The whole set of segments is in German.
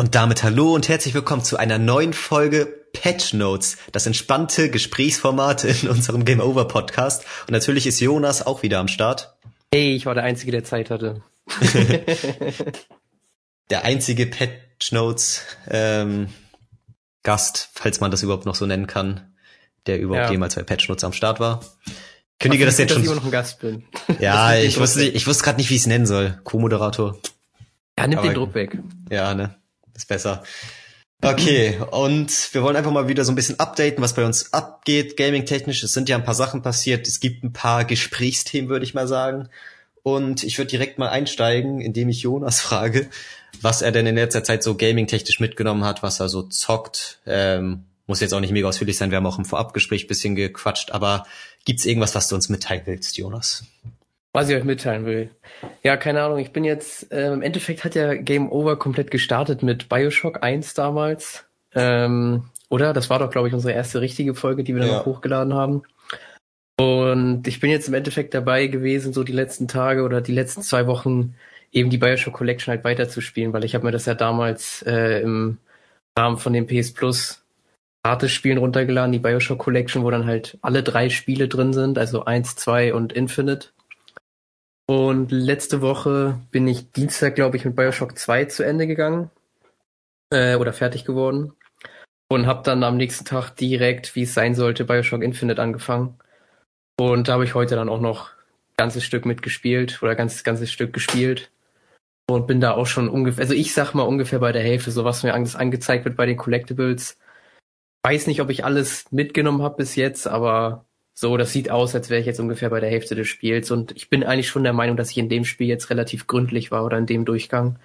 Und damit hallo und herzlich willkommen zu einer neuen Folge Patch Notes, das entspannte Gesprächsformat in unserem Game Over Podcast. Und natürlich ist Jonas auch wieder am Start. Hey, ich war der Einzige, der Zeit hatte. der einzige Patch Notes ähm, Gast, falls man das überhaupt noch so nennen kann, der überhaupt ja. jemals bei Patch Notes am Start war. Kündige das jetzt schon. Dass ich immer noch ein Gast bin. Ja, ich wusste, ich wusste gerade nicht, wie ich es nennen soll. Co-Moderator. Ja, nimm den Druck weg. Ja, ne ist besser. Okay, und wir wollen einfach mal wieder so ein bisschen updaten, was bei uns abgeht, gaming-technisch. Es sind ja ein paar Sachen passiert. Es gibt ein paar Gesprächsthemen, würde ich mal sagen. Und ich würde direkt mal einsteigen, indem ich Jonas frage, was er denn in letzter Zeit so gaming-technisch mitgenommen hat, was er so zockt. Ähm, muss jetzt auch nicht mega ausführlich sein, wir haben auch im Vorabgespräch bisschen gequatscht, aber gibt's irgendwas, was du uns mitteilen willst, Jonas? Was ich euch mitteilen will. Ja, keine Ahnung, ich bin jetzt, äh, im Endeffekt hat ja Game Over komplett gestartet mit Bioshock 1 damals. Ähm, oder? Das war doch, glaube ich, unsere erste richtige Folge, die wir dann ja. noch hochgeladen haben. Und ich bin jetzt im Endeffekt dabei gewesen, so die letzten Tage oder die letzten zwei Wochen eben die Bioshock Collection halt weiterzuspielen, weil ich habe mir das ja damals äh, im Rahmen von dem PS Plus Gratis-Spielen runtergeladen, die Bioshock Collection, wo dann halt alle drei Spiele drin sind, also eins, zwei und Infinite. Und letzte Woche bin ich Dienstag, glaube ich, mit Bioshock 2 zu Ende gegangen äh, oder fertig geworden und habe dann am nächsten Tag direkt, wie es sein sollte, Bioshock Infinite angefangen. Und da habe ich heute dann auch noch ein ganzes Stück mitgespielt oder ganz ganzes Stück gespielt und bin da auch schon ungefähr, also ich sag mal ungefähr bei der Hälfte, so was mir angezeigt wird bei den Collectibles. Weiß nicht, ob ich alles mitgenommen habe bis jetzt, aber so, das sieht aus, als wäre ich jetzt ungefähr bei der Hälfte des Spiels. Und ich bin eigentlich schon der Meinung, dass ich in dem Spiel jetzt relativ gründlich war oder in dem Durchgang.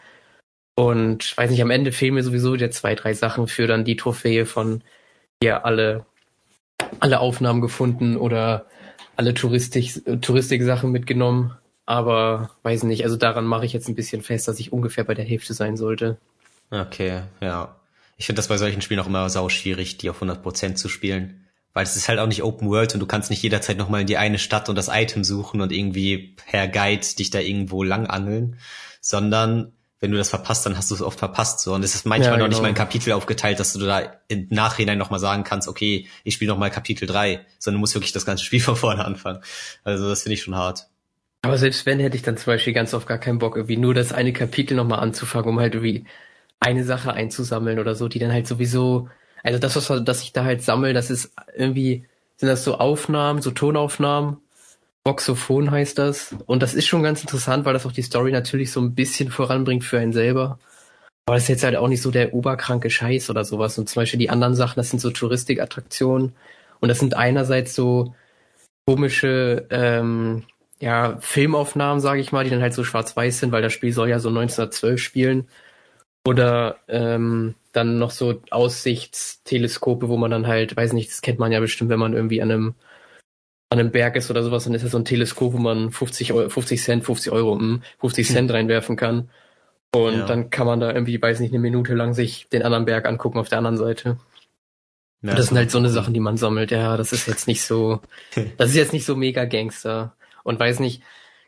Und weiß nicht, am Ende fehlen mir sowieso wieder zwei, drei Sachen für dann die Trophäe von hier alle, alle Aufnahmen gefunden oder alle Touristik, Touristik-Sachen mitgenommen. Aber weiß nicht, also daran mache ich jetzt ein bisschen fest, dass ich ungefähr bei der Hälfte sein sollte. Okay, ja. Ich finde das bei solchen Spielen auch immer sau schwierig, die auf 100% zu spielen weil es ist halt auch nicht Open World und du kannst nicht jederzeit nochmal in die eine Stadt und das Item suchen und irgendwie per Guide dich da irgendwo lang angeln, sondern wenn du das verpasst, dann hast du es oft verpasst so und es ist manchmal ja, genau. noch nicht mal ein Kapitel aufgeteilt, dass du da im Nachhinein nochmal sagen kannst, okay, ich spiele nochmal Kapitel 3, sondern du musst wirklich das ganze Spiel von vorne anfangen. Also das finde ich schon hart. Aber selbst wenn, hätte ich dann zum Beispiel ganz oft gar keinen Bock, irgendwie nur das eine Kapitel nochmal anzufangen, um halt irgendwie eine Sache einzusammeln oder so, die dann halt sowieso also das, was das ich da halt sammle, das ist irgendwie, sind das so Aufnahmen, so Tonaufnahmen. Voxophon heißt das. Und das ist schon ganz interessant, weil das auch die Story natürlich so ein bisschen voranbringt für einen selber. Aber das ist jetzt halt auch nicht so der oberkranke Scheiß oder sowas. Und zum Beispiel die anderen Sachen, das sind so Touristikattraktionen. Und das sind einerseits so komische, ähm, ja, Filmaufnahmen, sage ich mal, die dann halt so schwarz-weiß sind, weil das Spiel soll ja so 1912 spielen. Oder ähm, dann noch so Aussichtsteleskope, wo man dann halt, weiß nicht, das kennt man ja bestimmt, wenn man irgendwie an einem an einem Berg ist oder sowas, dann ist das so ein Teleskop, wo man 50, Euro, 50 Cent, 50 Euro, 50 hm, Cent reinwerfen kann. Und ja. dann kann man da irgendwie, weiß nicht, eine Minute lang sich den anderen Berg angucken auf der anderen Seite. Ja, das sind halt so eine Sachen, die man sammelt. Ja, das ist jetzt nicht so, das ist jetzt nicht so mega Gangster. Und weiß nicht,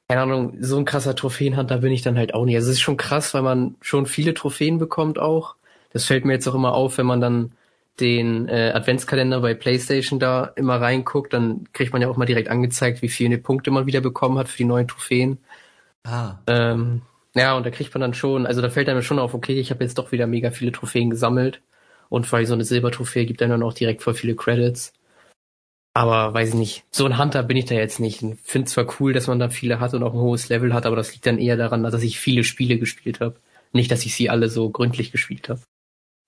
keine Ahnung, so ein krasser Trophäenhunter bin ich dann halt auch nicht. Also es ist schon krass, weil man schon viele Trophäen bekommt auch. Das fällt mir jetzt auch immer auf, wenn man dann den äh, Adventskalender bei PlayStation da immer reinguckt, dann kriegt man ja auch mal direkt angezeigt, wie viele Punkte man wieder bekommen hat für die neuen Trophäen. Ah. Ähm, ja, und da kriegt man dann schon, also da fällt einem schon auf, okay, ich habe jetzt doch wieder mega viele Trophäen gesammelt. Und weil so eine Silbertrophäe gibt einem dann auch direkt voll viele Credits. Aber weiß ich nicht, so ein Hunter bin ich da jetzt nicht. Ich finde zwar cool, dass man da viele hat und auch ein hohes Level hat, aber das liegt dann eher daran, dass ich viele Spiele gespielt habe. Nicht, dass ich sie alle so gründlich gespielt habe.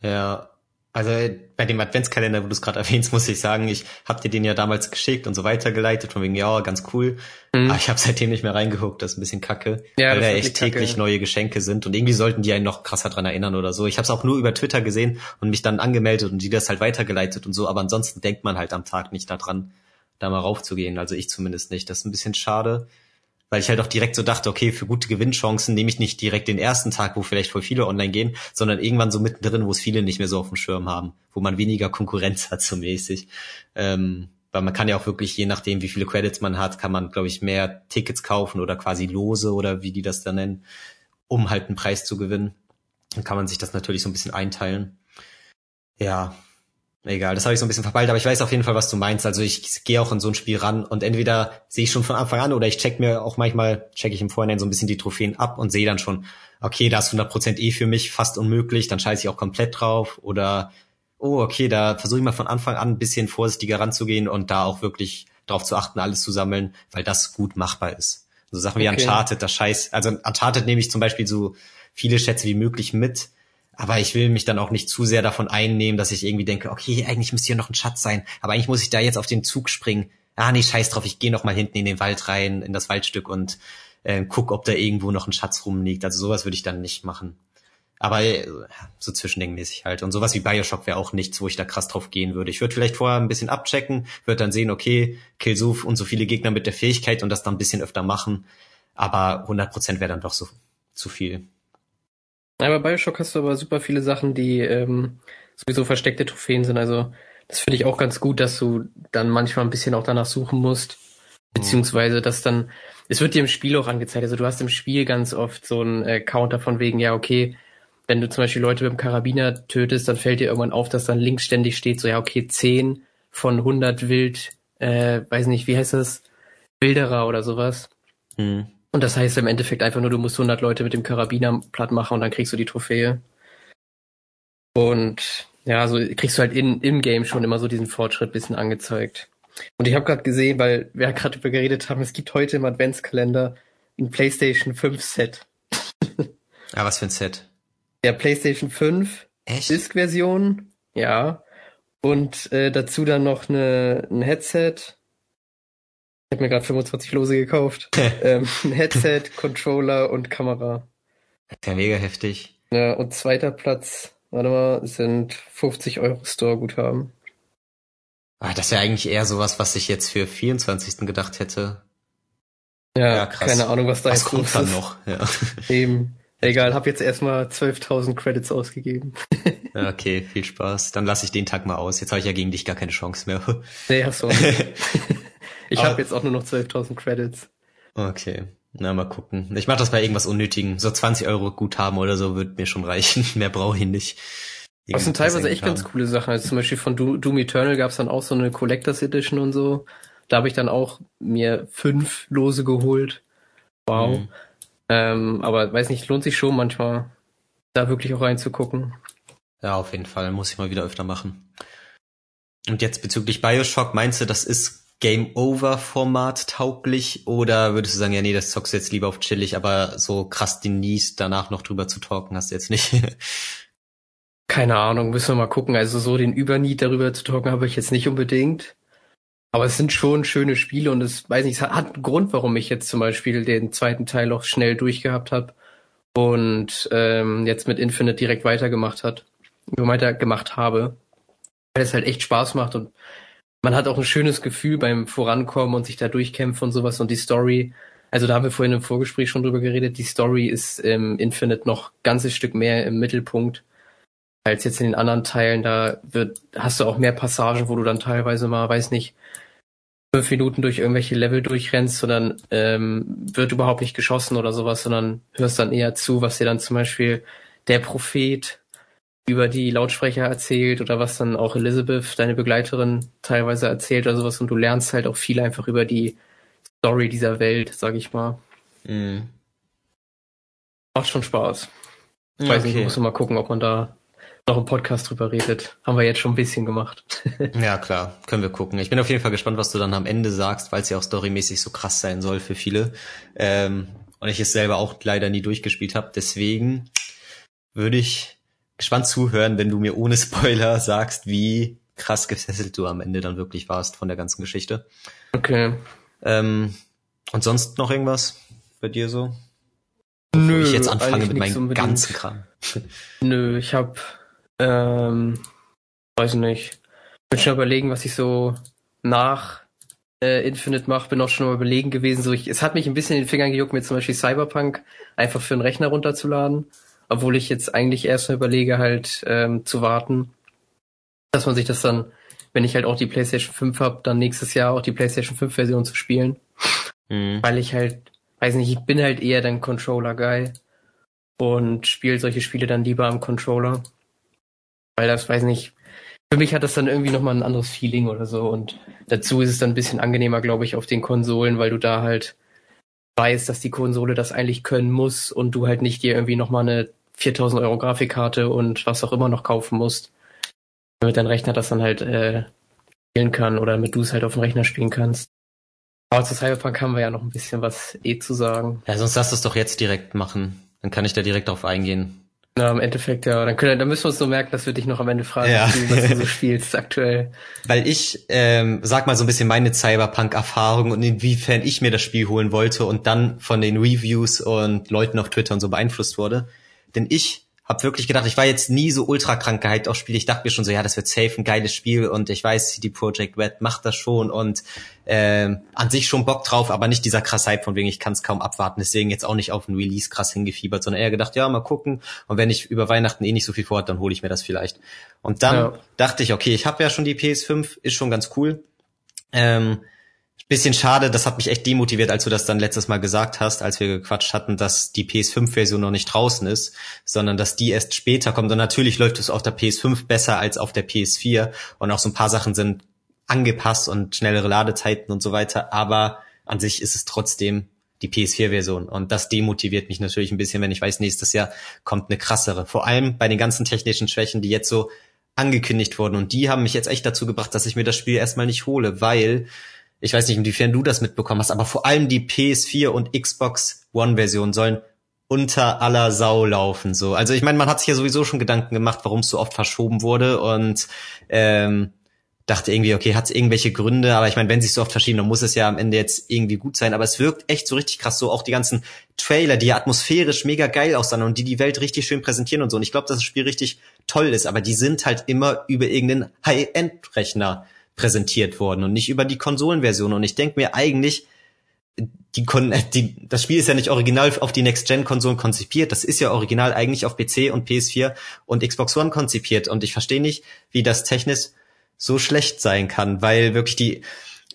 Ja, also bei dem Adventskalender, wo du es gerade erwähnst, muss ich sagen, ich hab dir den ja damals geschickt und so weitergeleitet, von wegen, ja, ganz cool. Mhm. Aber ich habe seitdem nicht mehr reingeguckt, das ist ein bisschen kacke, ja, weil da echt täglich kacke. neue Geschenke sind und irgendwie sollten die einen noch krasser dran erinnern oder so. Ich habe es auch nur über Twitter gesehen und mich dann angemeldet und die das halt weitergeleitet und so, aber ansonsten denkt man halt am Tag nicht daran, da mal raufzugehen. Also ich zumindest nicht. Das ist ein bisschen schade weil ich halt auch direkt so dachte, okay, für gute Gewinnchancen nehme ich nicht direkt den ersten Tag, wo vielleicht voll viele online gehen, sondern irgendwann so mittendrin, wo es viele nicht mehr so auf dem Schirm haben, wo man weniger Konkurrenz hat so mäßig. Ähm, weil man kann ja auch wirklich, je nachdem, wie viele Credits man hat, kann man, glaube ich, mehr Tickets kaufen oder quasi Lose oder wie die das da nennen, um halt einen Preis zu gewinnen. Dann kann man sich das natürlich so ein bisschen einteilen. Ja, egal, das habe ich so ein bisschen verpeilt, aber ich weiß auf jeden Fall, was du meinst. Also ich gehe auch in so ein Spiel ran und entweder sehe ich schon von Anfang an oder ich check mir auch manchmal, check ich im Vorhinein so ein bisschen die Trophäen ab und sehe dann schon, okay, da ist 100% eh für mich fast unmöglich, dann scheiße ich auch komplett drauf oder oh, okay, da versuche ich mal von Anfang an ein bisschen vorsichtiger ranzugehen und da auch wirklich darauf zu achten, alles zu sammeln, weil das gut machbar ist. So Sachen wie okay. Uncharted, das Scheiß, also Uncharted nehme ich zum Beispiel so viele Schätze wie möglich mit, aber ich will mich dann auch nicht zu sehr davon einnehmen, dass ich irgendwie denke, okay, eigentlich müsste hier noch ein Schatz sein, aber eigentlich muss ich da jetzt auf den Zug springen. Ah, nee, scheiß drauf, ich gehe noch mal hinten in den Wald rein, in das Waldstück und äh, guck, ob da irgendwo noch ein Schatz rumliegt. Also sowas würde ich dann nicht machen. Aber äh, so zwischendingmäßig halt. Und sowas wie Bioshock wäre auch nichts, wo ich da krass drauf gehen würde. Ich würde vielleicht vorher ein bisschen abchecken, würde dann sehen, okay, kill so und so viele Gegner mit der Fähigkeit und das dann ein bisschen öfter machen. Aber 100% wäre dann doch so zu viel. Ja, bei Bioshock hast du aber super viele Sachen, die ähm, sowieso versteckte Trophäen sind. Also das finde ich auch ganz gut, dass du dann manchmal ein bisschen auch danach suchen musst. Beziehungsweise, dass dann, es wird dir im Spiel auch angezeigt. Also du hast im Spiel ganz oft so einen äh, Counter von wegen, ja, okay, wenn du zum Beispiel Leute mit dem Karabiner tötest, dann fällt dir irgendwann auf, dass dann links ständig steht, so ja, okay, 10 von 100 Wild, äh, weiß nicht, wie heißt das? Wilderer oder sowas. Mhm. Und das heißt im Endeffekt einfach nur, du musst 100 Leute mit dem Karabiner platt machen und dann kriegst du die Trophäe. Und ja, so kriegst du halt in, im Game schon immer so diesen Fortschritt bisschen angezeigt. Und ich habe gerade gesehen, weil wir ja gerade über geredet haben, es gibt heute im Adventskalender ein PlayStation 5 Set. ah, was für ein Set? Der PlayStation 5 Echt? Disk-Version, ja. Und äh, dazu dann noch eine, ein Headset. Ich habe mir gerade 25 Lose gekauft. ähm, Headset, Controller und Kamera. Das ist ja mega heftig. Ja, und zweiter Platz, warte mal, sind 50 Euro Store-Guthaben. Ah, das wäre eigentlich eher sowas, was ich jetzt für 24. gedacht hätte. Ja, ja krass. keine Ahnung, was da was jetzt kommt dann ist. noch. Ja. Eben. Egal, hab jetzt erstmal 12.000 Credits ausgegeben. okay, viel Spaß. Dann lasse ich den Tag mal aus. Jetzt habe ich ja gegen dich gar keine Chance mehr. Nee, hast du auch nicht. Ich habe jetzt auch nur noch 12.000 Credits. Okay, na mal gucken. Ich mache das bei irgendwas Unnötigem. So 20 Euro Guthaben oder so wird mir schon reichen. Mehr brauche ich nicht. Das sind teilweise echt ganz coole Sachen. Also zum Beispiel von Doom Eternal gab es dann auch so eine Collectors Edition und so. Da habe ich dann auch mir fünf Lose geholt. Wow. Mhm. Ähm, aber weiß nicht, lohnt sich schon manchmal, da wirklich auch reinzugucken. Ja, auf jeden Fall. Muss ich mal wieder öfter machen. Und jetzt bezüglich Bioshock, meinst du, das ist Game Over Format tauglich oder würdest du sagen, ja nee, das zockst du jetzt lieber auf chillig, aber so krass den Nies danach noch drüber zu talken hast du jetzt nicht? Keine Ahnung, müssen wir mal gucken. Also so den Übernied darüber zu talken habe ich jetzt nicht unbedingt. Aber es sind schon schöne Spiele und es weiß nicht, es hat einen Grund, warum ich jetzt zum Beispiel den zweiten Teil auch schnell durchgehabt habe und ähm, jetzt mit Infinite direkt weitergemacht hat, weitergemacht habe. Weil es halt echt Spaß macht und man hat auch ein schönes Gefühl beim Vorankommen und sich da durchkämpfen und sowas und die Story. Also da haben wir vorhin im Vorgespräch schon drüber geredet. Die Story ist im Infinite noch ganzes Stück mehr im Mittelpunkt als jetzt in den anderen Teilen. Da wird, hast du auch mehr Passagen, wo du dann teilweise mal, weiß nicht, fünf Minuten durch irgendwelche Level durchrennst, sondern ähm, wird überhaupt nicht geschossen oder sowas, sondern hörst dann eher zu, was dir dann zum Beispiel der Prophet über die Lautsprecher erzählt oder was dann auch Elizabeth, deine Begleiterin, teilweise erzählt oder sowas und du lernst halt auch viel einfach über die Story dieser Welt, sag ich mal. Mhm. Macht schon Spaß. Ich okay. weiß nicht, muss mal gucken, ob man da noch im Podcast drüber redet. Haben wir jetzt schon ein bisschen gemacht. ja, klar, können wir gucken. Ich bin auf jeden Fall gespannt, was du dann am Ende sagst, weil es ja auch storymäßig so krass sein soll für viele. Ähm, und ich es selber auch leider nie durchgespielt habe. Deswegen würde ich gespannt zuhören, wenn du mir ohne Spoiler sagst, wie krass gefesselt du am Ende dann wirklich warst von der ganzen Geschichte. Okay. Ähm, und sonst noch irgendwas bei dir so? Bevor Nö, ich jetzt anfange mit meinem ganzen Kram. Nö, ich habe ähm, weiß nicht. Ich bin schon überlegen, was ich so nach äh, Infinite mache. Bin auch schon mal überlegen gewesen. So, ich, es hat mich ein bisschen in den Fingern gejuckt, mir zum Beispiel Cyberpunk einfach für einen Rechner runterzuladen. Obwohl ich jetzt eigentlich erst mal überlege, halt ähm, zu warten, dass man sich das dann, wenn ich halt auch die PlayStation 5 habe, dann nächstes Jahr auch die PlayStation 5 Version zu spielen. Mhm. Weil ich halt, weiß nicht, ich bin halt eher dein Controller-Guy. und spiele solche Spiele dann lieber am Controller. Weil das, weiß nicht, für mich hat das dann irgendwie nochmal ein anderes Feeling oder so. Und dazu ist es dann ein bisschen angenehmer, glaube ich, auf den Konsolen, weil du da halt weißt, dass die Konsole das eigentlich können muss und du halt nicht dir irgendwie nochmal eine 4000 Euro Grafikkarte und was auch immer noch kaufen musst, damit dein Rechner das dann halt äh, spielen kann oder damit du es halt auf dem Rechner spielen kannst. Aber zu Cyberpunk haben wir ja noch ein bisschen was eh zu sagen. Ja, sonst lass es doch jetzt direkt machen. Dann kann ich da direkt drauf eingehen. Na, im Endeffekt, ja. Dann, können, dann müssen wir uns nur merken, dass wir dich noch am Ende fragen, ja. was du so spielst aktuell. Weil ich, ähm, sag mal so ein bisschen meine Cyberpunk-Erfahrung und inwiefern ich mir das Spiel holen wollte und dann von den Reviews und Leuten auf Twitter und so beeinflusst wurde. Denn ich habe wirklich gedacht, ich war jetzt nie so ultra krank gehypt aufs Spiel. Ich dachte mir schon so, ja, das wird safe ein geiles Spiel und ich weiß, die Project Red macht das schon und äh, an sich schon Bock drauf, aber nicht dieser krass Hype von wegen, ich kann es kaum abwarten. Deswegen jetzt auch nicht auf ein Release krass hingefiebert, sondern eher gedacht, ja, mal gucken. Und wenn ich über Weihnachten eh nicht so viel vorhat, dann hole ich mir das vielleicht. Und dann ja. dachte ich, okay, ich habe ja schon die PS5, ist schon ganz cool. Ähm, bisschen schade, das hat mich echt demotiviert, als du das dann letztes Mal gesagt hast, als wir gequatscht hatten, dass die PS5-Version noch nicht draußen ist, sondern dass die erst später kommt. Und natürlich läuft es auf der PS5 besser als auf der PS4 und auch so ein paar Sachen sind angepasst und schnellere Ladezeiten und so weiter, aber an sich ist es trotzdem die PS4-Version. Und das demotiviert mich natürlich ein bisschen, wenn ich weiß, nächstes Jahr kommt eine krassere. Vor allem bei den ganzen technischen Schwächen, die jetzt so angekündigt wurden. Und die haben mich jetzt echt dazu gebracht, dass ich mir das Spiel erstmal nicht hole, weil ich weiß nicht, inwiefern du das mitbekommen hast, aber vor allem die PS4 und Xbox One Version sollen unter aller Sau laufen. So, also ich meine, man hat sich ja sowieso schon Gedanken gemacht, warum es so oft verschoben wurde und ähm, dachte irgendwie, okay, hat es irgendwelche Gründe, aber ich meine, wenn sich so oft verschieben, dann muss es ja am Ende jetzt irgendwie gut sein. Aber es wirkt echt so richtig krass, so auch die ganzen Trailer, die ja atmosphärisch mega geil aussahen und die die Welt richtig schön präsentieren und so. Und ich glaube, dass das Spiel richtig toll ist, aber die sind halt immer über irgendeinen High-End-Rechner präsentiert worden und nicht über die Konsolenversion. Und ich denke mir eigentlich, die, Kon die, das Spiel ist ja nicht original auf die Next-Gen-Konsolen konzipiert. Das ist ja original eigentlich auf PC und PS4 und Xbox One konzipiert. Und ich verstehe nicht, wie das technisch so schlecht sein kann, weil wirklich die,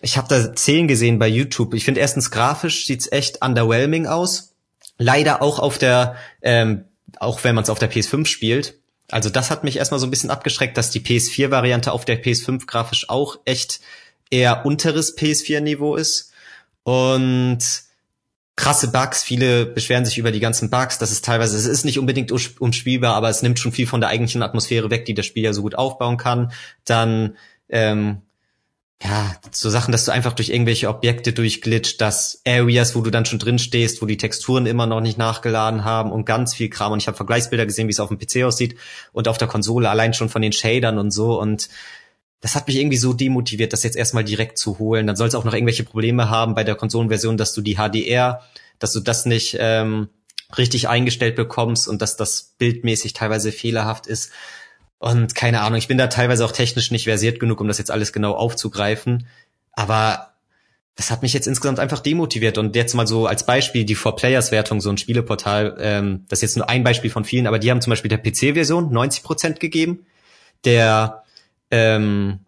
ich habe da Zehn gesehen bei YouTube. Ich finde erstens grafisch sieht's echt underwhelming aus. Leider auch auf der, ähm, auch wenn man es auf der PS5 spielt. Also das hat mich erstmal so ein bisschen abgeschreckt, dass die PS4-Variante auf der PS5 grafisch auch echt eher unteres PS4-Niveau ist. Und krasse Bugs, viele beschweren sich über die ganzen Bugs, das ist teilweise, es ist nicht unbedingt umspielbar, aber es nimmt schon viel von der eigentlichen Atmosphäre weg, die das Spiel ja so gut aufbauen kann. Dann ähm, ja, so Sachen, dass du einfach durch irgendwelche Objekte durchglitscht, dass Areas, wo du dann schon drin stehst, wo die Texturen immer noch nicht nachgeladen haben und ganz viel Kram. Und ich habe Vergleichsbilder gesehen, wie es auf dem PC aussieht und auf der Konsole allein schon von den Shadern und so. Und das hat mich irgendwie so demotiviert, das jetzt erstmal direkt zu holen. Dann soll es auch noch irgendwelche Probleme haben bei der Konsolenversion, dass du die HDR, dass du das nicht ähm, richtig eingestellt bekommst und dass das bildmäßig teilweise fehlerhaft ist. Und keine Ahnung, ich bin da teilweise auch technisch nicht versiert genug, um das jetzt alles genau aufzugreifen. Aber das hat mich jetzt insgesamt einfach demotiviert. Und jetzt mal so als Beispiel die For Players Wertung, so ein Spieleportal, ähm, das ist jetzt nur ein Beispiel von vielen, aber die haben zum Beispiel der PC-Version 90 Prozent gegeben, der ähm,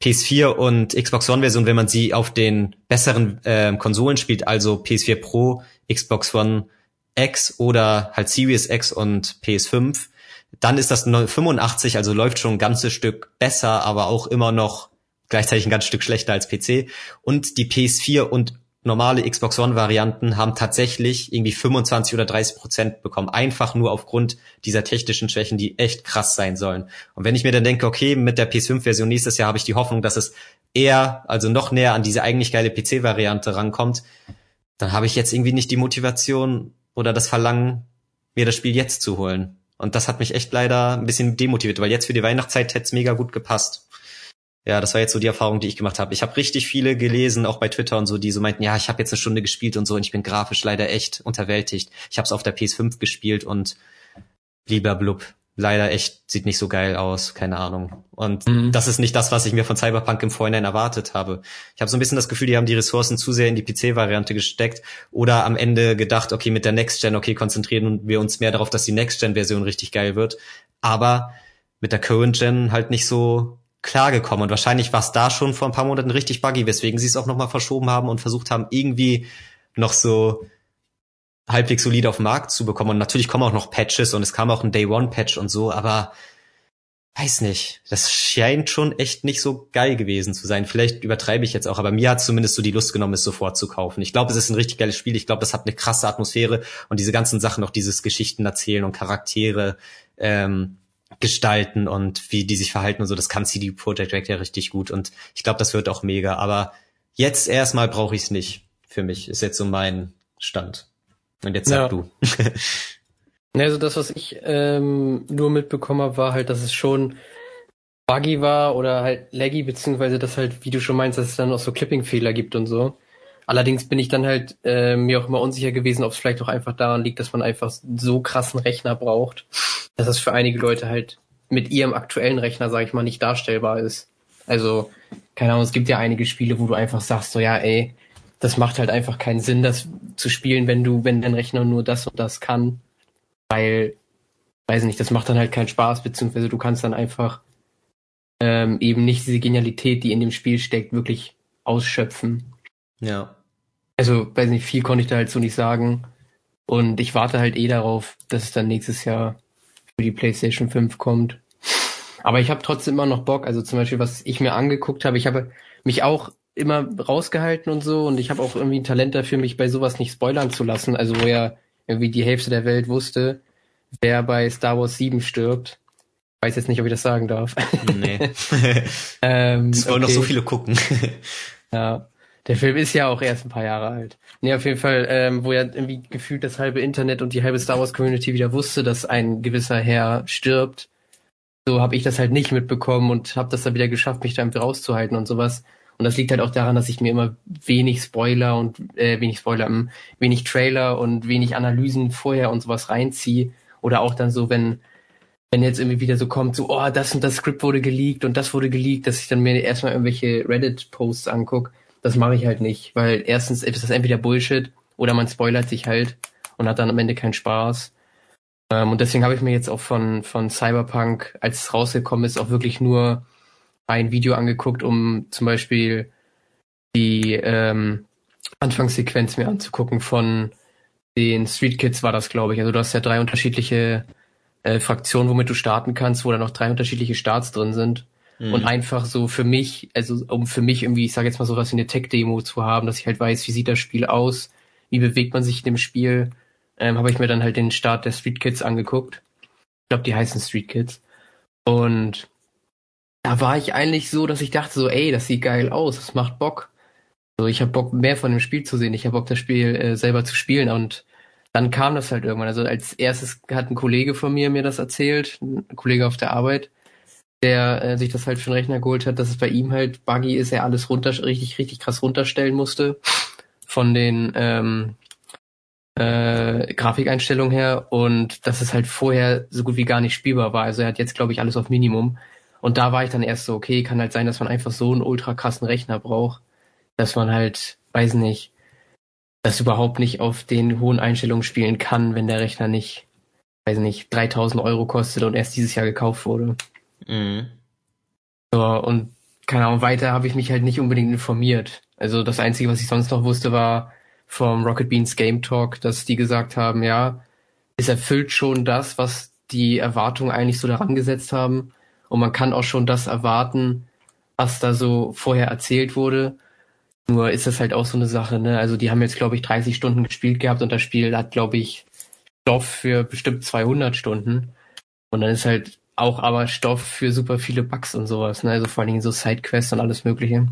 PS4 und Xbox One-Version, wenn man sie auf den besseren ähm, Konsolen spielt, also PS4 Pro, Xbox One X oder halt Series X und PS5, dann ist das 85, also läuft schon ein ganzes Stück besser, aber auch immer noch gleichzeitig ein ganzes Stück schlechter als PC. Und die PS4 und normale Xbox One Varianten haben tatsächlich irgendwie 25 oder 30 Prozent bekommen. Einfach nur aufgrund dieser technischen Schwächen, die echt krass sein sollen. Und wenn ich mir dann denke, okay, mit der PS5 Version nächstes Jahr habe ich die Hoffnung, dass es eher, also noch näher an diese eigentlich geile PC Variante rankommt, dann habe ich jetzt irgendwie nicht die Motivation oder das Verlangen, mir das Spiel jetzt zu holen. Und das hat mich echt leider ein bisschen demotiviert, weil jetzt für die Weihnachtszeit hätte es mega gut gepasst. Ja, das war jetzt so die Erfahrung, die ich gemacht habe. Ich habe richtig viele gelesen, auch bei Twitter und so, die so meinten, ja, ich habe jetzt eine Stunde gespielt und so und ich bin grafisch leider echt unterwältigt. Ich habe es auf der PS5 gespielt und lieber blub leider echt sieht nicht so geil aus, keine Ahnung. Und mhm. das ist nicht das, was ich mir von Cyberpunk im Vorhinein erwartet habe. Ich habe so ein bisschen das Gefühl, die haben die Ressourcen zu sehr in die PC-Variante gesteckt oder am Ende gedacht, okay, mit der Next Gen, okay, konzentrieren wir uns mehr darauf, dass die Next Gen-Version richtig geil wird. Aber mit der Current Gen halt nicht so klar gekommen. Und wahrscheinlich war es da schon vor ein paar Monaten richtig buggy, weswegen sie es auch nochmal verschoben haben und versucht haben, irgendwie noch so halbwegs solide auf den Markt zu bekommen. Und natürlich kommen auch noch Patches und es kam auch ein Day One Patch und so, aber weiß nicht. Das scheint schon echt nicht so geil gewesen zu sein. Vielleicht übertreibe ich jetzt auch, aber mir hat zumindest so die Lust genommen, es sofort zu kaufen. Ich glaube, es ist ein richtig geiles Spiel. Ich glaube, es hat eine krasse Atmosphäre und diese ganzen Sachen, auch dieses Geschichten erzählen und Charaktere ähm, gestalten und wie die sich verhalten und so, das kann CD Projekt Red ja richtig gut und ich glaube, das wird auch mega. Aber jetzt erstmal brauche ich es nicht. Für mich ist jetzt so mein Stand. Und jetzt sag ja. du. Also das, was ich ähm, nur mitbekommen habe, war halt, dass es schon buggy war oder halt laggy, beziehungsweise dass halt, wie du schon meinst, dass es dann auch so Clipping-Fehler gibt und so. Allerdings bin ich dann halt äh, mir auch immer unsicher gewesen, ob es vielleicht auch einfach daran liegt, dass man einfach so krassen Rechner braucht, dass das für einige Leute halt mit ihrem aktuellen Rechner, sage ich mal, nicht darstellbar ist. Also, keine Ahnung, es gibt ja einige Spiele, wo du einfach sagst, so ja, ey, das macht halt einfach keinen Sinn, das zu spielen, wenn du, wenn dein Rechner nur das und das kann weil, weiß nicht, das macht dann halt keinen Spaß, beziehungsweise du kannst dann einfach ähm, eben nicht diese Genialität, die in dem Spiel steckt, wirklich ausschöpfen. Ja. Also, weiß nicht, viel konnte ich da halt so nicht sagen. Und ich warte halt eh darauf, dass es dann nächstes Jahr für die PlayStation 5 kommt. Aber ich habe trotzdem immer noch Bock. Also zum Beispiel, was ich mir angeguckt habe, ich habe mich auch immer rausgehalten und so und ich habe auch irgendwie ein Talent dafür, mich bei sowas nicht spoilern zu lassen. Also wo ja irgendwie die Hälfte der Welt wusste, wer bei Star Wars 7 stirbt. Weiß jetzt nicht, ob ich das sagen darf. Nee. ähm, es wollen okay. noch so viele gucken. ja. Der Film ist ja auch erst ein paar Jahre alt. Nee, auf jeden Fall, ähm, wo ja irgendwie gefühlt das halbe Internet und die halbe Star Wars Community wieder wusste, dass ein gewisser Herr stirbt. So habe ich das halt nicht mitbekommen und habe das dann wieder geschafft, mich da irgendwie rauszuhalten und sowas. Und das liegt halt auch daran, dass ich mir immer wenig Spoiler und äh, wenig Spoiler, ähm, wenig Trailer und wenig Analysen vorher und sowas reinziehe. Oder auch dann so, wenn wenn jetzt irgendwie wieder so kommt, so, oh, das und das Skript wurde geleakt und das wurde geleakt, dass ich dann mir erstmal irgendwelche Reddit-Posts anguck. Das mache ich halt nicht, weil erstens ist das entweder Bullshit oder man spoilert sich halt und hat dann am Ende keinen Spaß. Ähm, und deswegen habe ich mir jetzt auch von, von Cyberpunk, als es rausgekommen ist, auch wirklich nur ein Video angeguckt, um zum Beispiel die ähm, Anfangssequenz mir anzugucken von den Street Kids war das, glaube ich. Also du hast ja drei unterschiedliche äh, Fraktionen, womit du starten kannst, wo da noch drei unterschiedliche Starts drin sind. Mhm. Und einfach so für mich, also um für mich irgendwie, ich sage jetzt mal sowas wie eine Tech-Demo zu haben, dass ich halt weiß, wie sieht das Spiel aus, wie bewegt man sich in dem Spiel, ähm, habe ich mir dann halt den Start der Street Kids angeguckt. Ich glaube, die heißen Street Kids. Und da war ich eigentlich so, dass ich dachte so, ey, das sieht geil aus, das macht Bock. So, ich habe Bock, mehr von dem Spiel zu sehen. Ich habe Bock, das Spiel äh, selber zu spielen. Und dann kam das halt irgendwann. Also als erstes hat ein Kollege von mir mir das erzählt, ein Kollege auf der Arbeit, der äh, sich das halt für den Rechner geholt hat, dass es bei ihm halt buggy ist, er alles runter, richtig, richtig krass runterstellen musste von den ähm, äh, Grafikeinstellungen her und dass es halt vorher so gut wie gar nicht spielbar war. Also er hat jetzt, glaube ich, alles auf Minimum. Und da war ich dann erst so, okay, kann halt sein, dass man einfach so einen ultra krassen Rechner braucht, dass man halt, weiß nicht, das überhaupt nicht auf den hohen Einstellungen spielen kann, wenn der Rechner nicht, weiß nicht, 3000 Euro kostet und erst dieses Jahr gekauft wurde. Mhm. So, und keine Ahnung, weiter habe ich mich halt nicht unbedingt informiert. Also das Einzige, was ich sonst noch wusste, war vom Rocket Beans Game Talk, dass die gesagt haben, ja, es erfüllt schon das, was die Erwartungen eigentlich so daran gesetzt haben. Und man kann auch schon das erwarten, was da so vorher erzählt wurde. Nur ist das halt auch so eine Sache, ne? Also die haben jetzt, glaube ich, 30 Stunden gespielt gehabt und das Spiel hat, glaube ich, Stoff für bestimmt 200 Stunden. Und dann ist halt auch aber Stoff für super viele Bugs und sowas, ne? Also vor allen Dingen so Sidequests und alles Mögliche.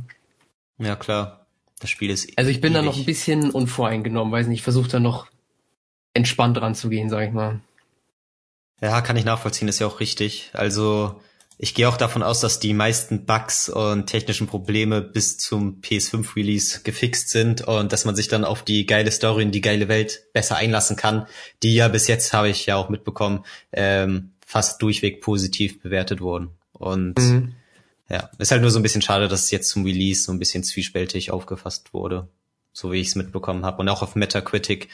Ja, klar. Das Spiel ist. Also ich bin ewig. da noch ein bisschen unvoreingenommen, weiß nicht, ich versuche da noch entspannt ranzugehen, sag ich mal. Ja, kann ich nachvollziehen, ist ja auch richtig. Also ich gehe auch davon aus, dass die meisten Bugs und technischen Probleme bis zum PS5-Release gefixt sind und dass man sich dann auf die geile Story und die geile Welt besser einlassen kann, die ja bis jetzt, habe ich ja auch mitbekommen, ähm, fast durchweg positiv bewertet wurden. Und mhm. ja, ist halt nur so ein bisschen schade, dass es jetzt zum Release so ein bisschen zwiespältig aufgefasst wurde, so wie ich es mitbekommen habe. Und auch auf Metacritic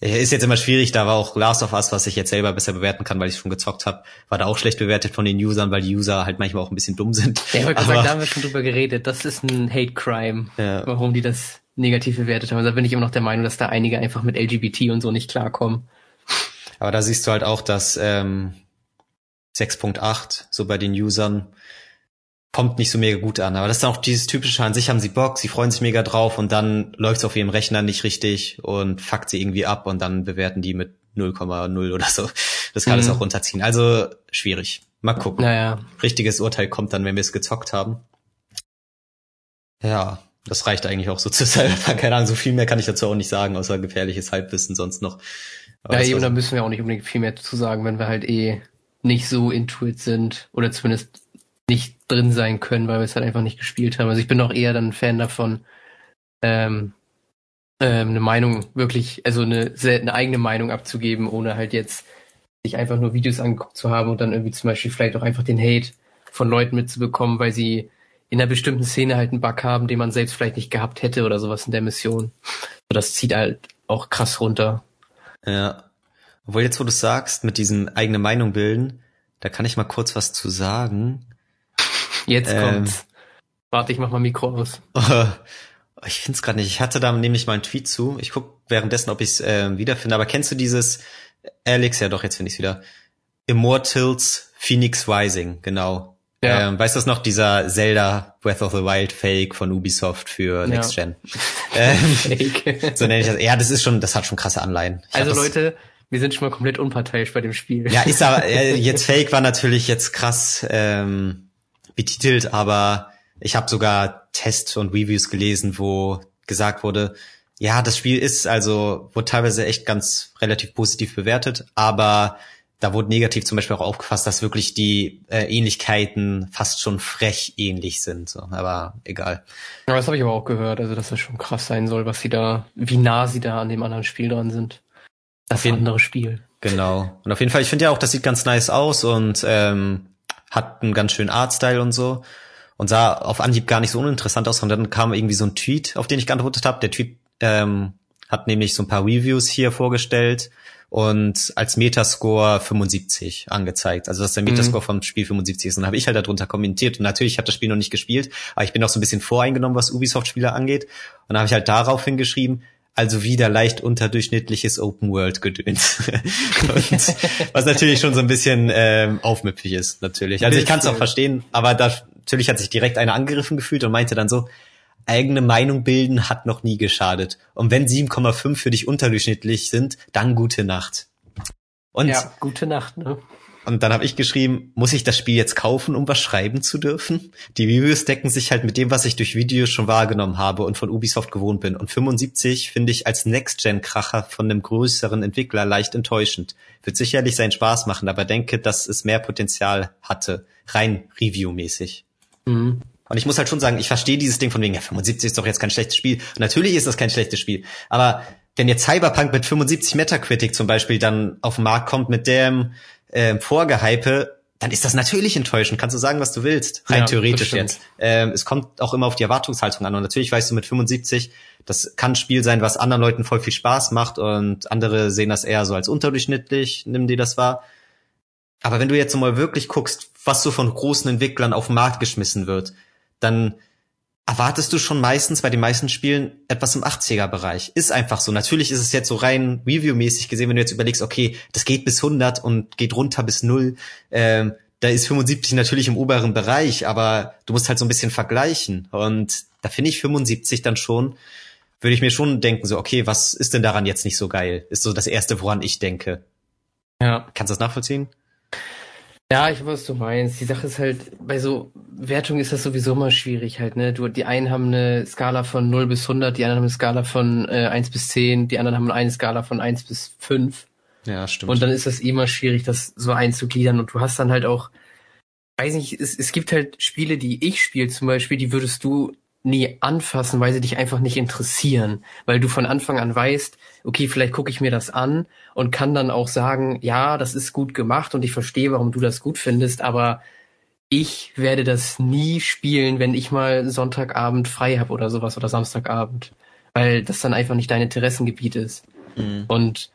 ist jetzt immer schwierig, da war auch Last of Us, was ich jetzt selber besser bewerten kann, weil ich schon gezockt habe, war da auch schlecht bewertet von den Usern, weil die User halt manchmal auch ein bisschen dumm sind. Ja, heute gesagt, da haben wir schon drüber geredet. Das ist ein Hate Crime, ja. warum die das negativ bewertet haben. Da bin ich immer noch der Meinung, dass da einige einfach mit LGBT und so nicht klarkommen. Aber da siehst du halt auch, dass ähm, 6.8 so bei den Usern kommt nicht so mega gut an. Aber das ist auch dieses typische, an sich haben sie Bock, sie freuen sich mega drauf und dann läuft es auf ihrem Rechner nicht richtig und fuckt sie irgendwie ab und dann bewerten die mit 0,0 oder so. Das kann mhm. es auch runterziehen. Also schwierig. Mal gucken. Naja. Richtiges Urteil kommt dann, wenn wir es gezockt haben. Ja, das reicht eigentlich auch so zu Cyberpunk. Keine Ahnung, so viel mehr kann ich dazu auch nicht sagen, außer gefährliches Halbwissen sonst noch. Aber ja, eben, da müssen wir auch nicht unbedingt viel mehr zu sagen, wenn wir halt eh nicht so intuit sind oder zumindest nicht drin sein können, weil wir es halt einfach nicht gespielt haben. Also ich bin auch eher dann Fan davon, ähm, ähm, eine Meinung wirklich, also eine, eine eigene Meinung abzugeben, ohne halt jetzt sich einfach nur Videos angeguckt zu haben und dann irgendwie zum Beispiel vielleicht auch einfach den Hate von Leuten mitzubekommen, weil sie in einer bestimmten Szene halt einen Bug haben, den man selbst vielleicht nicht gehabt hätte oder sowas in der Mission. So, das zieht halt auch krass runter. Ja. Obwohl jetzt, wo du sagst, mit diesem eigene Meinung bilden, da kann ich mal kurz was zu sagen. Jetzt ähm, kommt's. Warte, ich mach mal Mikro aus. ich find's gerade nicht. Ich hatte da nämlich mal einen Tweet zu. Ich guck währenddessen, ob ich's äh, wiederfinde. Aber kennst du dieses Alex? Ja, doch, jetzt finde ich's wieder. Immortals Phoenix Rising, genau. Ja. Ähm, weißt du das noch, dieser Zelda Breath of the Wild Fake von Ubisoft für Next Gen? ähm, Fake. so nenne ich das. Ja, das ist schon, das hat schon krasse Anleihen. Ich also Leute, wir sind schon mal komplett unparteiisch bei dem Spiel. Ja, ist aber, äh, jetzt Fake war natürlich jetzt krass ähm, betitelt, aber ich habe sogar Tests und Reviews gelesen, wo gesagt wurde, ja, das Spiel ist also, wurde teilweise echt ganz relativ positiv bewertet, aber da wurde negativ zum Beispiel auch aufgefasst, dass wirklich die äh, Ähnlichkeiten fast schon frech ähnlich sind. So. Aber egal. Ja, das habe ich aber auch gehört, also dass das schon krass sein soll, was sie da, wie nah sie da an dem anderen Spiel dran sind. Das jeden, andere Spiel. Genau. Und auf jeden Fall, ich finde ja auch, das sieht ganz nice aus und ähm, hat einen ganz schönen Artstyle und so. Und sah auf Anhieb gar nicht so uninteressant aus. Und dann kam irgendwie so ein Tweet, auf den ich geantwortet habe. Der Tweet ähm, hat nämlich so ein paar Reviews hier vorgestellt und als Metascore 75 angezeigt. Also dass der mhm. Metascore mhm. vom Spiel 75 ist. Und dann habe ich halt darunter kommentiert. Und natürlich habe das Spiel noch nicht gespielt, aber ich bin auch so ein bisschen voreingenommen, was Ubisoft-Spiele angeht. Und dann habe ich halt darauf hingeschrieben, also wieder leicht unterdurchschnittliches Open World Gedöns. was natürlich schon so ein bisschen ähm, aufmüpfig ist, natürlich. Also ich kann es auch verstehen, aber da, natürlich hat sich direkt einer angegriffen gefühlt und meinte dann so, eigene Meinung bilden hat noch nie geschadet. Und wenn 7,5 für dich unterdurchschnittlich sind, dann gute Nacht. Und ja, gute Nacht, ne? Und dann habe ich geschrieben, muss ich das Spiel jetzt kaufen, um was schreiben zu dürfen? Die Reviews decken sich halt mit dem, was ich durch Videos schon wahrgenommen habe und von Ubisoft gewohnt bin. Und 75 finde ich als Next-Gen-Kracher von einem größeren Entwickler leicht enttäuschend. Wird sicherlich seinen Spaß machen, aber denke, dass es mehr Potenzial hatte, rein Review-mäßig. Mhm. Und ich muss halt schon sagen, ich verstehe dieses Ding von wegen, ja, 75 ist doch jetzt kein schlechtes Spiel. Und natürlich ist das kein schlechtes Spiel. Aber wenn jetzt Cyberpunk mit 75 Metacritic zum Beispiel dann auf den Markt kommt mit dem äh, Vorgehype, dann ist das natürlich enttäuschend. Kannst du sagen, was du willst. Rein ja, theoretisch jetzt. Ähm, es kommt auch immer auf die Erwartungshaltung an. Und natürlich weißt du mit 75, das kann ein Spiel sein, was anderen Leuten voll viel Spaß macht und andere sehen das eher so als unterdurchschnittlich, nimm dir das wahr. Aber wenn du jetzt mal wirklich guckst, was so von großen Entwicklern auf den Markt geschmissen wird, dann erwartest du schon meistens bei den meisten Spielen etwas im 80er-Bereich. Ist einfach so. Natürlich ist es jetzt so rein Review-mäßig gesehen, wenn du jetzt überlegst, okay, das geht bis 100 und geht runter bis 0. Ähm, da ist 75 natürlich im oberen Bereich, aber du musst halt so ein bisschen vergleichen. Und da finde ich 75 dann schon, würde ich mir schon denken, so, okay, was ist denn daran jetzt nicht so geil? Ist so das Erste, woran ich denke. Ja. Kannst du das nachvollziehen? Ja, ich weiß, was du meinst. Die Sache ist halt, bei so Wertungen ist das sowieso immer schwierig halt, ne? Du, die einen haben eine Skala von 0 bis 100, die anderen haben eine Skala von äh, 1 bis 10, die anderen haben eine Skala von 1 bis 5. Ja, stimmt. Und dann ist das immer schwierig, das so einzugliedern. Und du hast dann halt auch, weiß nicht, es, es gibt halt Spiele, die ich spiele zum Beispiel, die würdest du nie anfassen, weil sie dich einfach nicht interessieren, weil du von Anfang an weißt, okay, vielleicht gucke ich mir das an und kann dann auch sagen, ja, das ist gut gemacht und ich verstehe, warum du das gut findest, aber ich werde das nie spielen, wenn ich mal Sonntagabend frei habe oder sowas oder Samstagabend, weil das dann einfach nicht dein Interessengebiet ist. Mhm. Und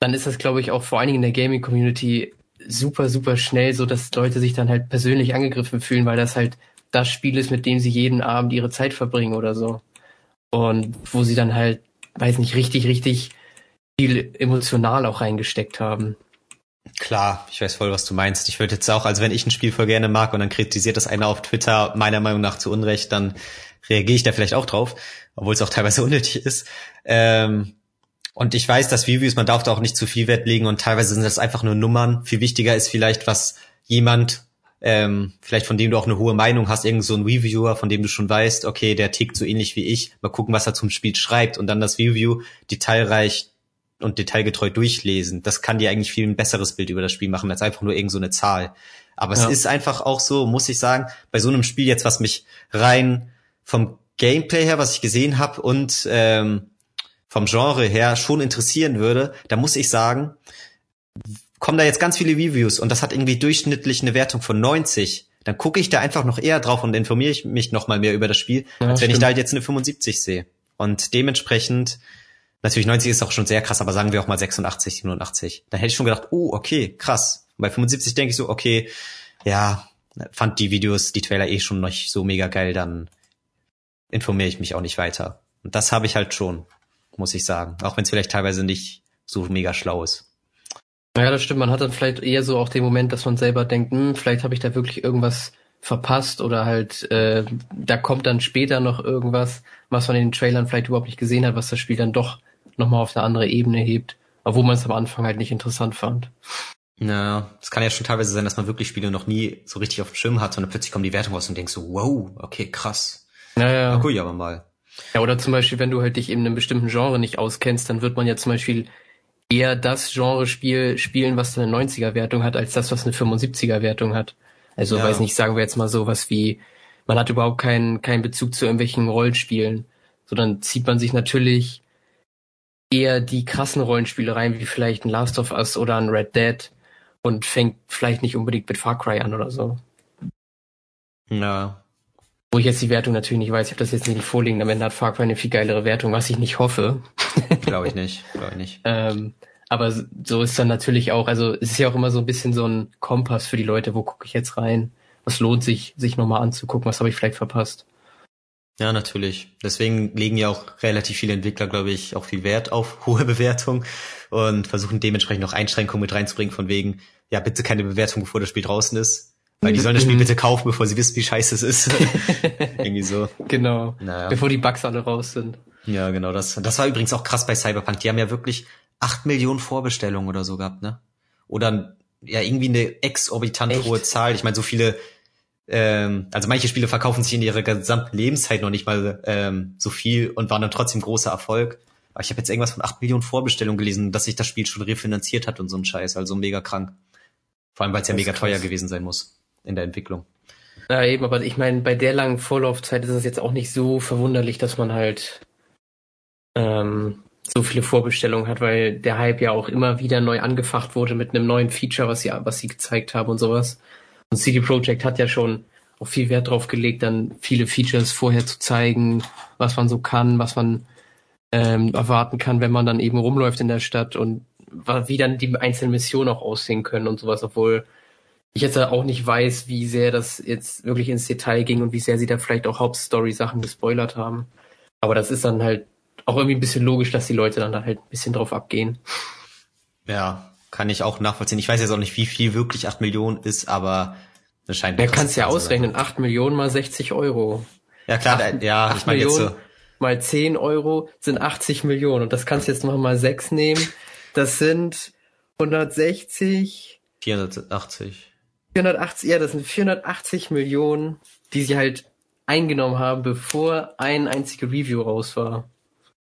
dann ist das, glaube ich, auch vor allen Dingen in der Gaming-Community super, super schnell so, dass Leute sich dann halt persönlich angegriffen fühlen, weil das halt das Spiel ist, mit dem sie jeden Abend ihre Zeit verbringen oder so. und wo sie dann halt, weiß nicht, richtig, richtig viel emotional auch reingesteckt haben. Klar, ich weiß voll, was du meinst. Ich würde jetzt auch, also wenn ich ein Spiel voll gerne mag und dann kritisiert das einer auf Twitter meiner Meinung nach zu Unrecht, dann reagiere ich da vielleicht auch drauf, obwohl es auch teilweise unnötig ist. Ähm, und ich weiß, dass Reviews, man darf da auch nicht zu viel Wert legen und teilweise sind das einfach nur Nummern. Viel wichtiger ist vielleicht, was jemand, ähm, vielleicht von dem du auch eine hohe Meinung hast, irgend so ein Reviewer, von dem du schon weißt, okay, der tickt so ähnlich wie ich. Mal gucken, was er zum Spiel schreibt und dann das Review detailreich und detailgetreu durchlesen. Das kann dir eigentlich viel ein besseres Bild über das Spiel machen, als einfach nur irgend so eine Zahl. Aber ja. es ist einfach auch so, muss ich sagen, bei so einem Spiel jetzt, was mich rein vom Gameplay her, was ich gesehen habe und ähm, vom Genre her schon interessieren würde, da muss ich sagen, kommen da jetzt ganz viele Reviews und das hat irgendwie durchschnittlich eine Wertung von 90, dann gucke ich da einfach noch eher drauf und informiere ich mich noch mal mehr über das Spiel, ja, als wenn stimmt. ich da halt jetzt eine 75 sehe. Und dementsprechend, natürlich 90 ist auch schon sehr krass, aber sagen wir auch mal 86, 87. Dann hätte ich schon gedacht, oh, okay, krass. Und bei 75 denke ich so, okay, ja, fand die Videos, die Trailer eh schon noch so mega geil, dann informiere ich mich auch nicht weiter. Und das habe ich halt schon, muss ich sagen. Auch wenn es vielleicht teilweise nicht so mega schlau ist. Ja, das stimmt. Man hat dann vielleicht eher so auch den Moment, dass man selber denkt, hm, vielleicht habe ich da wirklich irgendwas verpasst oder halt äh, da kommt dann später noch irgendwas, was man in den Trailern vielleicht überhaupt nicht gesehen hat, was das Spiel dann doch nochmal auf eine andere Ebene hebt, obwohl man es am Anfang halt nicht interessant fand. Na, es kann ja schon teilweise sein, dass man wirklich Spiele noch nie so richtig auf dem Schirm hat, sondern plötzlich kommt die Wertung raus und denkst so, wow, okay, krass. Naja. Na, guck ich aber mal. Ja, oder zum Beispiel, wenn du halt dich in einem bestimmten Genre nicht auskennst, dann wird man ja zum Beispiel eher das Genre-Spiel spielen, was eine 90er-Wertung hat, als das, was eine 75er-Wertung hat. Also, ja. weiß nicht, sagen wir jetzt mal so was wie, man hat überhaupt keinen, keinen Bezug zu irgendwelchen Rollenspielen. So, dann zieht man sich natürlich eher die krassen Rollenspiele rein, wie vielleicht ein Last of Us oder ein Red Dead und fängt vielleicht nicht unbedingt mit Far Cry an oder so. Ja, wo ich jetzt die Wertung natürlich nicht weiß, ich habe das jetzt nicht vorliegen, am Ende hat Far Cry eine viel geilere Wertung, was ich nicht hoffe. Glaube ich nicht, glaube ich nicht. ähm, aber so ist dann natürlich auch, also es ist ja auch immer so ein bisschen so ein Kompass für die Leute, wo gucke ich jetzt rein? Was lohnt sich, sich nochmal anzugucken, was habe ich vielleicht verpasst? Ja, natürlich. Deswegen legen ja auch relativ viele Entwickler, glaube ich, auch viel Wert auf hohe Bewertung und versuchen dementsprechend noch Einschränkungen mit reinzubringen, von wegen, ja, bitte keine Bewertung, bevor das Spiel draußen ist weil die sollen das Spiel mhm. bitte kaufen, bevor sie wissen, wie scheiße es ist. Irgendwie so. Genau. Naja. Bevor die Bugs alle raus sind. Ja, genau. Das, das war übrigens auch krass bei Cyberpunk. Die haben ja wirklich acht Millionen Vorbestellungen oder so gehabt, ne? Oder ja, irgendwie eine exorbitant Echt? hohe Zahl. Ich meine, so viele, ähm, also manche Spiele verkaufen sich in ihrer gesamten Lebenszeit noch nicht mal ähm, so viel und waren dann trotzdem großer Erfolg. Aber ich habe jetzt irgendwas von acht Millionen Vorbestellungen gelesen, dass sich das Spiel schon refinanziert hat und so ein Scheiß. Also mega krank. Vor allem, weil es ja mega teuer gewesen sein muss in der Entwicklung. Ja, eben, aber ich meine, bei der langen Vorlaufzeit ist es jetzt auch nicht so verwunderlich, dass man halt ähm, so viele Vorbestellungen hat, weil der Hype ja auch immer wieder neu angefacht wurde mit einem neuen Feature, was sie, was sie gezeigt haben und sowas. Und CD Projekt hat ja schon auch viel Wert drauf gelegt, dann viele Features vorher zu zeigen, was man so kann, was man ähm, erwarten kann, wenn man dann eben rumläuft in der Stadt und wie dann die einzelnen Missionen auch aussehen können und sowas, obwohl ich jetzt auch nicht weiß, wie sehr das jetzt wirklich ins Detail ging und wie sehr sie da vielleicht auch Hauptstory-Sachen gespoilert haben. Aber das ist dann halt auch irgendwie ein bisschen logisch, dass die Leute dann da halt ein bisschen drauf abgehen. Ja, kann ich auch nachvollziehen. Ich weiß jetzt auch nicht, wie viel wirklich 8 Millionen ist, aber das scheint. Ja, kannst ja ausrechnen. 8 Millionen mal 60 Euro. Ja, klar, 8, ja, 8 ich meine jetzt so. Mal 10 Euro sind 80 Millionen. Und das kannst du jetzt noch mal 6 nehmen. Das sind 160. 480. 480, ja, das sind 480 Millionen, die sie halt eingenommen haben, bevor ein einziger Review raus war.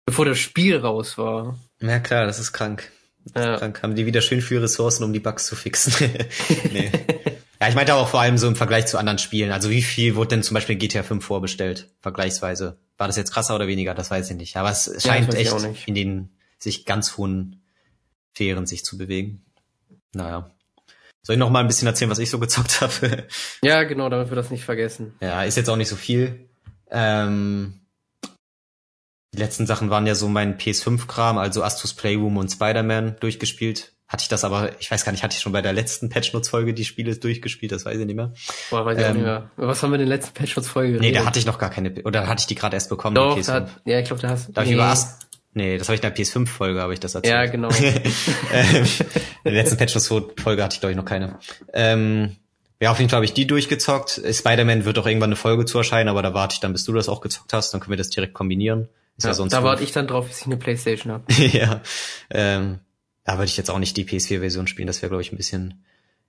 Bevor das Spiel raus war. Ja klar, das ist krank. Das ja. ist krank. Haben die wieder schön viele Ressourcen, um die Bugs zu fixen. nee. Ja, ich meinte auch vor allem so im Vergleich zu anderen Spielen. Also wie viel wurde denn zum Beispiel GTA 5 vorbestellt, vergleichsweise? War das jetzt krasser oder weniger? Das weiß ich nicht. Aber es scheint ja, echt in den sich ganz hohen Sphären sich zu bewegen. Naja. Soll ich noch mal ein bisschen erzählen, was ich so gezockt habe? ja, genau, damit wir das nicht vergessen. Ja, ist jetzt auch nicht so viel. Ähm, die letzten Sachen waren ja so mein PS5-Kram, also Astus Playroom und Spider-Man durchgespielt. hatte ich das aber, ich weiß gar nicht, hatte ich schon bei der letzten Patch Notes Folge die Spiele durchgespielt, das weiß ich nicht mehr. Boah, weiß ich ähm, auch nicht mehr. Was haben wir in der letzten Patch Notes Folge Nee, da hatte ich noch gar keine, oder hatte ich die gerade erst bekommen, Doch, da hat, ja, ich glaube, da hast du. nee. ich über Ast Nee, das habe ich in der PS5-Folge, habe ich das erzählt. Ja, genau. ähm, in der letzten Patch Notes-Folge hatte ich, glaube ich, noch keine. Ähm, ja, auf jeden Fall habe ich die durchgezockt. Spider-Man wird auch irgendwann eine Folge zu erscheinen, aber da warte ich dann, bis du das auch gezockt hast, dann können wir das direkt kombinieren. Ist ja, ja sonst da warte ich dann drauf, bis ich eine Playstation habe. ja. Ähm, da würde ich jetzt auch nicht die PS4-Version spielen, das wäre, glaube ich, ein bisschen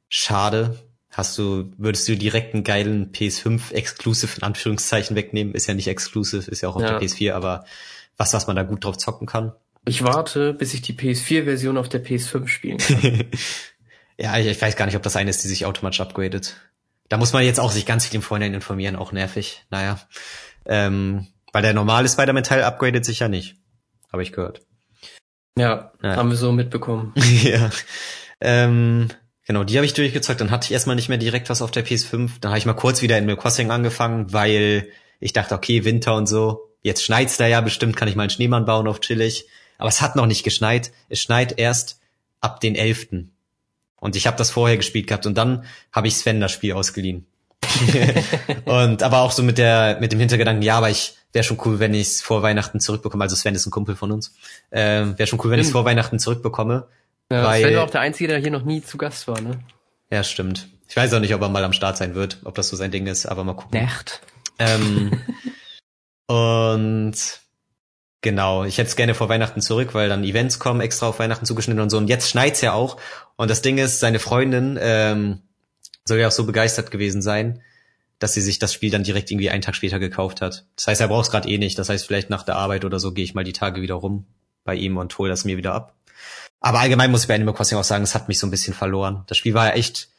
schade. Hast du, würdest du direkt einen geilen PS5 Exclusive in Anführungszeichen wegnehmen? Ist ja nicht exclusive, ist ja auch auf ja. der PS4, aber was, was man da gut drauf zocken kann. Ich warte, bis ich die PS4-Version auf der PS5 spielen kann. ja, ich, ich, weiß gar nicht, ob das eine ist, die sich automatisch upgradet. Da muss man jetzt auch sich ganz viel im Vorhinein informieren, auch nervig. Naja. Ähm, weil der normale Spider-Man-Teil upgradet sich ja nicht. Habe ich gehört. Ja, ja, haben wir so mitbekommen. ja. Ähm, genau, die habe ich durchgezockt. Dann hatte ich erstmal nicht mehr direkt was auf der PS5. Dann habe ich mal kurz wieder in Animal Crossing angefangen, weil ich dachte, okay, Winter und so, jetzt schneit's da ja bestimmt, kann ich mal einen Schneemann bauen auf chillig. Aber es hat noch nicht geschneit. Es schneit erst ab den 11. Und ich habe das vorher gespielt gehabt und dann habe ich Sven das Spiel ausgeliehen. und aber auch so mit der mit dem Hintergedanken, ja, aber ich wäre schon cool, wenn ich es vor Weihnachten zurückbekomme. Also Sven ist ein Kumpel von uns. Ähm, wäre schon cool, wenn ich es vor Weihnachten zurückbekomme. Ja, weil, Sven war auch der Einzige, der hier noch nie zu Gast war, ne? Ja, stimmt. Ich weiß auch nicht, ob er mal am Start sein wird, ob das so sein Ding ist, aber mal gucken. Nacht. Ähm, Und genau, ich hätte es gerne vor Weihnachten zurück, weil dann Events kommen, extra auf Weihnachten zugeschnitten und so. Und jetzt schneit's ja auch. Und das Ding ist, seine Freundin ähm, soll ja auch so begeistert gewesen sein, dass sie sich das Spiel dann direkt irgendwie einen Tag später gekauft hat. Das heißt, er braucht es gerade eh nicht. Das heißt, vielleicht nach der Arbeit oder so gehe ich mal die Tage wieder rum bei ihm und hole das mir wieder ab. Aber allgemein muss ich bei Animal Crossing auch sagen, es hat mich so ein bisschen verloren. Das Spiel war ja echt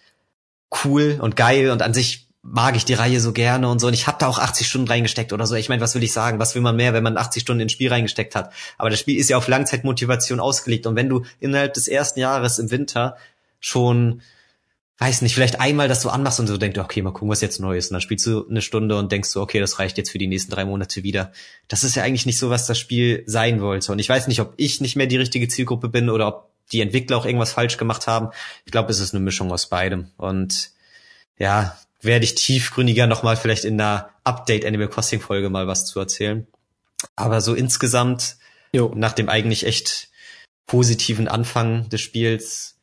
cool und geil und an sich mag ich die Reihe so gerne und so. Und ich habe da auch 80 Stunden reingesteckt oder so. Ich meine, was will ich sagen? Was will man mehr, wenn man 80 Stunden ins Spiel reingesteckt hat? Aber das Spiel ist ja auf Langzeitmotivation ausgelegt. Und wenn du innerhalb des ersten Jahres im Winter schon, weiß nicht, vielleicht einmal das so anmachst und so denkst, okay, mal gucken, was jetzt neu ist. Und dann spielst du eine Stunde und denkst so, okay, das reicht jetzt für die nächsten drei Monate wieder. Das ist ja eigentlich nicht so, was das Spiel sein wollte. Und ich weiß nicht, ob ich nicht mehr die richtige Zielgruppe bin oder ob die Entwickler auch irgendwas falsch gemacht haben. Ich glaube, es ist eine Mischung aus beidem. Und ja, werde ich tiefgründiger nochmal vielleicht in einer Update Animal Crossing Folge mal was zu erzählen. Aber so insgesamt, jo. nach dem eigentlich echt positiven Anfang des Spiels,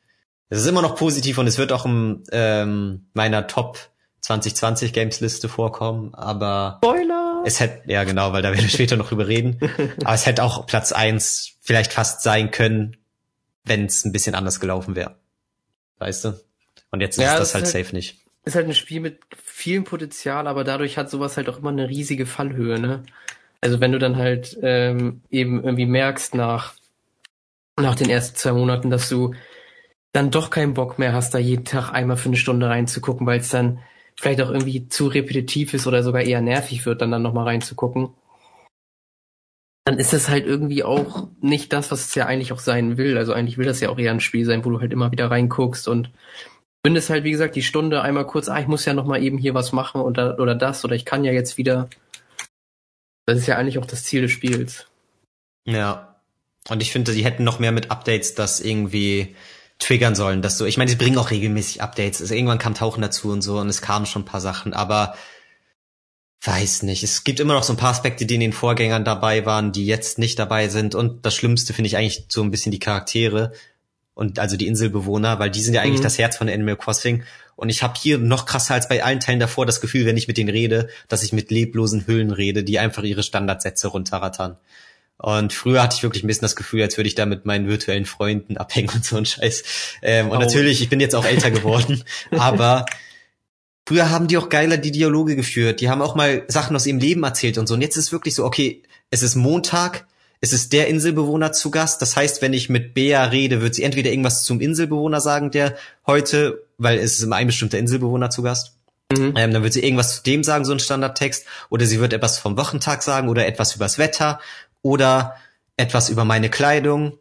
es ist immer noch positiv und es wird auch in ähm, meiner Top 2020 Games Liste vorkommen, aber Spoiler! es hätte, ja genau, weil da werden wir später noch drüber reden, aber es hätte auch Platz eins vielleicht fast sein können, wenn es ein bisschen anders gelaufen wäre. Weißt du? Und jetzt ja, ist das, das halt, halt safe nicht ist halt ein Spiel mit vielem Potenzial, aber dadurch hat sowas halt auch immer eine riesige Fallhöhe, ne? Also wenn du dann halt ähm, eben irgendwie merkst nach, nach den ersten zwei Monaten, dass du dann doch keinen Bock mehr hast, da jeden Tag einmal für eine Stunde reinzugucken, weil es dann vielleicht auch irgendwie zu repetitiv ist oder sogar eher nervig wird, dann dann nochmal reinzugucken, dann ist es halt irgendwie auch nicht das, was es ja eigentlich auch sein will. Also eigentlich will das ja auch eher ein Spiel sein, wo du halt immer wieder reinguckst und es halt, wie gesagt, die Stunde einmal kurz, ah, ich muss ja noch mal eben hier was machen oder, oder das oder ich kann ja jetzt wieder. Das ist ja eigentlich auch das Ziel des Spiels. Ja. Und ich finde, sie hätten noch mehr mit Updates das irgendwie triggern sollen, dass du, ich meine, sie bringen auch regelmäßig Updates. Also irgendwann kam Tauchen dazu und so und es kamen schon ein paar Sachen, aber weiß nicht. Es gibt immer noch so ein paar Aspekte, die in den Vorgängern dabei waren, die jetzt nicht dabei sind. Und das Schlimmste finde ich eigentlich so ein bisschen die Charaktere und also die Inselbewohner, weil die sind ja eigentlich mhm. das Herz von Animal Crossing. Und ich habe hier noch krasser als bei allen Teilen davor das Gefühl, wenn ich mit denen rede, dass ich mit leblosen Hüllen rede, die einfach ihre Standardsätze runterrattern. Und früher hatte ich wirklich ein bisschen das Gefühl, als würde ich da mit meinen virtuellen Freunden abhängen und so ein Scheiß. Ähm, und oh. natürlich, ich bin jetzt auch älter geworden, aber früher haben die auch geiler die Dialoge geführt. Die haben auch mal Sachen aus ihrem Leben erzählt und so. Und jetzt ist wirklich so, okay, es ist Montag, es ist der Inselbewohner zu Gast. Das heißt, wenn ich mit Bea rede, wird sie entweder irgendwas zum Inselbewohner sagen, der heute, weil es ist immer ein bestimmter Inselbewohner zu Gast. Mhm. Ähm, dann wird sie irgendwas zu dem sagen, so ein Standardtext, oder sie wird etwas vom Wochentag sagen oder etwas übers Wetter oder etwas über meine Kleidung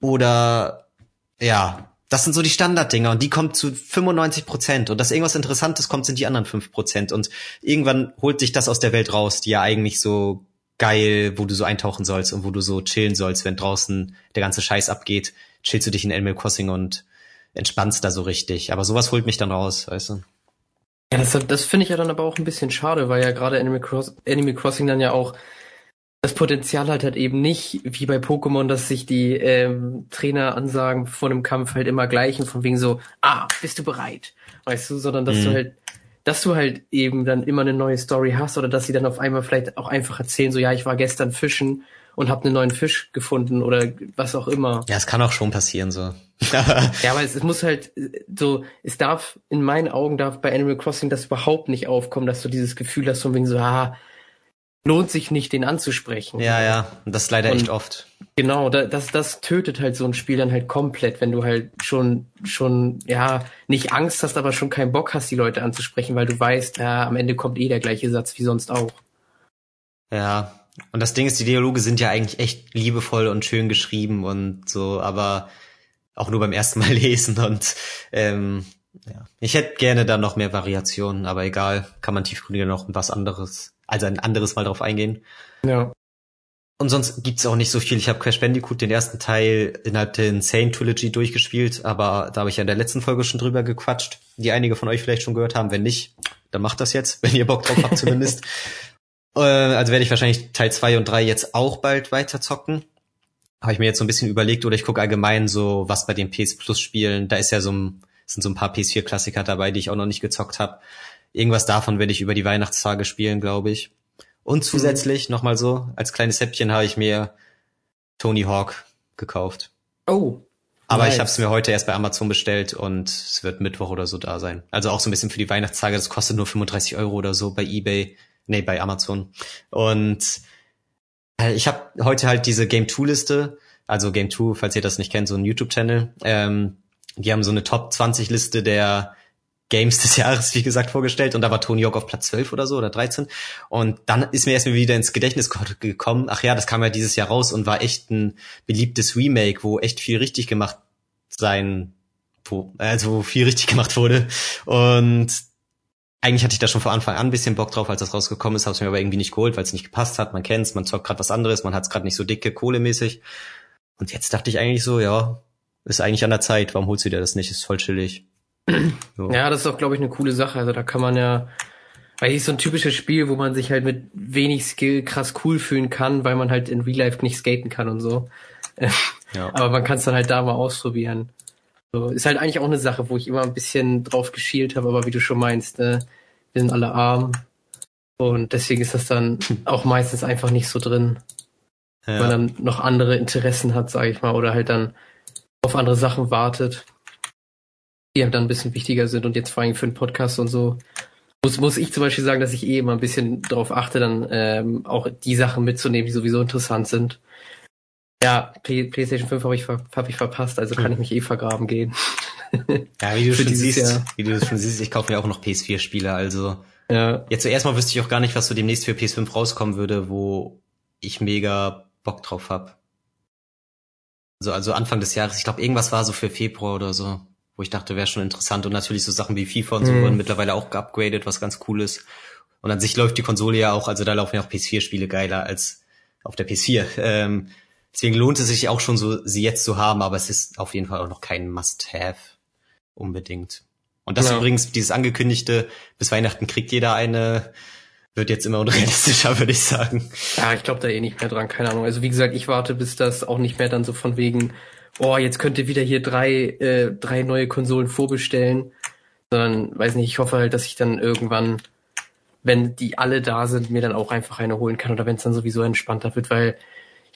oder ja, das sind so die Standarddinger und die kommt zu 95 Prozent und dass irgendwas Interessantes kommt, sind die anderen fünf Prozent und irgendwann holt sich das aus der Welt raus, die ja eigentlich so geil, wo du so eintauchen sollst und wo du so chillen sollst, wenn draußen der ganze Scheiß abgeht, chillst du dich in Animal Crossing und entspannst da so richtig. Aber sowas holt mich dann raus, weißt du? Ja, das, das finde ich ja dann aber auch ein bisschen schade, weil ja gerade Animal, Cross, Animal Crossing dann ja auch das Potenzial hat halt eben nicht, wie bei Pokémon, dass sich die ähm, Trainer ansagen vor einem Kampf halt immer gleichen, von wegen so, ah, bist du bereit? Weißt du, sondern dass mhm. du halt, dass du halt eben dann immer eine neue Story hast oder dass sie dann auf einmal vielleicht auch einfach erzählen, so ja, ich war gestern fischen und habe einen neuen Fisch gefunden oder was auch immer. Ja, es kann auch schon passieren so. ja, aber es, es, muss halt so, es darf, in meinen Augen darf bei Animal Crossing das überhaupt nicht aufkommen, dass du dieses Gefühl hast von wegen so, ah, lohnt sich nicht, den anzusprechen. Ja, ja, und das leider und echt oft. Genau, das, das tötet halt so ein Spiel dann halt komplett, wenn du halt schon, schon, ja, nicht Angst hast, aber schon keinen Bock hast, die Leute anzusprechen, weil du weißt, ja, am Ende kommt eh der gleiche Satz wie sonst auch. Ja, und das Ding ist, die Dialoge sind ja eigentlich echt liebevoll und schön geschrieben und so, aber auch nur beim ersten Mal lesen und ähm, ja. Ich hätte gerne da noch mehr Variationen, aber egal, kann man tiefgründiger noch was anderes also ein anderes Mal drauf eingehen. Ja. Und sonst gibt's auch nicht so viel. Ich habe Crash Bandicoot den ersten Teil innerhalb der Insane Trilogy durchgespielt, aber da habe ich ja in der letzten Folge schon drüber gequatscht, die einige von euch vielleicht schon gehört haben. Wenn nicht, dann macht das jetzt, wenn ihr Bock drauf habt zumindest. Äh, also werde ich wahrscheinlich Teil zwei und drei jetzt auch bald weiter zocken. Habe ich mir jetzt so ein bisschen überlegt oder ich gucke allgemein so, was bei den PS Plus Spielen, da ist ja so ein, sind so ein paar PS4 Klassiker dabei, die ich auch noch nicht gezockt habe. Irgendwas davon werde ich über die Weihnachtstage spielen, glaube ich. Und mhm. zusätzlich, mhm. nochmal so, als kleines Häppchen habe ich mir Tony Hawk gekauft. Oh. Aber nice. ich habe es mir heute erst bei Amazon bestellt und es wird Mittwoch oder so da sein. Also auch so ein bisschen für die Weihnachtstage. Das kostet nur 35 Euro oder so bei eBay. Nee, bei Amazon. Und äh, ich habe heute halt diese Game 2 Liste. Also Game 2, falls ihr das nicht kennt, so ein YouTube-Channel. Ähm, die haben so eine Top 20 Liste der Games des Jahres, wie gesagt, vorgestellt. Und da war Tony Hawk auf Platz 12 oder so oder 13 und dann ist mir erstmal wieder ins Gedächtnis gekommen, ach ja, das kam ja dieses Jahr raus und war echt ein beliebtes Remake, wo echt viel richtig gemacht sein, wo, also wo viel richtig gemacht wurde. Und eigentlich hatte ich da schon von Anfang an ein bisschen Bock drauf, als das rausgekommen ist, habe es mir aber irgendwie nicht geholt, weil es nicht gepasst hat, man kennt's, man zockt gerade was anderes, man hat's gerade nicht so dicke, kohlemäßig und jetzt dachte ich eigentlich so, ja, ist eigentlich an der Zeit, warum holst du dir das nicht, ist voll chillig. So. Ja, das ist auch, glaube ich, eine coole Sache. Also da kann man ja, weil ist so ein typisches Spiel, wo man sich halt mit wenig Skill krass cool fühlen kann, weil man halt in Real Life nicht skaten kann und so. Ja. Aber man kann es dann halt da mal ausprobieren. So, ist halt eigentlich auch eine Sache, wo ich immer ein bisschen drauf geschielt habe, aber wie du schon meinst, ne, wir sind alle arm. Und deswegen ist das dann auch meistens einfach nicht so drin. Ja. Weil man dann noch andere Interessen hat, sage ich mal, oder halt dann auf andere Sachen wartet die dann ein bisschen wichtiger sind und jetzt vor allem für einen Podcast und so muss, muss ich zum Beispiel sagen, dass ich eh immer ein bisschen darauf achte, dann ähm, auch die Sachen mitzunehmen, die sowieso interessant sind. Ja, Play PlayStation 5 habe ich, hab ich verpasst, also kann ich mich eh vergraben gehen. Ja, wie du schon siehst, Jahr. wie du schon siehst, ich kaufe mir auch noch PS4-Spiele, also ja. Jetzt zuerst mal wüsste ich auch gar nicht, was so demnächst für PS5 rauskommen würde, wo ich mega Bock drauf hab. Also, also Anfang des Jahres, ich glaube, irgendwas war so für Februar oder so wo ich dachte, wäre schon interessant. Und natürlich so Sachen wie FIFA und so mhm. wurden mittlerweile auch geupgradet, was ganz cool ist. Und an sich läuft die Konsole ja auch, also da laufen ja auch PS4-Spiele geiler als auf der PS4. Ähm, deswegen lohnt es sich auch schon so, sie jetzt zu haben, aber es ist auf jeden Fall auch noch kein Must-Have unbedingt. Und das ja. übrigens, dieses angekündigte, bis Weihnachten kriegt jeder eine, wird jetzt immer unrealistischer, würde ich sagen. Ja, ich glaube da eh nicht mehr dran, keine Ahnung. Also wie gesagt, ich warte, bis das auch nicht mehr dann so von wegen oh, jetzt könnt ihr wieder hier drei, äh, drei neue Konsolen vorbestellen. Sondern, weiß nicht, ich hoffe halt, dass ich dann irgendwann, wenn die alle da sind, mir dann auch einfach eine holen kann oder wenn es dann sowieso entspannter wird, weil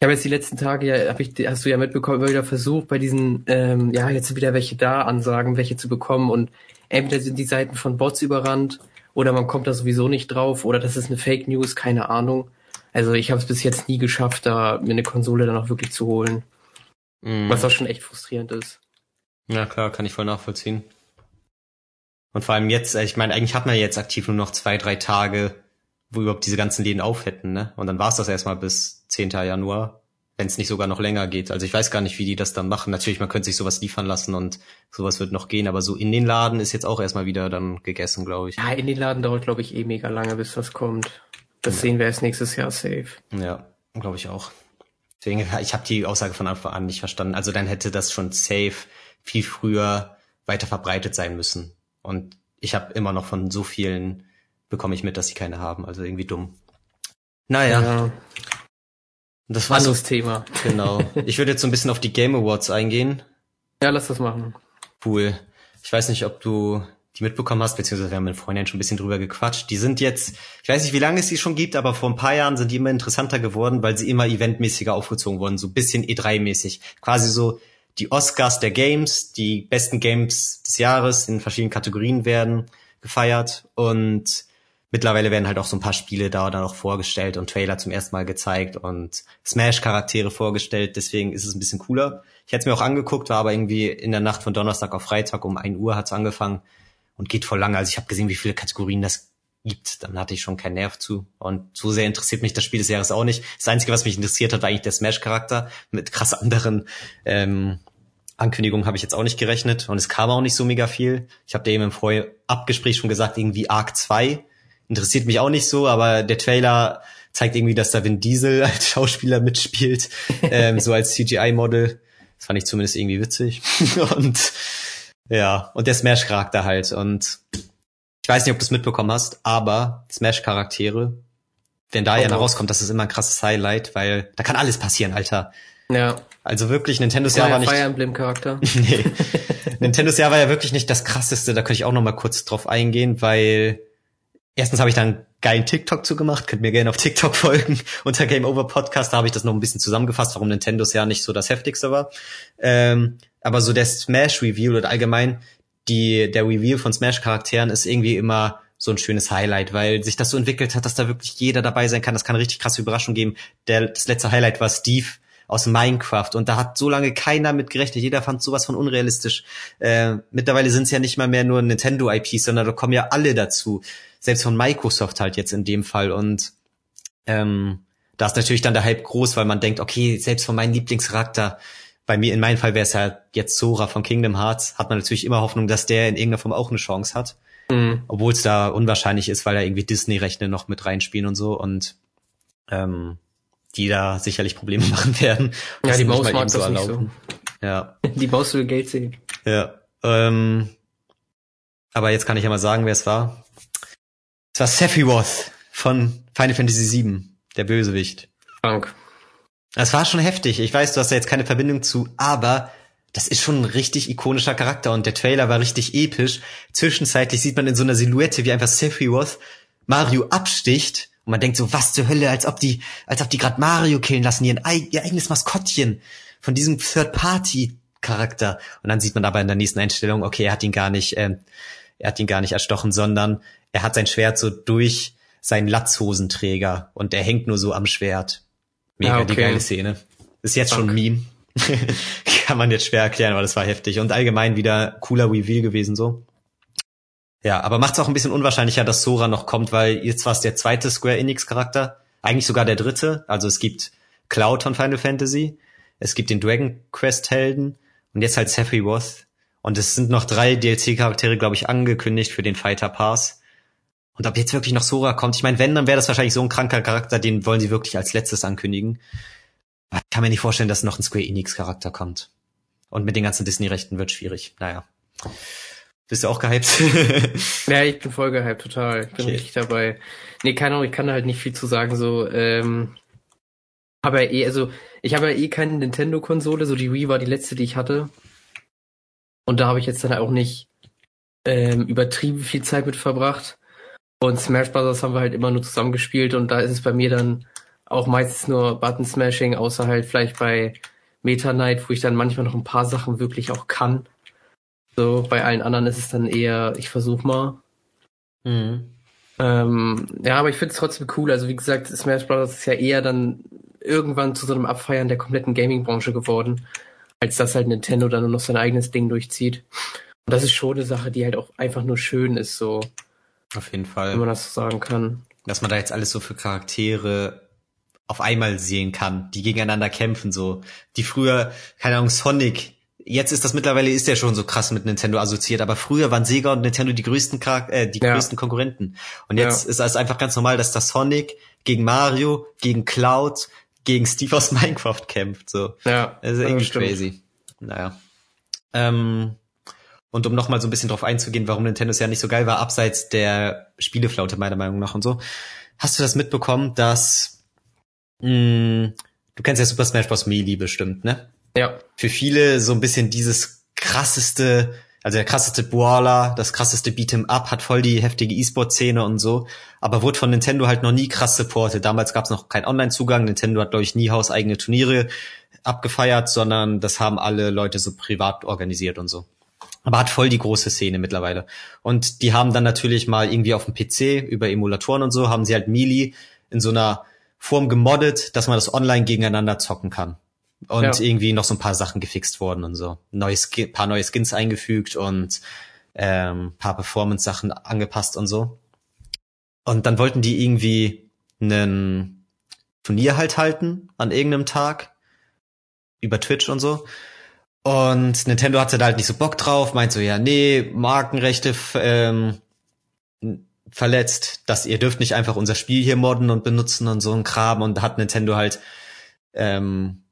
ich habe jetzt die letzten Tage ja, hab ich, hast du ja mitbekommen, immer wieder versucht, bei diesen, ähm, ja, jetzt sind wieder welche da, Ansagen, welche zu bekommen und entweder sind die Seiten von Bots überrannt oder man kommt da sowieso nicht drauf oder das ist eine Fake News, keine Ahnung. Also ich habe es bis jetzt nie geschafft, da mir eine Konsole dann auch wirklich zu holen. Mhm. Was auch schon echt frustrierend ist. Ja klar, kann ich voll nachvollziehen. Und vor allem jetzt, äh, ich meine, eigentlich hat man jetzt aktiv nur noch zwei, drei Tage, wo überhaupt diese ganzen Läden auf hätten, ne? Und dann war es das erstmal bis 10. Januar, wenn es nicht sogar noch länger geht. Also ich weiß gar nicht, wie die das dann machen. Natürlich, man könnte sich sowas liefern lassen und sowas wird noch gehen, aber so in den Laden ist jetzt auch erstmal wieder dann gegessen, glaube ich. Ja, in den Laden dauert, glaube ich, eh mega lange, bis das kommt. Das ja. sehen wir erst nächstes Jahr safe. Ja, glaube ich auch. Deswegen, ich habe die Aussage von Anfang an nicht verstanden. Also dann hätte das schon safe viel früher weiter verbreitet sein müssen. Und ich habe immer noch von so vielen bekomme ich mit, dass sie keine haben. Also irgendwie dumm. Naja. Ja. Das war Anderes Thema. Genau. Ich würde jetzt so ein bisschen auf die Game Awards eingehen. Ja, lass das machen. Cool. Ich weiß nicht, ob du die mitbekommen hast, beziehungsweise wir haben mit Freundin schon ein bisschen drüber gequatscht. Die sind jetzt, ich weiß nicht, wie lange es die schon gibt, aber vor ein paar Jahren sind die immer interessanter geworden, weil sie immer eventmäßiger aufgezogen wurden, so ein bisschen E3-mäßig. Quasi so die Oscars der Games, die besten Games des Jahres in verschiedenen Kategorien werden gefeiert und mittlerweile werden halt auch so ein paar Spiele da dann auch vorgestellt und Trailer zum ersten Mal gezeigt und Smash-Charaktere vorgestellt. Deswegen ist es ein bisschen cooler. Ich hätte es mir auch angeguckt, war aber irgendwie in der Nacht von Donnerstag auf Freitag um ein Uhr hat es angefangen und geht voll lange. Also ich habe gesehen, wie viele Kategorien das gibt. Dann hatte ich schon keinen Nerv zu. Und so sehr interessiert mich das Spiel des Jahres auch nicht. Das Einzige, was mich interessiert hat, war eigentlich der Smash-Charakter. Mit krass anderen ähm, Ankündigungen habe ich jetzt auch nicht gerechnet. Und es kam auch nicht so mega viel. Ich habe dir eben im Vorabgespräch schon gesagt, irgendwie Arc 2 interessiert mich auch nicht so, aber der Trailer zeigt irgendwie, dass da Vin Diesel als Schauspieler mitspielt, ähm, so als CGI-Model. Das fand ich zumindest irgendwie witzig. und ja, und der Smash-Charakter halt. Und ich weiß nicht, ob du es mitbekommen hast, aber Smash-Charaktere, wenn da oh, ja rauskommt, das ist immer ein krasses Highlight, weil da kann alles passieren, Alter. Ja. Also wirklich, Nintendos Jahr war nicht. Fire Emblem Charakter. nee. Nintendos Jahr war ja wirklich nicht das krasseste, da könnte ich auch noch mal kurz drauf eingehen, weil erstens habe ich dann geilen TikTok zugemacht, könnt mir gerne auf TikTok folgen. Unter Game Over Podcast, da habe ich das noch ein bisschen zusammengefasst, warum Nintendos ja nicht so das heftigste war. Ähm, aber so der Smash Reveal oder allgemein die, der Reveal von Smash Charakteren ist irgendwie immer so ein schönes Highlight, weil sich das so entwickelt hat, dass da wirklich jeder dabei sein kann. Das kann eine richtig krasse Überraschung geben. Der, das letzte Highlight war Steve aus Minecraft und da hat so lange keiner mit gerechnet. Jeder fand sowas von unrealistisch. Äh, mittlerweile sind es ja nicht mal mehr nur Nintendo-IPs, sondern da kommen ja alle dazu selbst von Microsoft halt jetzt in dem Fall. Und ähm, da ist natürlich dann der Hype groß, weil man denkt, okay, selbst von meinem Lieblingscharakter, bei mir, in meinem Fall wäre es ja jetzt Sora von Kingdom Hearts, hat man natürlich immer Hoffnung, dass der in irgendeiner Form auch eine Chance hat. Mhm. Obwohl es da unwahrscheinlich ist, weil da irgendwie Disney-Rechne noch mit reinspielen und so und ähm, die da sicherlich Probleme machen werden. Ja, die Maus mag so das erlauben. nicht so. Ja. Die Maus will Geld sehen. Ja. Ähm, aber jetzt kann ich ja mal sagen, wer es war. Es war Sephiroth von Final Fantasy VII, der Bösewicht. Frank. Das war schon heftig. Ich weiß, du hast da jetzt keine Verbindung zu, aber das ist schon ein richtig ikonischer Charakter und der Trailer war richtig episch. Zwischenzeitlich sieht man in so einer Silhouette, wie einfach Sephiroth Mario absticht und man denkt so, was zur Hölle, als ob die, als ob die gerade Mario killen lassen, ihr, ihr eigenes Maskottchen von diesem Third-Party-Charakter. Und dann sieht man aber in der nächsten Einstellung, okay, er hat ihn gar nicht, ähm, er hat ihn gar nicht erstochen, sondern er hat sein Schwert so durch seinen Latzhosenträger und er hängt nur so am Schwert. Mega ah, okay. die geile Szene. Ist jetzt Fuck. schon ein Meme. Kann man jetzt schwer erklären, aber das war heftig. Und allgemein wieder cooler Reveal gewesen so. Ja, aber macht es auch ein bisschen unwahrscheinlicher, dass Sora noch kommt, weil jetzt war es der zweite Square Enix Charakter, eigentlich sogar der dritte. Also es gibt Cloud von Final Fantasy, es gibt den Dragon Quest Helden und jetzt halt Sephiroth. Und es sind noch drei DLC-Charaktere, glaube ich, angekündigt für den Fighter Pass. Und ob jetzt wirklich noch Sora kommt, ich meine, wenn, dann wäre das wahrscheinlich so ein kranker Charakter, den wollen sie wirklich als letztes ankündigen. Aber ich kann mir nicht vorstellen, dass noch ein Square Enix-Charakter kommt. Und mit den ganzen Disney-Rechten wird schwierig. Naja. Bist du auch gehypt? ja, ich bin voll gehypt, total. Ich bin okay. richtig dabei. Nee, keine Ahnung, ich kann da halt nicht viel zu sagen, so, ähm, aber eh, also, ich habe ja eh keine Nintendo-Konsole, so die Wii war die letzte, die ich hatte. Und da habe ich jetzt dann auch nicht ähm, übertrieben viel Zeit mit verbracht. Und Smash Bros. haben wir halt immer nur zusammengespielt und da ist es bei mir dann auch meistens nur Button Smashing, außer halt vielleicht bei Meta Knight, wo ich dann manchmal noch ein paar Sachen wirklich auch kann. So, bei allen anderen ist es dann eher, ich versuch mal. Mhm. Ähm, ja, aber ich finde es trotzdem cool. Also wie gesagt, Smash Bros. ist ja eher dann irgendwann zu so einem Abfeiern der kompletten Gaming-Branche geworden als dass halt Nintendo dann nur noch sein eigenes Ding durchzieht. Und das ist schon eine Sache, die halt auch einfach nur schön ist, so. Auf jeden Fall. Wenn man das so sagen kann. Dass man da jetzt alles so für Charaktere auf einmal sehen kann, die gegeneinander kämpfen, so. Die früher, keine Ahnung, Sonic, jetzt ist das mittlerweile, ist ja schon so krass mit Nintendo assoziiert, aber früher waren Sega und Nintendo die größten, Charak äh, die ja. größten Konkurrenten. Und jetzt ja. ist es einfach ganz normal, dass das Sonic gegen Mario, gegen Cloud, gegen Steve aus Minecraft kämpft. So. Ja. Also irgendwie stimmt. crazy. Naja. Ähm, und um nochmal so ein bisschen drauf einzugehen, warum Nintendo ja nicht so geil war, abseits der Spieleflaute meiner Meinung nach und so, hast du das mitbekommen, dass mh, hm, du kennst ja Super Smash Bros. Melee bestimmt, ne? Ja. Für viele so ein bisschen dieses krasseste, also der krasseste Brawler, das krasseste Beat'em Up, hat voll die heftige E-Sport-Szene und so, aber wurde von Nintendo halt noch nie krass supported. Damals gab es noch keinen Online-Zugang, Nintendo hat, glaube ich, nie hauseigene Turniere abgefeiert, sondern das haben alle Leute so privat organisiert und so. Aber hat voll die große Szene mittlerweile. Und die haben dann natürlich mal irgendwie auf dem PC über Emulatoren und so, haben sie halt Melee in so einer Form gemoddet, dass man das online gegeneinander zocken kann. Und ja. irgendwie noch so ein paar Sachen gefixt worden und so. Neues, paar neue Skins eingefügt und ähm, paar Performance-Sachen angepasst und so. Und dann wollten die irgendwie einen Turnier halt halten an irgendeinem Tag über Twitch und so. Und Nintendo hatte da halt nicht so Bock drauf, meint so, ja, nee, Markenrechte ähm, verletzt, dass ihr dürft nicht einfach unser Spiel hier modden und benutzen und so ein Kram. Und hat Nintendo halt, ähm,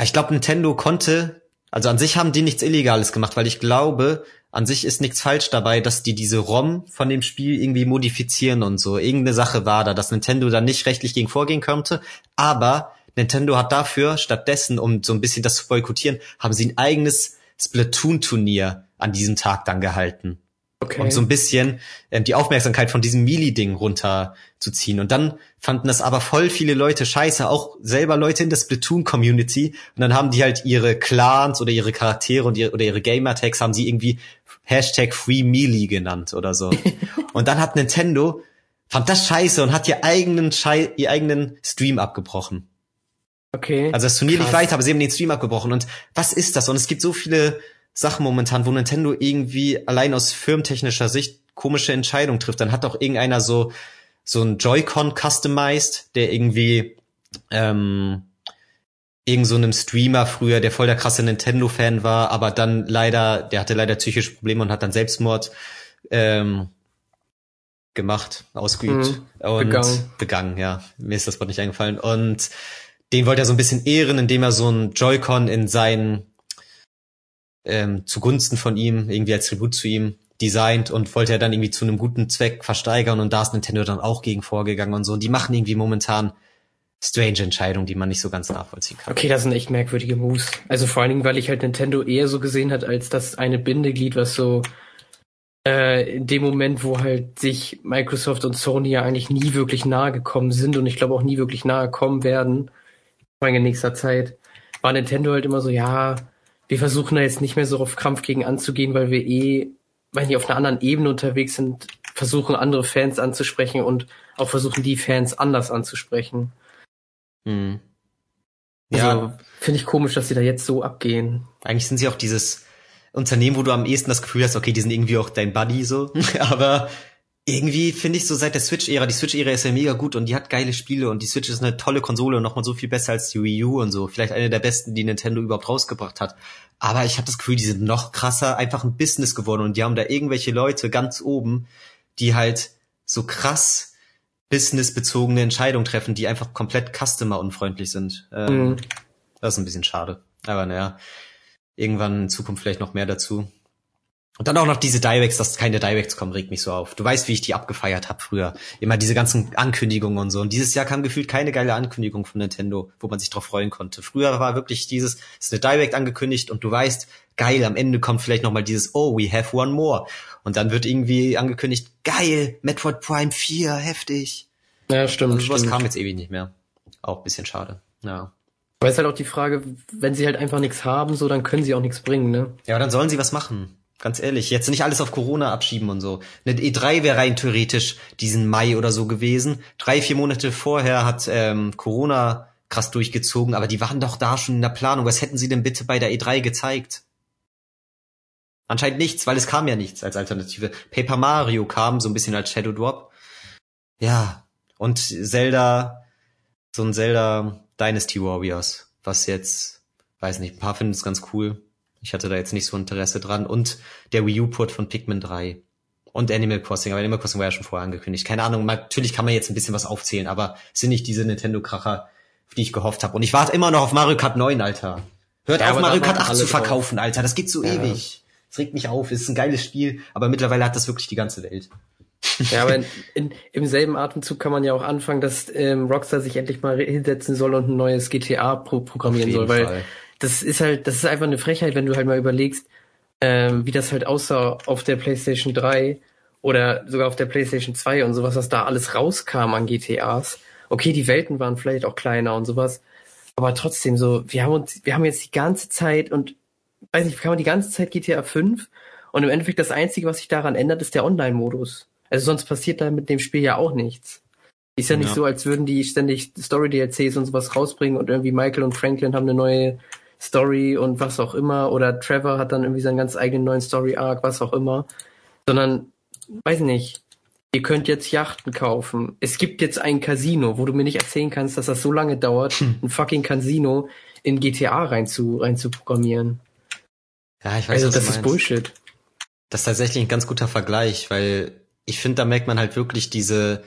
ich glaube, Nintendo konnte, also an sich haben die nichts Illegales gemacht, weil ich glaube, an sich ist nichts falsch dabei, dass die diese ROM von dem Spiel irgendwie modifizieren und so. Irgendeine Sache war da, dass Nintendo da nicht rechtlich gegen vorgehen könnte, aber Nintendo hat dafür stattdessen, um so ein bisschen das zu boykottieren, haben sie ein eigenes Splatoon-Turnier an diesem Tag dann gehalten. Okay. Und so ein bisschen ähm, die Aufmerksamkeit von diesem Melee-Ding runterzuziehen. Und dann fanden das aber voll viele Leute scheiße, auch selber Leute in der Splatoon-Community. Und dann haben die halt ihre Clans oder ihre Charaktere und ihre, oder ihre Gamer-Tags haben sie irgendwie Hashtag Free Melee genannt oder so. und dann hat Nintendo, fand das scheiße und hat ihr eigenen, Schei ihr eigenen Stream abgebrochen. Okay. Also das Turnier lief weiter, aber sie haben den Stream abgebrochen. Und was ist das? Und es gibt so viele Sachen momentan, wo Nintendo irgendwie allein aus firmentechnischer Sicht komische Entscheidungen trifft. Dann hat doch irgendeiner so so ein Joy-Con customized, der irgendwie ähm, irgend so einem Streamer früher, der voll der krasse Nintendo-Fan war, aber dann leider, der hatte leider psychische Probleme und hat dann Selbstmord ähm, gemacht, ausgeübt mhm, und begangen. begangen, ja. Mir ist das Wort nicht eingefallen. Und den wollte er so ein bisschen ehren, indem er so ein Joy-Con in seinen ähm, zugunsten von ihm, irgendwie als Tribut zu ihm, designt und wollte er dann irgendwie zu einem guten Zweck versteigern und da ist Nintendo dann auch gegen vorgegangen und so. Und die machen irgendwie momentan strange Entscheidungen, die man nicht so ganz nachvollziehen kann. Okay, das sind echt merkwürdige Moves. Also vor allen Dingen, weil ich halt Nintendo eher so gesehen hat, als das eine Bindeglied, was so äh, in dem Moment, wo halt sich Microsoft und Sony ja eigentlich nie wirklich nahe gekommen sind und ich glaube auch nie wirklich nahe kommen werden, in nächster Zeit, war Nintendo halt immer so, ja, wir versuchen da jetzt nicht mehr so auf Krampf gegen anzugehen, weil wir eh, weil die auf einer anderen Ebene unterwegs sind, versuchen andere Fans anzusprechen und auch versuchen die Fans anders anzusprechen. Hm. Ja. Also, finde ich komisch, dass sie da jetzt so abgehen. Eigentlich sind sie auch dieses Unternehmen, wo du am ehesten das Gefühl hast, okay, die sind irgendwie auch dein Buddy so, aber irgendwie finde ich so seit der Switch-Ära, die Switch-Ära ist ja mega gut und die hat geile Spiele und die Switch ist eine tolle Konsole und nochmal so viel besser als die Wii U und so. Vielleicht eine der besten, die Nintendo überhaupt rausgebracht hat. Aber ich habe das Gefühl, die sind noch krasser, einfach ein Business geworden und die haben da irgendwelche Leute ganz oben, die halt so krass businessbezogene Entscheidungen treffen, die einfach komplett customer-unfreundlich sind. Ähm, mhm. Das ist ein bisschen schade. Aber naja, irgendwann in Zukunft vielleicht noch mehr dazu. Und dann auch noch diese Directs, dass keine Directs kommen, regt mich so auf. Du weißt, wie ich die abgefeiert habe früher. Immer diese ganzen Ankündigungen und so. Und dieses Jahr kam gefühlt keine geile Ankündigung von Nintendo, wo man sich drauf freuen konnte. Früher war wirklich dieses, es ist eine Direct angekündigt und du weißt, geil, am Ende kommt vielleicht nochmal dieses, oh, we have one more. Und dann wird irgendwie angekündigt, geil, Metroid Prime 4, heftig. Ja, stimmt. Und sowas stimmt. kam jetzt ewig nicht mehr. Auch bisschen schade. Ja. Aber ist halt auch die Frage, wenn sie halt einfach nichts haben, so, dann können sie auch nichts bringen, ne? Ja, dann sollen sie was machen. Ganz ehrlich, jetzt nicht alles auf Corona abschieben und so. Eine E3 wäre rein theoretisch diesen Mai oder so gewesen. Drei, vier Monate vorher hat ähm, Corona krass durchgezogen, aber die waren doch da schon in der Planung. Was hätten sie denn bitte bei der E3 gezeigt? Anscheinend nichts, weil es kam ja nichts als Alternative. Paper Mario kam so ein bisschen als Shadow Drop. Ja, und Zelda, so ein Zelda Dynasty Warriors, was jetzt, weiß nicht, ein paar finden es ganz cool. Ich hatte da jetzt nicht so Interesse dran. Und der Wii U-Port von Pikmin 3. Und Animal Crossing, aber Animal Crossing war ja schon vorher angekündigt. Keine Ahnung, natürlich kann man jetzt ein bisschen was aufzählen, aber sind nicht diese Nintendo-Kracher, auf die ich gehofft habe. Und ich warte immer noch auf Mario Kart 9, Alter. Hört ja, auf, Mario Kart 8 zu verkaufen, drauf. Alter. Das geht so ja. ewig. Das regt mich auf. Es ist ein geiles Spiel, aber mittlerweile hat das wirklich die ganze Welt. Ja, aber in, in, im selben Atemzug kann man ja auch anfangen, dass ähm, Rockstar sich endlich mal hinsetzen soll und ein neues GTA pro programmieren soll, weil Fall. Das ist halt, das ist einfach eine Frechheit, wenn du halt mal überlegst, ähm, wie das halt aussah auf der PlayStation 3 oder sogar auf der PlayStation 2 und sowas, was da alles rauskam an GTAs. Okay, die Welten waren vielleicht auch kleiner und sowas, aber trotzdem so, wir haben uns, wir haben jetzt die ganze Zeit und weiß nicht, kann man die ganze Zeit GTA 5 und im Endeffekt das Einzige, was sich daran ändert, ist der Online-Modus. Also sonst passiert da mit dem Spiel ja auch nichts. Ist ja nicht ja. so, als würden die ständig Story-DLCs und sowas rausbringen und irgendwie Michael und Franklin haben eine neue Story und was auch immer oder Trevor hat dann irgendwie seinen ganz eigenen neuen Story-Arc, was auch immer. Sondern, weiß nicht, ihr könnt jetzt Yachten kaufen. Es gibt jetzt ein Casino, wo du mir nicht erzählen kannst, dass das so lange dauert, hm. ein fucking Casino in GTA rein zu, rein zu programmieren. Ja, ich weiß, also das ist Bullshit. Das ist tatsächlich ein ganz guter Vergleich, weil ich finde, da merkt man halt wirklich diese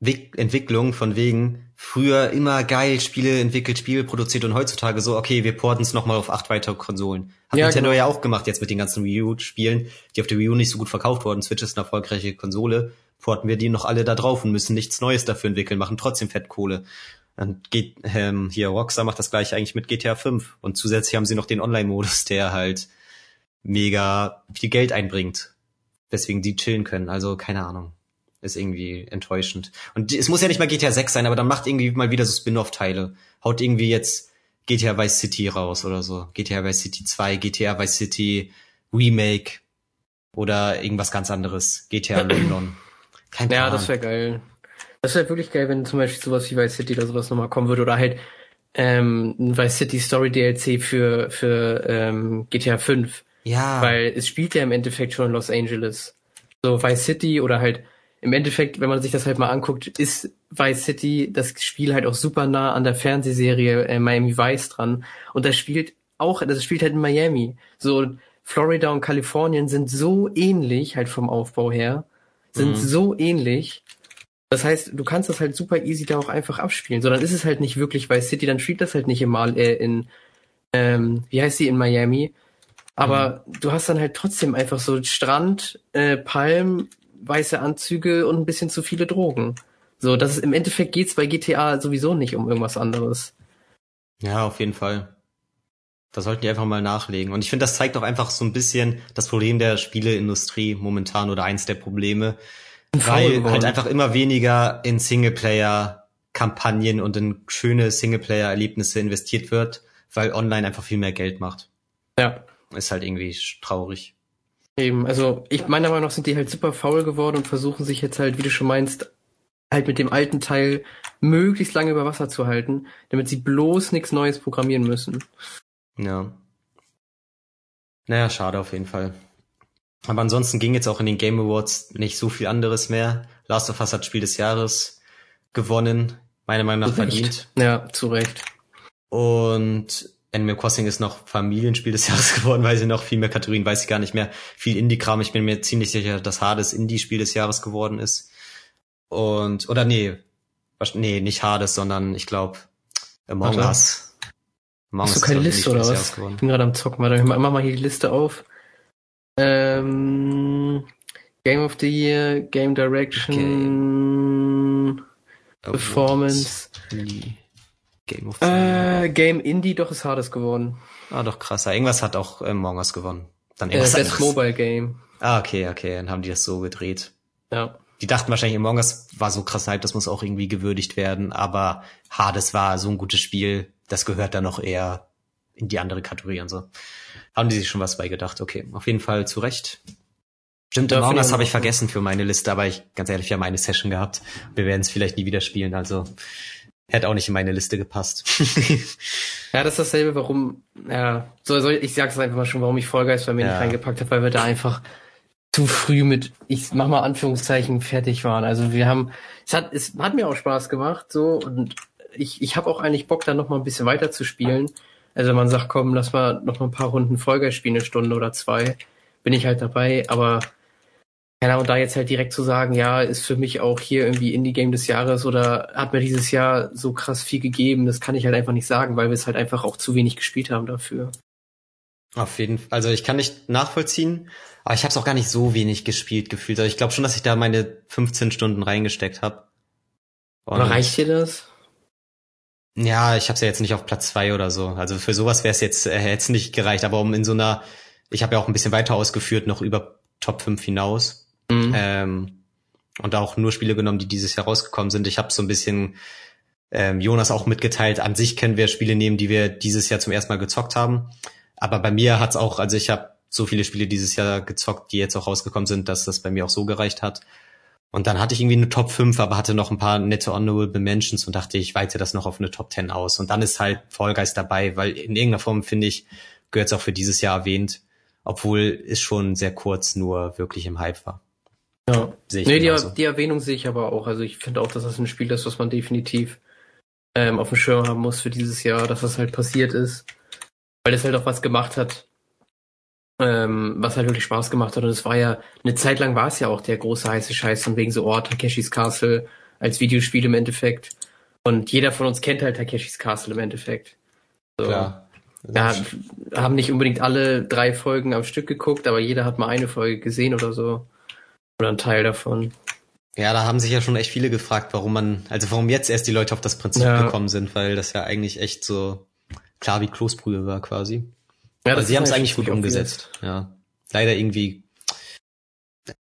Entwicklung von wegen früher immer geil Spiele entwickelt, Spiele produziert und heutzutage so, okay, wir porten es nochmal auf acht weitere Konsolen. Hat ja, Nintendo genau. ja auch gemacht jetzt mit den ganzen Wii U-Spielen, die auf der Wii U nicht so gut verkauft wurden. Switch ist eine erfolgreiche Konsole. Porten wir die noch alle da drauf und müssen nichts Neues dafür entwickeln, machen trotzdem Fettkohle. Dann geht ähm, hier Rockstar macht das gleiche eigentlich mit GTA 5 und zusätzlich haben sie noch den Online-Modus, der halt mega viel Geld einbringt, weswegen die chillen können. Also keine Ahnung, ist irgendwie enttäuschend. Und es muss ja nicht mal GTA 6 sein, aber dann macht irgendwie mal wieder so Spin-off-Teile. Haut irgendwie jetzt GTA Vice City raus oder so. GTA Vice City 2, GTA Vice City Remake oder irgendwas ganz anderes. GTA London. Kein Plan. Ja, das wäre geil. Das wäre wirklich geil, wenn zum Beispiel sowas wie Vice City oder sowas nochmal kommen würde oder halt ähm, ein Vice City Story DLC für für ähm, GTA 5. Ja. Weil es spielt ja im Endeffekt schon in Los Angeles. So Vice City oder halt im Endeffekt, wenn man sich das halt mal anguckt, ist Vice City das Spiel halt auch super nah an der Fernsehserie äh, Miami Vice dran. Und das spielt auch, das spielt halt in Miami. So Florida und Kalifornien sind so ähnlich halt vom Aufbau her, sind mhm. so ähnlich, das heißt, du kannst das halt super easy da auch einfach abspielen. So, dann ist es halt nicht wirklich Vice City, dann spielt das halt nicht immer äh, in, ähm, wie heißt sie, in Miami. Aber mhm. du hast dann halt trotzdem einfach so Strand, äh, Palm, weiße Anzüge und ein bisschen zu viele Drogen. So, das ist, im Endeffekt geht's bei GTA sowieso nicht um irgendwas anderes. Ja, auf jeden Fall. Da sollten die einfach mal nachlegen. Und ich finde, das zeigt auch einfach so ein bisschen das Problem der Spieleindustrie momentan oder eins der Probleme, weil halt einfach immer weniger in Singleplayer-Kampagnen und in schöne Singleplayer-Erlebnisse investiert wird, weil online einfach viel mehr Geld macht. Ja. Ist halt irgendwie traurig. Eben, also ich meiner Meinung nach sind die halt super faul geworden und versuchen sich jetzt halt, wie du schon meinst, halt mit dem alten Teil möglichst lange über Wasser zu halten, damit sie bloß nichts Neues programmieren müssen. Ja. Naja, schade auf jeden Fall. Aber ansonsten ging jetzt auch in den Game Awards nicht so viel anderes mehr. Last of Us hat Spiel des Jahres gewonnen, meiner Meinung nach verdient. Ja, zu Recht. Und Animal Crossing ist noch Familienspiel des Jahres geworden, weil sie noch viel mehr Kategorien, weiß ich gar nicht mehr. Viel Indie-Kram, ich bin mir ziemlich sicher, dass Hades Indie-Spiel des Jahres geworden ist. Und, oder nee, nee, nicht Hades, sondern ich glaube Among Warte. Us. Among Hast du keine Liste oder was? Ich bin gerade am Zocken, warte, mach mal hier die Liste auf. Ähm, Game of the Year, Game Direction, okay. Performance. Game of the Year. Äh, Game Indie, doch ist Hades geworden. Ah, doch krasser. Irgendwas hat auch äh, Mongas gewonnen. Dann irgendwas äh, Best Mobile Game. Ah, okay, okay. Dann haben die das so gedreht. Ja. Die dachten wahrscheinlich, Among Us war so krass halt, das muss auch irgendwie gewürdigt werden, aber Hades war so ein gutes Spiel, das gehört dann noch eher in die andere Kategorie und so haben die sich schon was bei gedacht. Okay, auf jeden Fall zu Recht. Stimmt, Among Us habe ich vergessen für meine Liste, aber ich, ganz ehrlich, wir haben eine Session gehabt. Wir werden es vielleicht nie wieder spielen, also hätte auch nicht in meine Liste gepasst. ja, das ist dasselbe, warum, ja, so, so ich sag's einfach mal schon, warum ich Vollgeist bei mir ja. nicht reingepackt habe, weil wir da einfach zu früh mit, ich mach mal Anführungszeichen, fertig waren. Also wir haben, es hat, es hat mir auch Spaß gemacht, so, und ich, ich habe auch eigentlich Bock, da noch mal ein bisschen weiter zu spielen. Also man sagt, komm, lass mal noch mal ein paar Runden Folger spielen, eine Stunde oder zwei, bin ich halt dabei. Aber Genau, und da jetzt halt direkt zu sagen, ja, ist für mich auch hier irgendwie Indie-Game des Jahres oder hat mir dieses Jahr so krass viel gegeben, das kann ich halt einfach nicht sagen, weil wir es halt einfach auch zu wenig gespielt haben dafür. Auf jeden Fall. Also ich kann nicht nachvollziehen, aber ich habe es auch gar nicht so wenig gespielt gefühlt. Also ich glaube schon, dass ich da meine 15 Stunden reingesteckt habe. Aber reicht dir das? Ja, ich habe es ja jetzt nicht auf Platz zwei oder so. Also für sowas wäre es jetzt äh, jetzt nicht gereicht. Aber um in so einer, ich habe ja auch ein bisschen weiter ausgeführt, noch über Top 5 hinaus. Mhm. Ähm, und auch nur Spiele genommen, die dieses Jahr rausgekommen sind. Ich habe so ein bisschen ähm, Jonas auch mitgeteilt. An sich können wir Spiele nehmen, die wir dieses Jahr zum ersten Mal gezockt haben. Aber bei mir hat's auch, also ich habe so viele Spiele dieses Jahr gezockt, die jetzt auch rausgekommen sind, dass das bei mir auch so gereicht hat. Und dann hatte ich irgendwie eine Top 5, aber hatte noch ein paar nette Honorable Mentions und dachte, ich weite das noch auf eine Top 10 aus. Und dann ist halt Guys dabei, weil in irgendeiner Form, finde ich, gehört es auch für dieses Jahr erwähnt, obwohl es schon sehr kurz nur wirklich im Hype war. Ja, sehe ich nee, die, die, Erwähnung sehe ich aber auch. Also ich finde auch, dass das ein Spiel ist, was man definitiv ähm, auf dem Schirm haben muss für dieses Jahr, dass das halt passiert ist weil es halt auch was gemacht hat, ähm, was halt wirklich Spaß gemacht hat. Und es war ja, eine Zeit lang war es ja auch der große heiße Scheiß von wegen so, oh, Takeshis Castle als Videospiel im Endeffekt. Und jeder von uns kennt halt Takeshis Castle im Endeffekt. So. Klar. Ja, haben nicht unbedingt alle drei Folgen am Stück geguckt, aber jeder hat mal eine Folge gesehen oder so. Oder einen Teil davon. Ja, da haben sich ja schon echt viele gefragt, warum man, also warum jetzt erst die Leute auf das Prinzip ja. gekommen sind, weil das ja eigentlich echt so klar wie Kloßbrühe war quasi. Ja, Aber sie haben es eigentlich gut umgesetzt. Ja. Leider irgendwie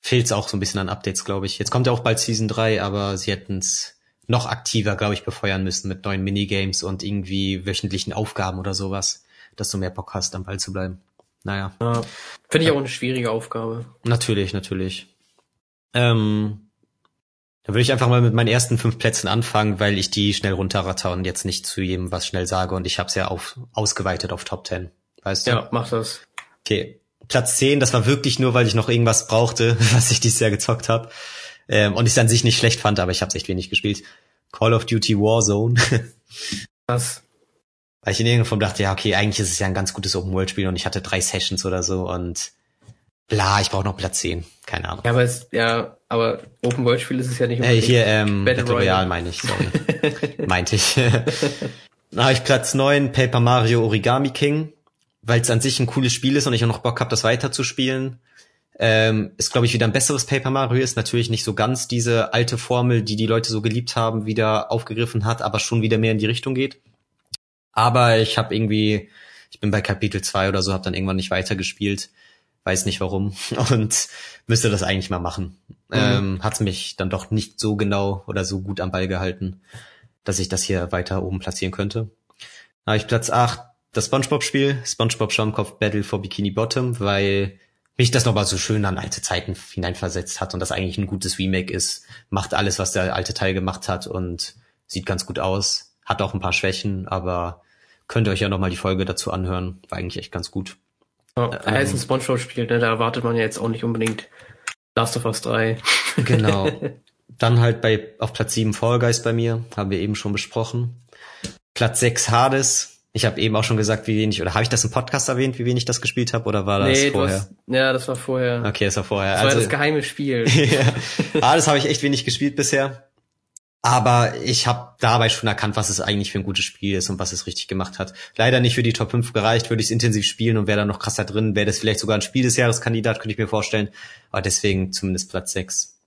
fehlt es auch so ein bisschen an Updates, glaube ich. Jetzt kommt ja auch bald Season 3, aber sie hätten es noch aktiver, glaube ich, befeuern müssen mit neuen Minigames und irgendwie wöchentlichen Aufgaben oder sowas, dass du mehr Bock hast, am Ball zu bleiben. Naja. Ja, Finde ich auch eine schwierige Aufgabe. Natürlich, natürlich. Ähm, da würde ich einfach mal mit meinen ersten fünf Plätzen anfangen, weil ich die schnell runterratter und jetzt nicht zu jedem was schnell sage und ich habe es ja auf, ausgeweitet auf Top 10. Weißt du? Ja, mach das. Okay. Platz 10, das war wirklich nur, weil ich noch irgendwas brauchte, was ich dieses Jahr gezockt habe. Ähm, und ich es an sich nicht schlecht fand, aber ich habe echt wenig gespielt. Call of Duty Warzone. Was? Weil ich in irgendeiner Form dachte, ja, okay, eigentlich ist es ja ein ganz gutes Open-World-Spiel und ich hatte drei Sessions oder so und bla, ich brauche noch Platz 10. Keine Ahnung. Ja, aber es, ja, aber Open World Spiel ist es ja nicht äh, Hier, ähm, Battle, Battle Royale meine ich, sorry. Meinte ich. Dann habe ich Platz 9, Paper Mario Origami King, weil es an sich ein cooles Spiel ist und ich auch noch Bock habe, das weiterzuspielen. Ähm, ist, glaube ich, wieder ein besseres Paper Mario, ist natürlich nicht so ganz diese alte Formel, die die Leute so geliebt haben, wieder aufgegriffen hat, aber schon wieder mehr in die Richtung geht. Aber ich habe irgendwie, ich bin bei Kapitel 2 oder so, habe dann irgendwann nicht weitergespielt weiß nicht warum und müsste das eigentlich mal machen. Mhm. Ähm, Hat mich dann doch nicht so genau oder so gut am Ball gehalten, dass ich das hier weiter oben platzieren könnte. Da habe ich Platz 8 das Spongebob-Spiel, Spongebob Schaumkopf Battle for Bikini Bottom, weil mich das nochmal so schön an alte Zeiten hineinversetzt hat und das eigentlich ein gutes Remake ist. Macht alles, was der alte Teil gemacht hat und sieht ganz gut aus. Hat auch ein paar Schwächen, aber könnt ihr euch ja nochmal die Folge dazu anhören. War eigentlich echt ganz gut. Ja, ähm, ist ein Spongebob-Spiel, ne? da erwartet man ja jetzt auch nicht unbedingt Last of Us 3. Genau. Dann halt bei auf Platz 7 Fall Guys bei mir, haben wir eben schon besprochen. Platz 6 Hades. Ich habe eben auch schon gesagt, wie wenig, oder habe ich das im Podcast erwähnt, wie wenig ich das gespielt habe, oder war das nee, vorher? Hast, ja, das war vorher. Okay, das war vorher. Das also, war das geheime Spiel. ja. Hades habe ich echt wenig gespielt bisher. Aber ich habe dabei schon erkannt, was es eigentlich für ein gutes Spiel ist und was es richtig gemacht hat. Leider nicht für die Top 5 gereicht, würde ich es intensiv spielen und wäre da noch krasser drin, wäre das vielleicht sogar ein Spiel des Jahreskandidat, könnte ich mir vorstellen. Aber deswegen zumindest Platz 6.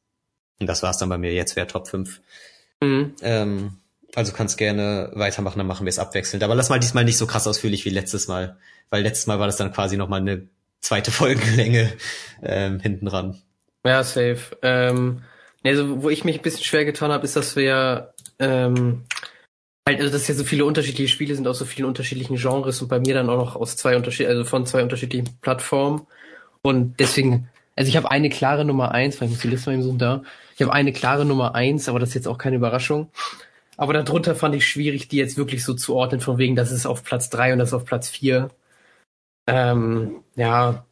Und das war's dann bei mir. Jetzt wäre Top 5. Mhm. Ähm, also kannst gerne weitermachen, dann machen wir es abwechselnd. Aber lass mal diesmal nicht so krass ausführlich wie letztes Mal. Weil letztes Mal war das dann quasi nochmal eine zweite Folgenlänge ähm, hinten dran. Ja, safe. Ähm also, wo ich mich ein bisschen schwer getan habe, ist, dass wir ähm, halt, also dass ja so viele unterschiedliche Spiele sind aus so vielen unterschiedlichen Genres und bei mir dann auch noch aus zwei unterschiedlichen, also von zwei unterschiedlichen Plattformen. Und deswegen, also ich habe eine klare Nummer eins, weil ich muss die Liste mal eben so da. Ich habe eine klare Nummer eins, aber das ist jetzt auch keine Überraschung. Aber darunter fand ich schwierig, die jetzt wirklich so zu ordnen, von wegen, das ist auf Platz drei und das ist auf Platz vier. Ähm, ja,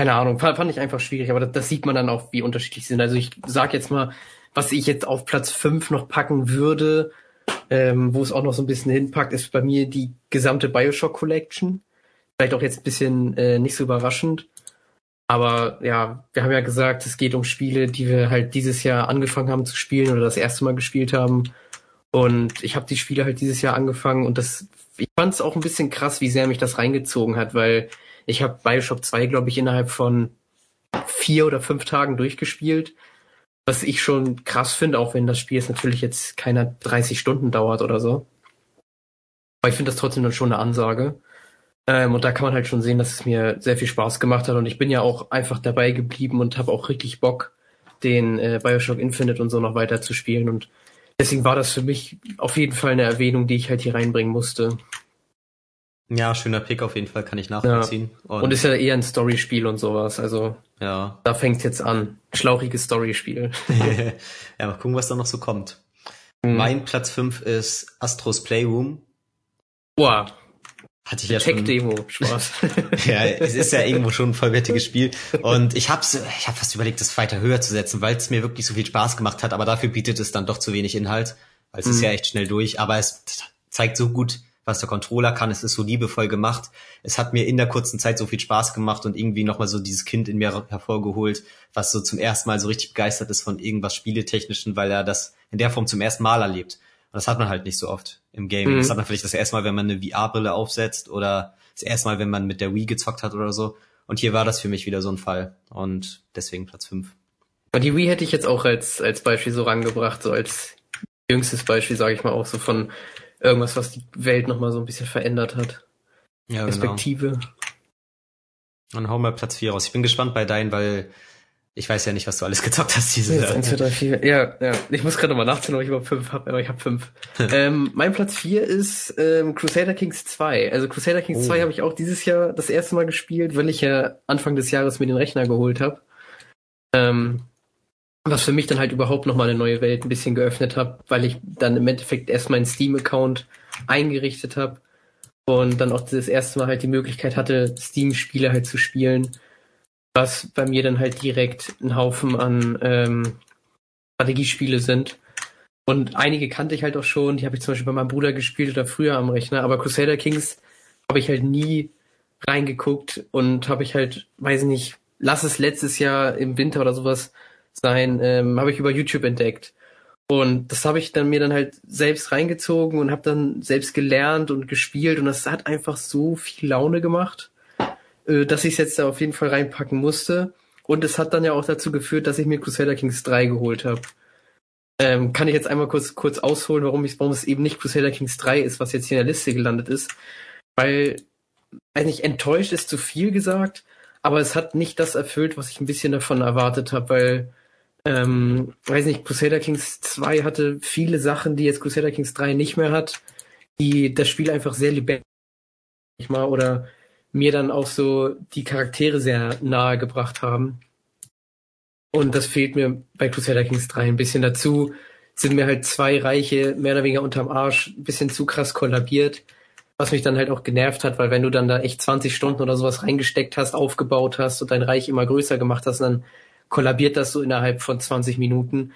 keine Ahnung, fand ich einfach schwierig, aber das, das, sieht man dann auch, wie unterschiedlich sie sind. Also ich sag jetzt mal, was ich jetzt auf Platz 5 noch packen würde, ähm, wo es auch noch so ein bisschen hinpackt, ist bei mir die gesamte Bioshock Collection. Vielleicht auch jetzt ein bisschen äh, nicht so überraschend. Aber ja, wir haben ja gesagt, es geht um Spiele, die wir halt dieses Jahr angefangen haben zu spielen oder das erste Mal gespielt haben. Und ich habe die Spiele halt dieses Jahr angefangen und das, ich fand es auch ein bisschen krass, wie sehr mich das reingezogen hat, weil ich habe Bioshock 2, glaube ich, innerhalb von vier oder fünf Tagen durchgespielt. Was ich schon krass finde, auch wenn das Spiel jetzt natürlich jetzt keiner 30 Stunden dauert oder so. Aber ich finde das trotzdem dann schon eine Ansage. Ähm, und da kann man halt schon sehen, dass es mir sehr viel Spaß gemacht hat. Und ich bin ja auch einfach dabei geblieben und habe auch richtig Bock, den äh, Bioshock Infinite und so noch weiter zu spielen. Und deswegen war das für mich auf jeden Fall eine Erwähnung, die ich halt hier reinbringen musste. Ja, schöner Pick auf jeden Fall, kann ich nachvollziehen. Ja. Und, und ist ja eher ein Storyspiel und sowas. Also ja. da fängt's jetzt an. Schlauchiges Storyspiel. ja, mal gucken, was da noch so kommt. Mhm. Mein Platz 5 ist Astros Playroom. Boah, hatte ich ja Tech Demo, Spaß. ja, es ist ja irgendwo schon ein vollwertiges Spiel. Und ich hab's, ich hab fast überlegt, das weiter höher zu setzen, weil es mir wirklich so viel Spaß gemacht hat, aber dafür bietet es dann doch zu wenig Inhalt. Weil es mhm. ist ja echt schnell durch, aber es zeigt so gut, was der Controller kann. Es ist so liebevoll gemacht. Es hat mir in der kurzen Zeit so viel Spaß gemacht und irgendwie nochmal so dieses Kind in mir hervorgeholt, was so zum ersten Mal so richtig begeistert ist von irgendwas Spieletechnischen, weil er das in der Form zum ersten Mal erlebt. Und das hat man halt nicht so oft im Gaming. Mhm. Das hat man vielleicht das erste Mal, wenn man eine VR-Brille aufsetzt oder das erste Mal, wenn man mit der Wii gezockt hat oder so. Und hier war das für mich wieder so ein Fall. Und deswegen Platz 5. Und die Wii hätte ich jetzt auch als, als Beispiel so rangebracht, so als jüngstes Beispiel, sage ich mal, auch so von irgendwas, was die Welt nochmal so ein bisschen verändert hat. Ja, genau. Perspektive. Genau. Dann hauen wir Platz 4 raus. Ich bin gespannt bei deinen, weil ich weiß ja nicht, was du alles gezockt hast dieses Jahr. 1, 2, 3, 4. Ja, ja. Ich muss gerade nochmal nachzählen, ob ich überhaupt fünf habe, aber ich habe fünf. ähm, mein Platz vier ist ähm, Crusader Kings 2. Also Crusader Kings oh. 2 habe ich auch dieses Jahr das erste Mal gespielt, weil ich ja Anfang des Jahres mir den Rechner geholt habe. Ähm, was für mich dann halt überhaupt nochmal eine neue Welt ein bisschen geöffnet habe, weil ich dann im Endeffekt erst meinen Steam-Account eingerichtet habe und dann auch das erste Mal halt die Möglichkeit hatte, Steam-Spiele halt zu spielen was bei mir dann halt direkt ein Haufen an ähm, Strategiespiele sind. Und einige kannte ich halt auch schon, die habe ich zum Beispiel bei meinem Bruder gespielt oder früher am Rechner, aber Crusader Kings habe ich halt nie reingeguckt und habe ich halt, weiß nicht, lass es letztes Jahr im Winter oder sowas sein, ähm, habe ich über YouTube entdeckt. Und das habe ich dann mir dann halt selbst reingezogen und habe dann selbst gelernt und gespielt und das hat einfach so viel Laune gemacht äh, dass ich es jetzt da auf jeden Fall reinpacken musste. Und es hat dann ja auch dazu geführt, dass ich mir Crusader Kings 3 geholt habe. Ähm, kann ich jetzt einmal kurz, kurz ausholen, warum, ich, warum es eben nicht Crusader Kings 3 ist, was jetzt hier in der Liste gelandet ist. Weil eigentlich enttäuscht ist zu viel gesagt, aber es hat nicht das erfüllt, was ich ein bisschen davon erwartet habe, weil, ähm, weiß nicht, Crusader Kings 2 hatte viele Sachen, die jetzt Crusader Kings 3 nicht mehr hat, die das Spiel einfach sehr lebendig mal oder mir dann auch so die Charaktere sehr nahe gebracht haben. Und das fehlt mir bei Crusader Kings 3 ein bisschen dazu. Sind mir halt zwei Reiche mehr oder weniger unterm Arsch ein bisschen zu krass kollabiert. Was mich dann halt auch genervt hat, weil wenn du dann da echt 20 Stunden oder sowas reingesteckt hast, aufgebaut hast und dein Reich immer größer gemacht hast, dann kollabiert das so innerhalb von 20 Minuten,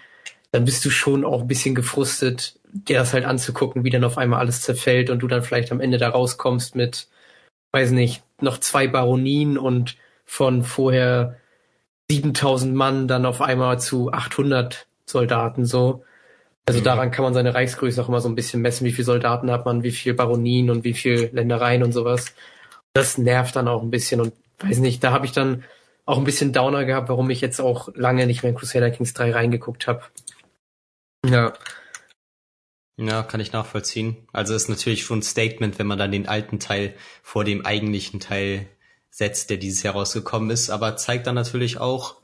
dann bist du schon auch ein bisschen gefrustet, dir das halt anzugucken, wie dann auf einmal alles zerfällt und du dann vielleicht am Ende da rauskommst mit weiß nicht, noch zwei Baronien und von vorher 7000 Mann dann auf einmal zu 800 Soldaten so. Also mhm. daran kann man seine Reichsgröße auch immer so ein bisschen messen, wie viele Soldaten hat man, wie viel Baronien und wie viel Ländereien und sowas. Das nervt dann auch ein bisschen und weiß nicht, da habe ich dann auch ein bisschen Downer gehabt, warum ich jetzt auch lange nicht mehr in Crusader Kings 3 reingeguckt habe. Ja, ja, kann ich nachvollziehen. Also ist natürlich schon ein Statement, wenn man dann den alten Teil vor dem eigentlichen Teil setzt, der dieses Jahr rausgekommen ist, aber zeigt dann natürlich auch,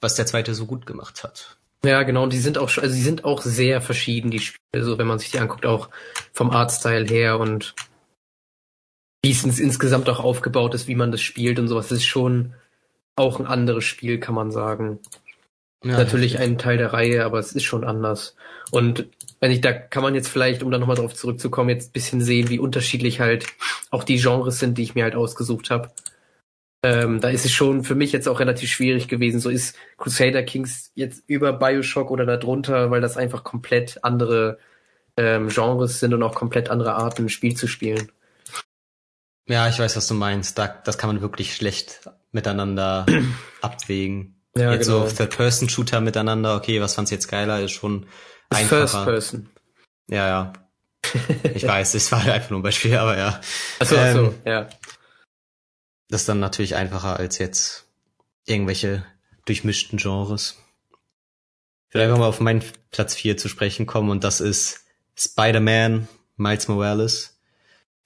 was der zweite so gut gemacht hat. Ja, genau, und die sind auch, also die sind auch sehr verschieden, die Spiele, also wenn man sich die anguckt, auch vom Artstyle her und wie es insgesamt auch aufgebaut ist, wie man das spielt und sowas, das ist schon auch ein anderes Spiel, kann man sagen. Ja, Natürlich ein Teil der Reihe, aber es ist schon anders. Und wenn ich, da kann man jetzt vielleicht, um da nochmal drauf zurückzukommen, jetzt ein bisschen sehen, wie unterschiedlich halt auch die Genres sind, die ich mir halt ausgesucht habe. Ähm, da ist es schon für mich jetzt auch relativ schwierig gewesen. So ist Crusader Kings jetzt über Bioshock oder darunter, weil das einfach komplett andere ähm, Genres sind und auch komplett andere Arten, ein Spiel zu spielen. Ja, ich weiß, was du meinst. Da, das kann man wirklich schlecht miteinander abwägen. Ja, jetzt genau. so Third-Person-Shooter miteinander, okay, was fand's jetzt geiler, ist schon Das einfacher. First Person. Ja, ja. Ich weiß, es war einfach nur ein Beispiel, aber ja. Achso, Ähm, achso, ja. Das ist dann natürlich einfacher als jetzt irgendwelche durchmischten Genres. Ich will einfach mal auf meinen Platz 4 zu sprechen kommen und das ist Spider-Man Miles Morales.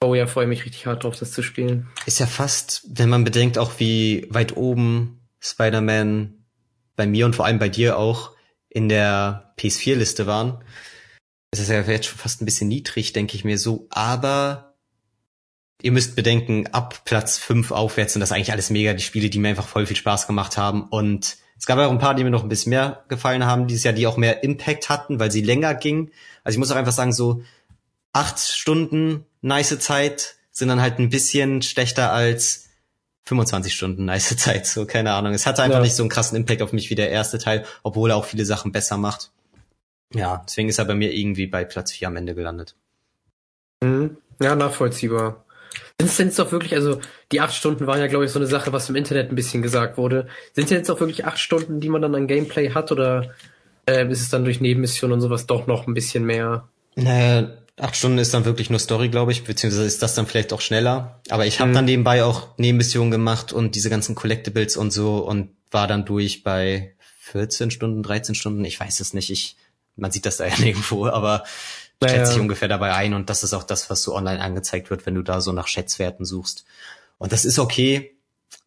Oh ja, freue mich richtig hart drauf, das zu spielen. Ist ja fast, wenn man bedenkt auch wie weit oben Spider-Man bei mir und vor allem bei dir auch in der PS4-Liste waren. Es ist ja jetzt schon fast ein bisschen niedrig, denke ich mir so, aber ihr müsst bedenken, ab Platz 5 aufwärts sind das eigentlich alles mega die Spiele, die mir einfach voll viel Spaß gemacht haben und es gab auch ein paar, die mir noch ein bisschen mehr gefallen haben dieses Jahr, die auch mehr Impact hatten, weil sie länger gingen. Also ich muss auch einfach sagen, so acht Stunden nice Zeit sind dann halt ein bisschen schlechter als 25 Stunden nice Zeit, so keine Ahnung. Es hatte einfach Ja. nicht so einen krassen Impact auf mich wie der erste Teil, obwohl er auch viele Sachen besser macht. Ja, deswegen ist er bei mir irgendwie bei Platz 4 am Ende gelandet. Mhm. Ja, nachvollziehbar. Sind es denn jetzt auch wirklich, also die acht Stunden waren ja, glaube ich, so eine Sache, was im Internet ein bisschen gesagt wurde. Sind es jetzt auch wirklich acht Stunden, die man dann an Gameplay hat, oder äh, ist es dann durch Nebenmissionen und sowas doch noch ein bisschen mehr? Naja, acht Stunden ist dann wirklich nur Story, glaube ich, beziehungsweise ist das dann vielleicht auch schneller. Aber ich habe Mhm. dann nebenbei auch Nebenmissionen gemacht und diese ganzen Collectibles und so und war dann durch bei 14 Stunden, 13 Stunden, ich weiß es nicht. Ich, man sieht das da ja nirgendwo, aber Naja. schätze ich ungefähr dabei ein und das ist auch das, was so online angezeigt wird, wenn du da so nach Schätzwerten suchst. Und das ist okay,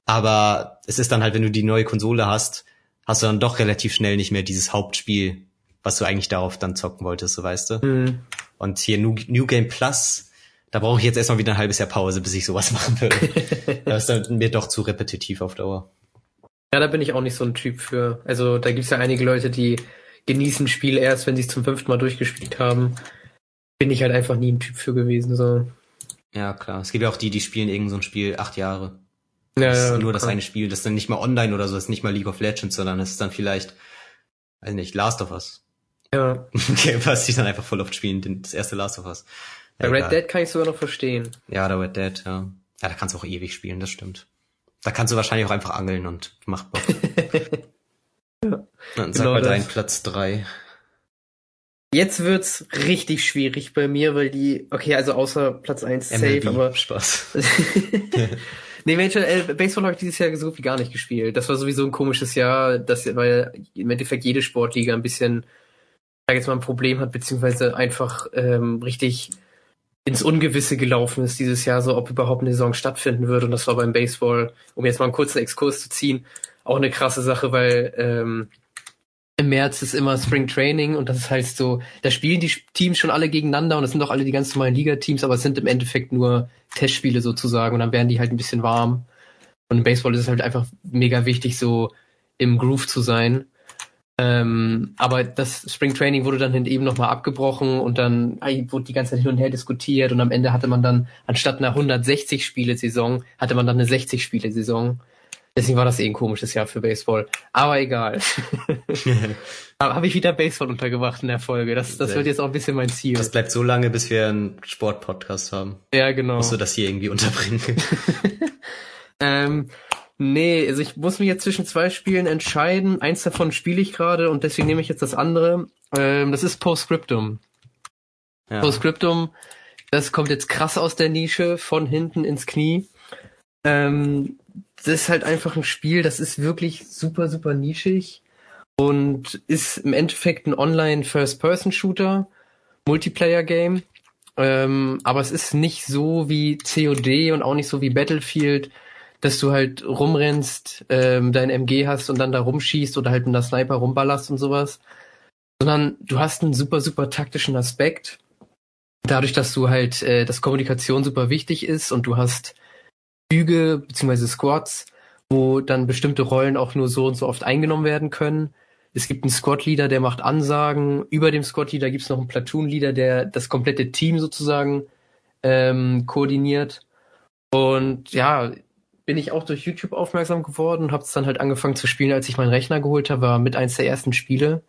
aber es ist dann halt, wenn du die neue Konsole hast, hast du dann doch relativ schnell nicht mehr dieses Hauptspiel, was du eigentlich darauf dann zocken wolltest, so weißt du. Mhm. Und hier New, New Game Plus, da brauche ich jetzt erstmal wieder ein halbes Jahr Pause, bis ich sowas machen würde. das ist dann mir doch zu repetitiv auf Dauer. Ja, da bin ich auch nicht so ein Typ für. Also da gibt's ja einige Leute, die genießen Spiel erst, wenn sie es zum fünften Mal durchgespielt haben. Bin ich halt einfach nie ein Typ für gewesen. So. Ja, klar. Es gibt ja auch die, die spielen irgend so ein Spiel acht Jahre. Ja, das ist ja, nur das klar. eine Spiel. Das ist dann nicht mal online oder so, das ist nicht mal League of Legends, sondern es ist dann vielleicht, weiß nicht, Last of Us. Ja. Game Pass, die dann einfach voll oft spielen, das erste Last of Us. Bei Ja, Red egal. Dead kann ich sogar noch verstehen. Ja, der Red Dead, ja. Ja, da kannst du auch ewig spielen, das stimmt. Da kannst du wahrscheinlich auch einfach angeln und macht Bock. Dann sag Genau mal deinen Platz drei. Jetzt wird's richtig schwierig bei mir, weil die, okay, also außer Platz 1 safe, MLB. aber Spaß. nee, Mensch, äh, Baseball habe ich dieses Jahr so gut wie gar nicht gespielt. Das war sowieso ein komisches Jahr, das, weil im Endeffekt jede Sportliga ein bisschen, ich sag jetzt mal, ein Problem hat, beziehungsweise einfach ähm, richtig ins Ungewisse gelaufen ist dieses Jahr, so ob überhaupt eine Saison stattfinden würde. Und das war beim Baseball, um jetzt mal einen kurzen Exkurs zu ziehen, auch eine krasse Sache, weil ähm, im März ist immer Spring Training und das ist halt so, da spielen die Teams schon alle gegeneinander und das sind doch alle die ganz normalen Ligateams, aber es sind im Endeffekt nur Testspiele sozusagen und dann werden die halt ein bisschen warm. Und im Baseball ist es halt einfach mega wichtig, so im Groove zu sein. Ähm, aber das Spring Training wurde dann eben nochmal abgebrochen und dann ey, wurde die ganze Zeit hin und her diskutiert und am Ende hatte man dann, anstatt einer 160-Spiele-Saison, hatte man dann eine 60-Spiele-Saison. Deswegen war das eh ein komisches Jahr für Baseball. Aber egal. Aber habe ich wieder Baseball untergebracht in der Folge. Das, das wird jetzt auch ein bisschen mein Ziel. Das bleibt so lange, bis wir einen Sportpodcast haben. ja, genau. Musst du das hier irgendwie unterbringen. Ähm, nee, also ich muss mich jetzt zwischen zwei Spielen entscheiden. Eins davon spiele ich gerade und deswegen nehme ich jetzt das andere. Ähm, das ist Postscriptum. ja. Postscriptum, das kommt jetzt krass aus der Nische, von hinten ins Knie. Ähm, das ist halt einfach ein Spiel, das ist wirklich super, super nischig und ist im Endeffekt ein Online-First-Person-Shooter, Multiplayer-Game. Ähm, aber es ist nicht so wie COD und auch nicht so wie Battlefield, dass du halt rumrennst, ähm, dein MG hast und dann da rumschießt oder halt mit einer Sniper rumballerst und sowas. Sondern du hast einen super, super taktischen Aspekt. Dadurch, dass du halt, äh, dass Kommunikation super wichtig ist und du hast Züge bzw. Squads, wo dann bestimmte Rollen auch nur so und so oft eingenommen werden können. Es gibt einen Squad-Leader, der macht Ansagen. Über dem Squad-Leader gibt es noch einen Platoon-Leader, der das komplette Team sozusagen ähm, koordiniert. Und ja, bin ich auch durch YouTube aufmerksam geworden und habe es dann halt angefangen zu spielen, als ich meinen Rechner geholt habe, war mit eins der ersten Spiele.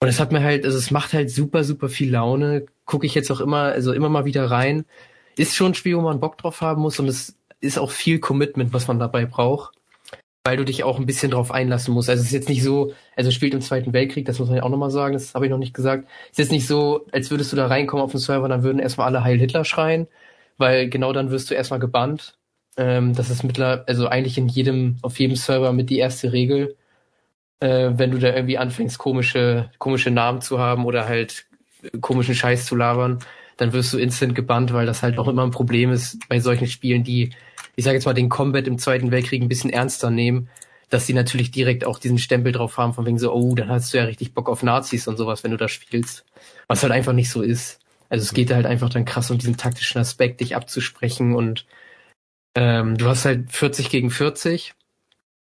Und es hat mir halt, also es macht halt super, super viel Laune. Gucke ich jetzt auch immer, also immer mal wieder rein. Ist schon ein Spiel, wo man Bock drauf haben muss und es ist auch viel Commitment, was man dabei braucht. weil du dich auch ein bisschen drauf einlassen musst. Also es ist jetzt nicht so, also spielt im Zweiten Weltkrieg, das muss man ja auch nochmal sagen, das habe ich noch nicht gesagt. Es ist jetzt nicht so, als würdest du da reinkommen auf den Server, dann würden erstmal alle Heil Hitler schreien, weil genau dann wirst du erstmal gebannt. Ähm, das ist mittlerweile, also eigentlich in jedem, auf jedem Server mit die erste Regel. Äh, wenn du da irgendwie anfängst, komische, komische Namen zu haben oder halt komischen Scheiß zu labern, dann wirst du instant gebannt, weil das halt auch immer ein Problem ist bei solchen Spielen, die, ich sage jetzt mal, den Combat im Zweiten Weltkrieg ein bisschen ernster nehmen, dass sie natürlich direkt auch diesen Stempel drauf haben, von wegen so, oh, dann hast du ja richtig Bock auf Nazis und sowas, wenn du da spielst. Was halt einfach nicht so ist. Also es geht halt einfach dann krass um diesen taktischen Aspekt, dich abzusprechen und ähm, du hast halt 40 gegen 40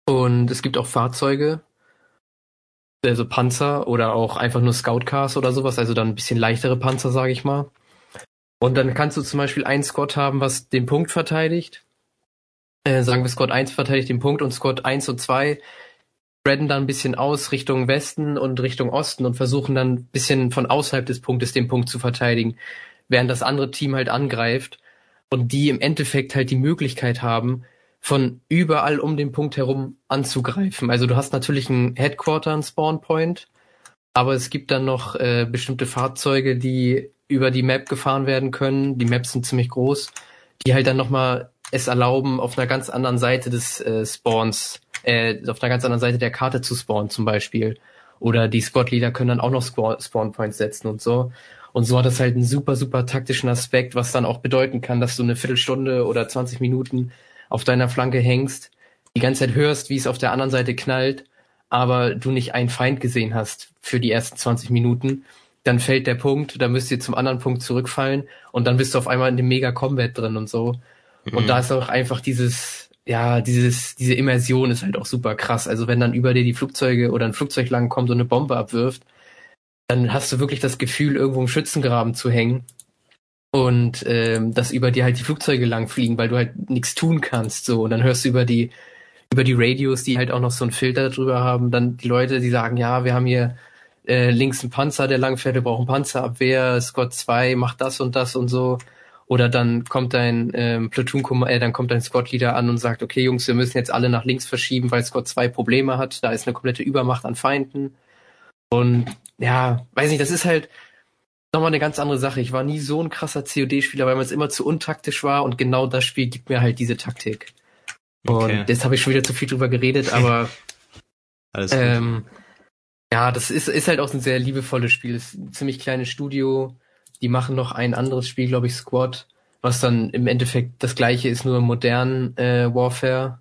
und es gibt auch Fahrzeuge, also Panzer oder auch einfach nur Scoutcars oder sowas, also dann ein bisschen leichtere Panzer, sage ich mal. Und dann kannst du zum Beispiel einen Squad haben, was den Punkt verteidigt. Äh, sagen wir Squad 1 verteidigt den Punkt und Squad 1 und 2 spreaden dann ein bisschen aus Richtung Westen und Richtung Osten und versuchen dann ein bisschen von außerhalb des Punktes den Punkt zu verteidigen, während das andere Team halt angreift und die im Endeffekt halt die Möglichkeit haben, von überall um den Punkt herum anzugreifen. Also du hast natürlich einen Headquarter, einen Spawn aber es gibt dann noch äh, bestimmte Fahrzeuge, die über die Map gefahren werden können. Die Maps sind ziemlich groß, die halt dann nochmal es erlauben, auf einer ganz anderen Seite des äh, Spawns, äh, auf einer ganz anderen Seite der Karte zu spawnen zum Beispiel. Oder die Squad Leader können dann auch noch Spawn Points setzen und so. Und so hat das halt einen super, super taktischen Aspekt, was dann auch bedeuten kann, dass du eine Viertelstunde oder 20 Minuten auf deiner Flanke hängst, die ganze Zeit hörst, wie es auf der anderen Seite knallt, aber du nicht einen Feind gesehen hast für die ersten 20 Minuten dann fällt der Punkt, dann müsst ihr zum anderen Punkt zurückfallen und dann bist du auf einmal in dem Mega Combat drin und so. Mhm. Und da ist auch einfach dieses, ja, dieses, diese Immersion ist halt auch super krass. Also wenn dann über dir die Flugzeuge oder ein Flugzeug lang kommt und eine Bombe abwirft, dann hast du wirklich das Gefühl, irgendwo im Schützengraben zu hängen und ähm, dass über dir halt die Flugzeuge lang fliegen, weil du halt nichts tun kannst. So und dann hörst du über die über die Radios, die halt auch noch so einen Filter drüber haben, dann die Leute, die sagen, ja, wir haben hier äh, links ein Panzer, der langfährt, wir brauchen Panzerabwehr, Squad 2 macht das und das und so. Oder dann kommt dein ähm, Platoon, äh, dann kommt dein Squad Leader an und sagt, okay Jungs, wir müssen jetzt alle nach links verschieben, weil Squad 2 Probleme hat. Da ist eine komplette Übermacht an Feinden. Und ja, weiß nicht, das ist halt nochmal eine ganz andere Sache. Ich war nie so ein krasser COD-Spieler, weil man es immer zu untaktisch war und genau das Spiel gibt mir halt diese Taktik. Okay. Und jetzt habe ich schon wieder zu viel drüber geredet, aber Alles gut. Ähm, ja, das ist, ist halt auch ein sehr liebevolles Spiel. Das ist ein ziemlich kleines Studio. Die machen noch ein anderes Spiel, glaube ich, Squad, was dann im Endeffekt das gleiche ist, nur modern äh, Warfare.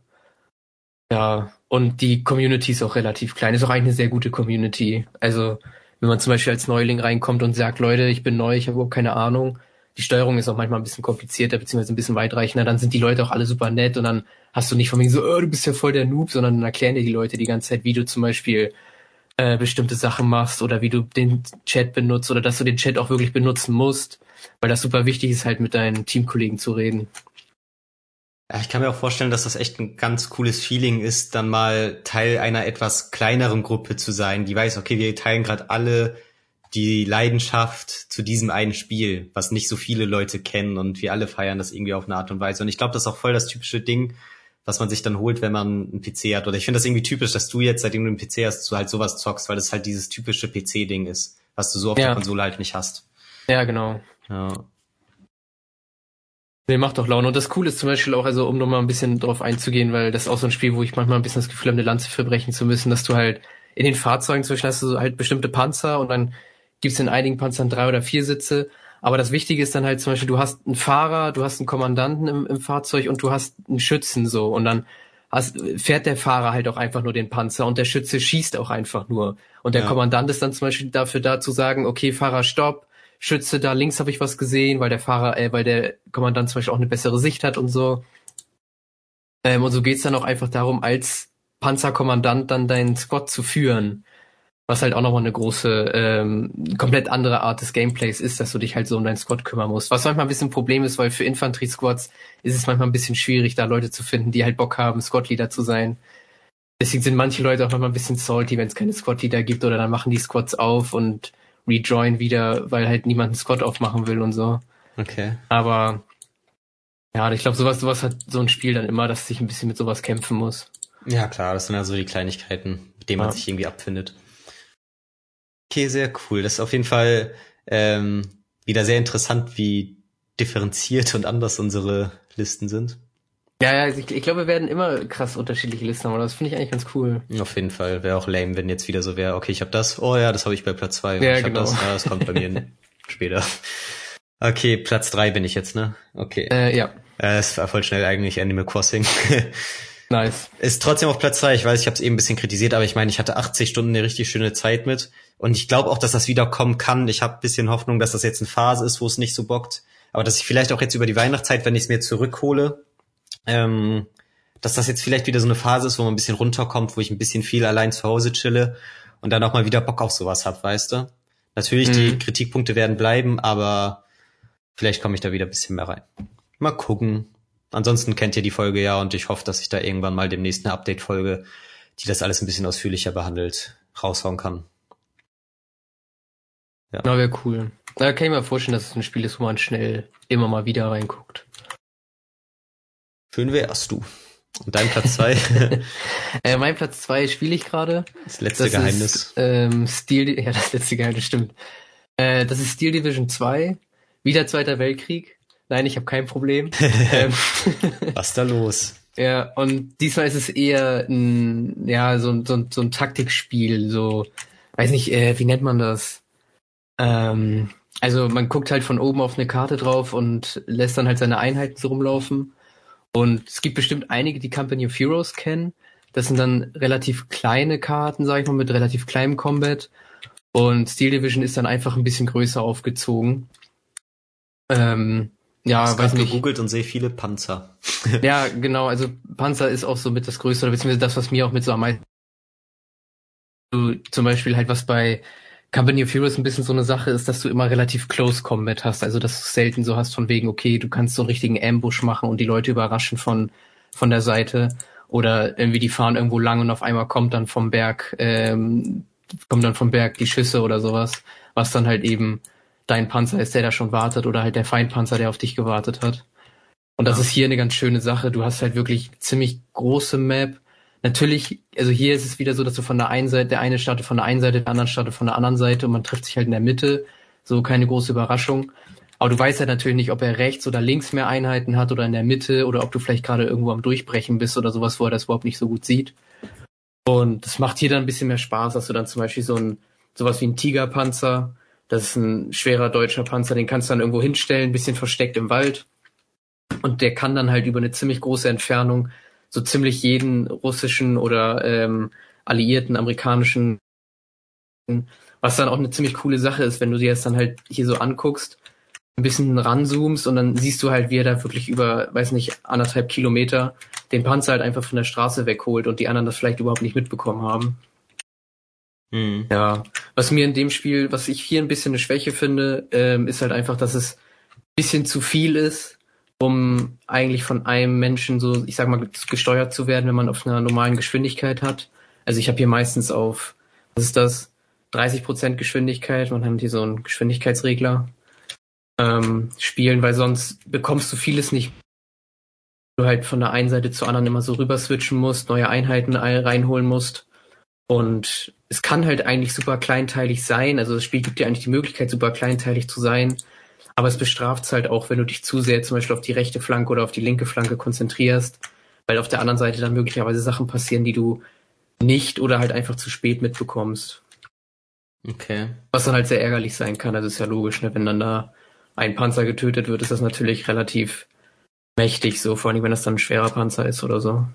Ja, und die Community ist auch relativ klein. Ist auch eigentlich eine sehr gute Community. Also, wenn man zum Beispiel als Neuling reinkommt und sagt, Leute, ich bin neu, ich habe überhaupt keine Ahnung. Die Steuerung ist auch manchmal ein bisschen komplizierter, beziehungsweise ein bisschen weitreichender. Dann sind die Leute auch alle super nett und dann hast du nicht von mir so, oh, du bist ja voll der Noob, sondern dann erklären dir die Leute die ganze Zeit, wie du zum Beispiel äh, bestimmte Sachen machst oder wie du den Chat benutzt oder dass du den Chat auch wirklich benutzen musst, weil das super wichtig ist, halt mit deinen Teamkollegen zu reden. Ja, ich kann mir auch vorstellen, dass das echt ein ganz cooles Feeling ist, dann mal Teil einer etwas kleineren Gruppe zu sein, die weiß, okay, wir teilen gerade alle die Leidenschaft zu diesem einen Spiel, was nicht so viele Leute kennen und wir alle feiern das irgendwie auf eine Art und Weise. Und ich glaube, das ist auch voll das typische Ding, was man sich dann holt, wenn man einen PC hat. Oder ich finde das irgendwie typisch, dass du jetzt, seitdem du einen PC hast, du halt sowas zockst, weil das halt dieses typische PC-Ding ist, was du so auf ja. der Konsole halt nicht hast. Ja, genau. Ja. Nee, macht doch Laune. Und das Coole ist zum Beispiel auch, also um nochmal ein bisschen drauf einzugehen, weil das ist auch so ein Spiel, wo ich manchmal ein bisschen das Gefühl habe, eine Lanze verbrechen zu müssen, dass du halt in den Fahrzeugen zum Beispiel hast du halt bestimmte Panzer und dann gibt's in einigen Panzern drei oder vier Sitze aber das Wichtige ist dann halt zum Beispiel, du hast einen Fahrer, du hast einen Kommandanten im, im Fahrzeug und du hast einen Schützen so und dann hast, fährt der Fahrer halt auch einfach nur den Panzer und der Schütze schießt auch einfach nur. Und der ja. Kommandant ist dann zum Beispiel dafür da zu sagen, okay, Fahrer, stopp, Schütze, da links habe ich was gesehen, weil der Fahrer, äh, weil der Kommandant zum Beispiel auch eine bessere Sicht hat und so. Ähm, und so geht's dann auch einfach darum, als Panzerkommandant dann deinen Squad zu führen was halt auch nochmal eine große, ähm, komplett andere Art des Gameplays ist, dass du dich halt so um deinen Squad kümmern musst. Was manchmal ein bisschen ein Problem ist, weil für Infanterie-Squads ist es manchmal ein bisschen schwierig, da Leute zu finden, die halt Bock haben, Squad-Leader zu sein. Deswegen sind manche Leute auch manchmal ein bisschen salty, wenn es keine Squad-Leader gibt oder dann machen die Squads auf und rejoin wieder, weil halt niemand einen Squad aufmachen will und so. Okay. Aber ja, ich glaube, sowas, sowas hat so ein Spiel dann immer, dass sich ein bisschen mit sowas kämpfen muss. Ja, klar, das sind also die Kleinigkeiten, mit denen ja. man sich irgendwie abfindet. Okay, sehr cool. Das ist auf jeden Fall ähm, wieder sehr interessant, wie differenziert und anders unsere Listen sind. Ja, ja, ich, ich glaube, wir werden immer krass unterschiedliche Listen haben, aber das finde ich eigentlich ganz cool. Auf jeden Fall. Wäre auch lame, wenn jetzt wieder so wäre, okay, ich habe das, oh ja, das habe ich bei Platz zwei. Ja, ich genau. das, ja, das kommt bei mir später. Okay, Platz drei bin ich jetzt, ne? Okay. Äh, ja. Äh, es war voll schnell eigentlich Animal Crossing. nice. Ist trotzdem auf Platz zwei. Ich weiß, ich habe es eben ein bisschen kritisiert, aber ich meine, ich hatte 80 Stunden eine richtig schöne Zeit mit. Und ich glaube auch, dass das wiederkommen kann. Ich habe bisschen Hoffnung, dass das jetzt eine Phase ist, wo es nicht so bockt. Aber dass ich vielleicht auch jetzt über die Weihnachtszeit, wenn ich es mir zurückhole, ähm, dass das jetzt vielleicht wieder so eine Phase ist, wo man ein bisschen runterkommt, wo ich ein bisschen viel allein zu Hause chille und dann auch mal wieder Bock auf sowas hab, weißt du? Natürlich, mhm. die Kritikpunkte werden bleiben, aber vielleicht komme ich da wieder ein bisschen mehr rein. Mal gucken. Ansonsten kennt ihr die Folge ja und ich hoffe, dass ich da irgendwann mal demnächst eine Update-Folge, die das alles ein bisschen ausführlicher behandelt, raushauen kann. Ja, Na, wäre cool. Da kann ich mir vorstellen, dass es ein Spiel ist, wo man schnell immer mal wieder reinguckt. Schön wärst du. Und dein Platz zwei? äh, mein Platz zwei spiele ich gerade. Das letzte das Geheimnis. Ist, ähm, Steel, ja, das letzte Geheimnis, stimmt. Äh, das ist Steel Division 2. Wieder Zweiter Weltkrieg. Nein, ich habe kein Problem. ähm, Was da los? Ja, und diesmal ist es eher ein, ja, so, so, so ein Taktikspiel, so, weiß nicht, äh, wie nennt man das? Ähm, also man guckt halt von oben auf eine Karte drauf und lässt dann halt seine Einheiten so rumlaufen. Und es gibt bestimmt einige, die Company of Heroes kennen. Das sind dann relativ kleine Karten, sag ich mal, mit relativ kleinem Combat. Und Steel Division ist dann einfach ein bisschen größer aufgezogen. Ähm, ja, ich weiß nicht. gegoogelt und sehe viele Panzer. ja, genau. Also Panzer ist auch so mit das Größte, oder beziehungsweise das, was mir auch mit so am meisten zum Beispiel halt was bei Company of Heroes ein bisschen so eine Sache ist, dass du immer relativ close Combat hast. Also, dass du selten so hast von wegen, okay, du kannst so einen richtigen Ambush machen und die Leute überraschen von, von der Seite. Oder irgendwie die fahren irgendwo lang und auf einmal kommt dann vom Berg, ähm, kommt dann vom Berg die Schüsse oder sowas, was dann halt eben dein Panzer ist, der da schon wartet oder halt der Feindpanzer, der auf dich gewartet hat. Und das ist hier eine ganz schöne Sache. Du hast halt wirklich ziemlich große Map Natürlich, also hier ist es wieder so, dass du von der einen Seite, der eine startet von der einen Seite, der andere startet von der anderen Seite und man trifft sich halt in der Mitte. So keine große Überraschung. Aber du weißt halt natürlich nicht, ob er rechts oder links mehr Einheiten hat oder in der Mitte oder ob du vielleicht gerade irgendwo am Durchbrechen bist oder sowas, wo er das überhaupt nicht so gut sieht. Und das macht hier dann ein bisschen mehr Spaß, dass du dann zum Beispiel so ein, sowas wie ein Tigerpanzer, das ist ein schwerer deutscher Panzer, den kannst du dann irgendwo hinstellen, bisschen versteckt im Wald. Und der kann dann halt über eine ziemlich große Entfernung so ziemlich jeden russischen oder ähm, alliierten amerikanischen, was dann auch eine ziemlich coole Sache ist, wenn du dir das dann halt hier so anguckst, ein bisschen ranzoomst und dann siehst du halt, wie er da wirklich über, weiß nicht, anderthalb Kilometer den Panzer halt einfach von der Straße wegholt und die anderen das vielleicht überhaupt nicht mitbekommen haben. Mhm. Ja, was mir in dem Spiel, was ich hier ein bisschen eine Schwäche finde, ähm, ist halt einfach, dass es ein bisschen zu viel ist um eigentlich von einem Menschen so, ich sag mal, gesteuert zu werden, wenn man auf einer normalen Geschwindigkeit hat. Also ich habe hier meistens auf, was ist das, 30 Prozent Geschwindigkeit, man hat hier so einen Geschwindigkeitsregler ähm, spielen, weil sonst bekommst du vieles nicht. Du halt von der einen Seite zur anderen immer so rüber switchen musst, neue Einheiten reinholen musst. Und es kann halt eigentlich super kleinteilig sein. Also das Spiel gibt dir eigentlich die Möglichkeit, super kleinteilig zu sein. Aber es bestraft es halt auch, wenn du dich zu sehr zum Beispiel auf die rechte Flanke oder auf die linke Flanke konzentrierst, weil auf der anderen Seite dann möglicherweise Sachen passieren, die du nicht oder halt einfach zu spät mitbekommst. Okay. Was dann halt sehr ärgerlich sein kann. Also ist ja logisch, ne? wenn dann da ein Panzer getötet wird, ist das natürlich relativ mächtig, so vor allem wenn das dann ein schwerer Panzer ist oder so.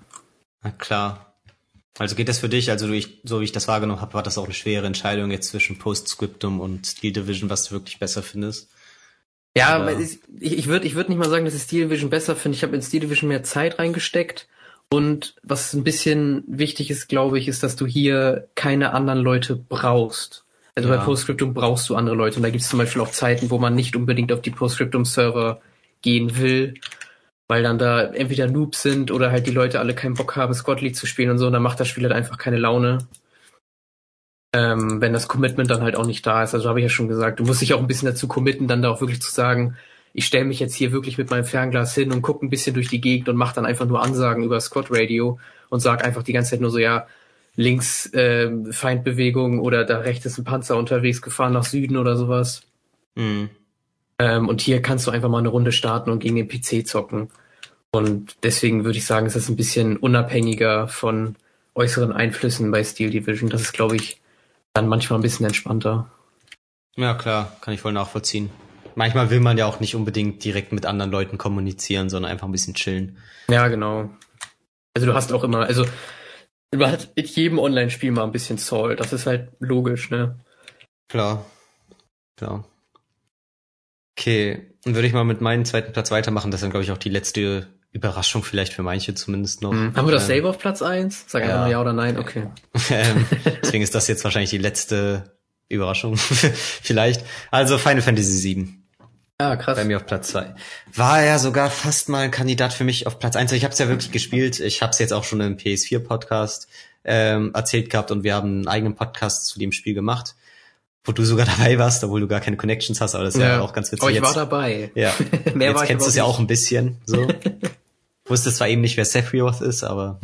Na klar. Also geht das für dich, also ich, so wie ich das wahrgenommen habe, war das auch eine schwere Entscheidung jetzt zwischen Postscriptum und Steel Division, was du wirklich besser findest? Ja, aber ich, ich würde ich würd nicht mal sagen, dass ich Steel Division besser finde. Ich habe in Steel Division mehr Zeit reingesteckt. Und was ein bisschen wichtig ist, glaube ich, ist, dass du hier keine anderen Leute brauchst. Also ja. bei Postscriptum brauchst du andere Leute. Und da gibt es zum Beispiel auch Zeiten, wo man nicht unbedingt auf die Postscriptum-Server gehen will, weil dann da entweder Noobs sind oder halt die Leute alle keinen Bock haben, Squad League zu spielen und so. Und dann macht das Spiel halt einfach keine Laune ähm, wenn das Commitment dann halt auch nicht da ist. Also habe ich ja schon gesagt, du musst dich auch ein bisschen dazu committen, dann da auch wirklich zu sagen, ich stelle mich jetzt hier wirklich mit meinem Fernglas hin und gucke ein bisschen durch die Gegend und mache dann einfach nur Ansagen über Squad Radio und sag einfach die ganze Zeit nur so, ja, links äh, Feindbewegung oder da rechts ist ein Panzer unterwegs gefahren nach Süden oder sowas. Mhm. Ähm, und hier kannst du einfach mal eine Runde starten und gegen den PC zocken. Und deswegen würde ich sagen, ist das ein bisschen unabhängiger von äußeren Einflüssen bei Steel Division. Das ist, glaube ich, dann manchmal ein bisschen entspannter. Ja, klar, kann ich voll nachvollziehen. Manchmal will man ja auch nicht unbedingt direkt mit anderen Leuten kommunizieren, sondern einfach ein bisschen chillen. Ja, genau. Also du hast auch immer, also du hast in jedem Online-Spiel mal ein bisschen Zoll. Das ist halt logisch, ne? Klar. Klar. Okay, dann würde ich mal mit meinem zweiten Platz weitermachen. Das ist dann, glaube ich, auch die letzte Überraschung vielleicht für manche zumindest noch. Mhm. Haben wir das ähm, Save auf Platz eins? Sag einfach ja. ja oder nein, okay. ähm, deswegen ist das jetzt wahrscheinlich die letzte Überraschung vielleicht. Also Final Fantasy VII. Ah, krass. Bei mir auf Platz zwei. War ja sogar fast mal ein Kandidat für mich auf Platz eins. Ich habe es ja wirklich gespielt. Ich habe es jetzt auch schon im PS4-Podcast ähm, erzählt gehabt und wir haben einen eigenen Podcast zu dem Spiel gemacht wo du sogar dabei warst, obwohl du gar keine Connections hast, aber das ist ja, ja auch ganz witzig. Aber ich jetzt, war dabei. Ja. Mehr jetzt war kennst du es ja auch ein bisschen, so. Wusste zwar eben nicht, wer Sephiroth ist, aber.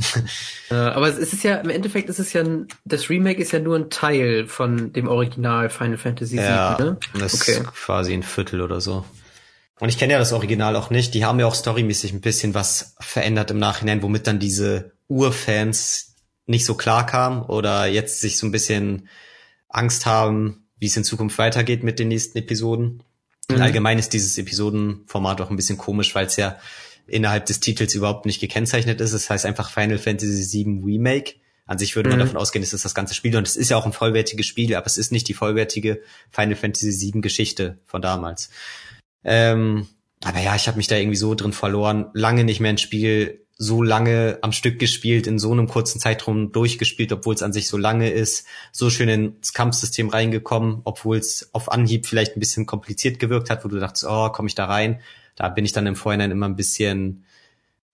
ja, aber es ist ja, im Endeffekt ist es ja, ein, das Remake ist ja nur ein Teil von dem Original Final Fantasy VII, ja, ne? Das okay. ist quasi ein Viertel oder so. Und ich kenne ja das Original auch nicht. Die haben ja auch storymäßig ein bisschen was verändert im Nachhinein, womit dann diese Urfans nicht so klar kamen oder jetzt sich so ein bisschen Angst haben, wie es in Zukunft weitergeht mit den nächsten Episoden. Mhm. Allgemein ist dieses Episodenformat auch ein bisschen komisch, weil es ja innerhalb des Titels überhaupt nicht gekennzeichnet ist. Es das heißt einfach Final Fantasy VII Remake. An sich würde man mhm. davon ausgehen, es ist das ganze Spiel und es ist ja auch ein vollwertiges Spiel, aber es ist nicht die vollwertige Final Fantasy VII Geschichte von damals. Ähm, aber ja, ich habe mich da irgendwie so drin verloren. Lange nicht mehr ein Spiel so lange am Stück gespielt, in so einem kurzen Zeitraum durchgespielt, obwohl es an sich so lange ist, so schön ins Kampfsystem reingekommen, obwohl es auf Anhieb vielleicht ein bisschen kompliziert gewirkt hat, wo du dachtest, oh, komme ich da rein? Da bin ich dann im Vorhinein immer ein bisschen,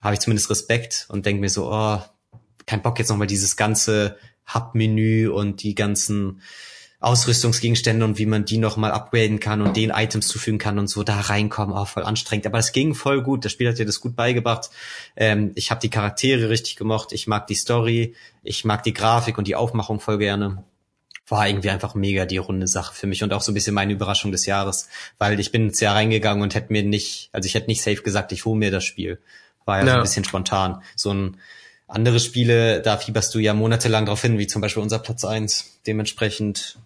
habe ich zumindest Respekt und denke mir so, oh, kein Bock jetzt nochmal dieses ganze Hub-Menü und die ganzen Ausrüstungsgegenstände und wie man die nochmal upgraden kann und den Items zufügen kann und so da reinkommen, auch voll anstrengend. Aber es ging voll gut. Das Spiel hat dir das gut beigebracht. Ähm, ich habe die Charaktere richtig gemocht. Ich mag die Story. Ich mag die Grafik und die Aufmachung voll gerne. War irgendwie einfach mega die runde Sache für mich und auch so ein bisschen meine Überraschung des Jahres, weil ich bin ins Jahr reingegangen und hätte mir nicht, also ich hätte nicht safe gesagt, ich hole mir das Spiel. War ja, ja. so ein bisschen spontan. So ein andere Spiele, da fieberst du ja monatelang drauf hin, wie zum Beispiel unser Platz eins. Dementsprechend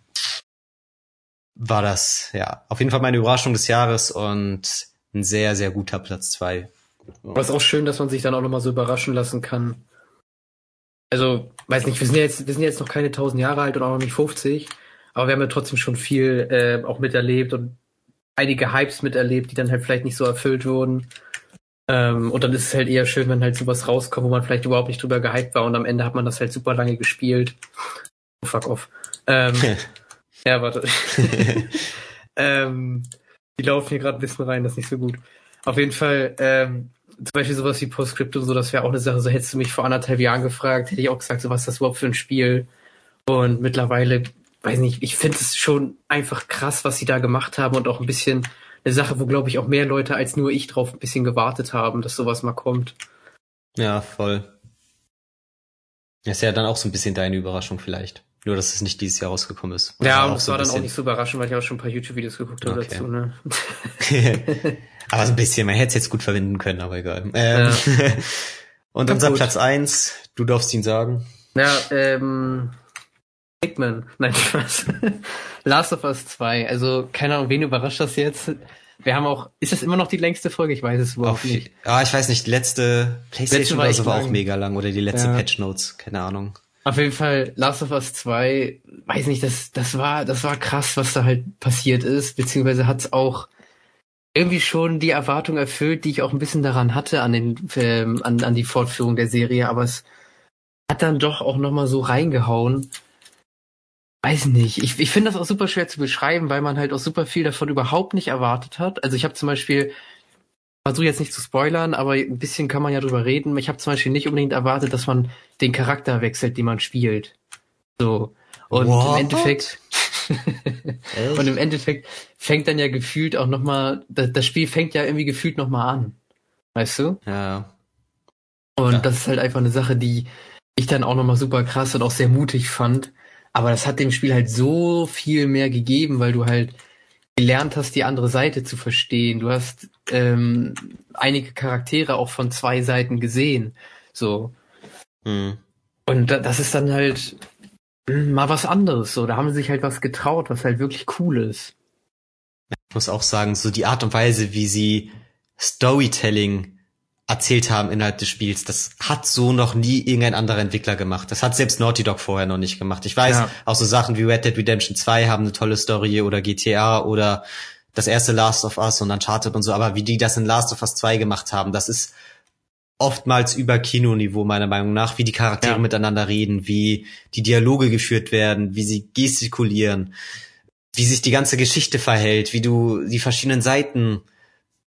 war das, ja, auf jeden Fall meine Überraschung des Jahres und ein sehr, sehr guter Platz zwei. Aber es ist auch schön, dass man sich dann auch nochmal so überraschen lassen kann. Also, weiß nicht, wir sind ja jetzt, wir sind jetzt noch keine tausend Jahre alt und auch noch nicht 50, aber wir haben ja trotzdem schon viel äh, auch miterlebt und einige Hypes miterlebt, die dann halt vielleicht nicht so erfüllt wurden. Ähm, und dann ist es halt eher schön, wenn halt sowas rauskommt, wo man vielleicht überhaupt nicht drüber gehypt war und am Ende hat man das halt super lange gespielt. Oh, fuck off. Ähm, Ja, warte. ähm, die laufen hier gerade ein bisschen rein, das ist nicht so gut. Auf jeden Fall, ähm, zum Beispiel sowas wie Postscript und so, das wäre auch eine Sache, so hättest du mich vor anderthalb Jahren gefragt, hätte ich auch gesagt, so was ist das überhaupt für ein Spiel? Und mittlerweile, weiß nicht, ich finde es schon einfach krass, was sie da gemacht haben und auch ein bisschen eine Sache, wo, glaube ich, auch mehr Leute als nur ich drauf ein bisschen gewartet haben, dass sowas mal kommt. Ja, voll. Das ist ja dann auch so ein bisschen deine Überraschung vielleicht. Nur, dass es nicht dieses Jahr rausgekommen ist. Ja, und das so war dann auch nicht so überraschend, weil ich auch schon ein paar YouTube-Videos geguckt habe okay. dazu. Ne? aber so ein bisschen, man hätte es jetzt gut verwenden können, aber egal. Ähm, ja. und unser gut. Platz eins, du darfst ihn sagen. Ja, ähm, Hickman. Nein, Spaß. Last of Us 2. Also, keine Ahnung, wen überrascht das jetzt? Wir haben auch, ist das immer noch die längste Folge? Ich weiß es überhaupt nicht. Ah, ich weiß nicht, die letzte PlayStation letzte war, war auch mega lang oder die letzte ja. Patch Notes, keine Ahnung. Auf jeden Fall, Last of Us 2, weiß nicht, das, das war, das war krass, was da halt passiert ist, beziehungsweise hat's auch irgendwie schon die Erwartung erfüllt, die ich auch ein bisschen daran hatte an den, ähm, an, an die Fortführung der Serie, aber es hat dann doch auch nochmal so reingehauen. Weiß nicht. Ich, ich finde das auch super schwer zu beschreiben, weil man halt auch super viel davon überhaupt nicht erwartet hat. Also ich habe zum Beispiel versuche jetzt nicht zu spoilern, aber ein bisschen kann man ja drüber reden. Ich habe zum Beispiel nicht unbedingt erwartet, dass man den Charakter wechselt, den man spielt. So. Und What? im Endeffekt und im Endeffekt fängt dann ja gefühlt auch nochmal, das, das Spiel fängt ja irgendwie gefühlt nochmal an. Weißt du? Ja. Und ja. das ist halt einfach eine Sache, die ich dann auch nochmal super krass und auch sehr mutig fand. Aber das hat dem Spiel halt so viel mehr gegeben, weil du halt gelernt hast, die andere Seite zu verstehen. Du hast ähm, einige Charaktere auch von zwei Seiten gesehen. So. Mhm. Und das ist dann halt hm, mal was anderes. So, da haben sie sich halt was getraut, was halt wirklich cool ist. Ich muss auch sagen, so die Art und Weise, wie sie Storytelling erzählt haben innerhalb des Spiels, das hat so noch nie irgendein anderer Entwickler gemacht. Das hat selbst Naughty Dog vorher noch nicht gemacht. Ich weiß, ja. auch so Sachen wie Red Dead Redemption 2 haben eine tolle Story oder GTA oder das erste Last of Us und Uncharted und so, aber wie die das in Last of Us 2 gemacht haben, das ist oftmals über Kinoniveau meiner Meinung nach, wie die Charaktere ja. miteinander reden, wie die Dialoge geführt werden, wie sie gestikulieren, wie sich die ganze Geschichte verhält, wie du die verschiedenen Seiten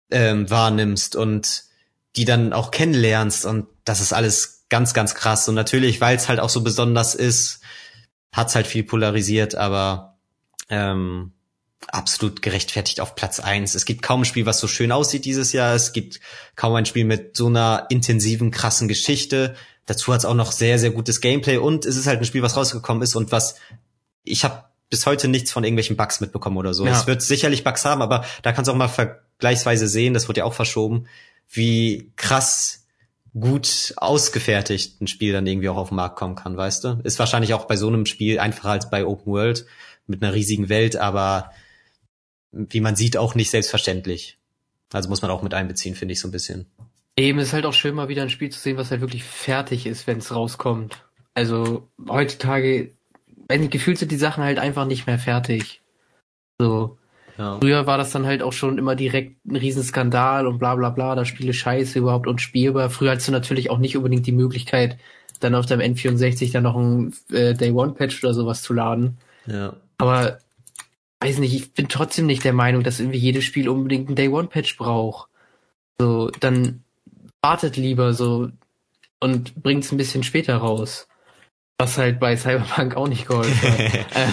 ähm, wahrnimmst und die dann auch kennenlernst und das ist alles ganz, ganz krass. Und natürlich, weil es halt auch so besonders ist, hat's halt viel polarisiert, aber ähm, absolut gerechtfertigt auf Platz eins. Es gibt kaum ein Spiel, was so schön aussieht dieses Jahr. Es gibt kaum ein Spiel mit so einer intensiven, krassen Geschichte. Dazu hat es auch noch sehr, sehr gutes Gameplay und es ist halt ein Spiel, was rausgekommen ist und was ich habe bis heute nichts von irgendwelchen Bugs mitbekommen oder so. Ja. Es wird sicherlich Bugs haben, aber da kannst du auch mal vergleichsweise sehen, das wird ja auch verschoben, wie krass gut ausgefertigt ein Spiel dann irgendwie auch auf den Markt kommen kann, weißt du? Ist wahrscheinlich auch bei so einem Spiel einfacher als bei Open World mit einer riesigen Welt, aber wie man sieht, auch nicht selbstverständlich. Also muss man auch mit einbeziehen, finde ich so ein bisschen. Eben ist halt auch schön, mal wieder ein Spiel zu sehen, was halt wirklich fertig ist, wenn es rauskommt. Also heutzutage, wenn ich gefühlt sind die Sachen halt einfach nicht mehr fertig. So. Ja. Früher war das dann halt auch schon immer direkt ein Riesenskandal und bla bla bla, da Spiele scheiße überhaupt unspielbar. Früher hattest du natürlich auch nicht unbedingt die Möglichkeit, dann auf deinem N64 dann noch ein äh, Day One Patch oder sowas zu laden. Ja. Aber weiß nicht, ich bin trotzdem nicht der Meinung, dass irgendwie jedes Spiel unbedingt einen Day One Patch braucht. So, dann wartet lieber so und bringt es ein bisschen später raus. Was halt bei Cyberpunk auch nicht geholfen hat. äh,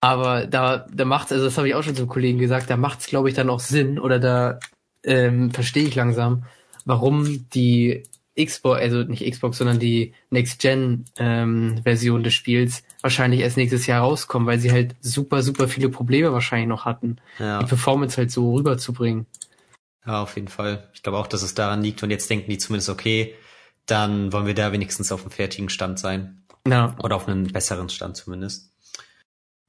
aber da, da macht's, also das habe ich auch schon zum Kollegen gesagt, da macht's, glaube ich, dann auch Sinn oder da ähm, verstehe ich langsam, warum die Xbox, also nicht Xbox, sondern die Next-Gen-Version ähm, des Spiels wahrscheinlich erst nächstes Jahr rauskommen, weil sie halt super, super viele Probleme wahrscheinlich noch hatten, ja. die Performance halt so rüberzubringen. Ja, auf jeden Fall. Ich glaube auch, dass es daran liegt und jetzt denken die zumindest, okay, dann wollen wir da wenigstens auf einem fertigen Stand sein. Ja. Oder auf einem besseren Stand zumindest.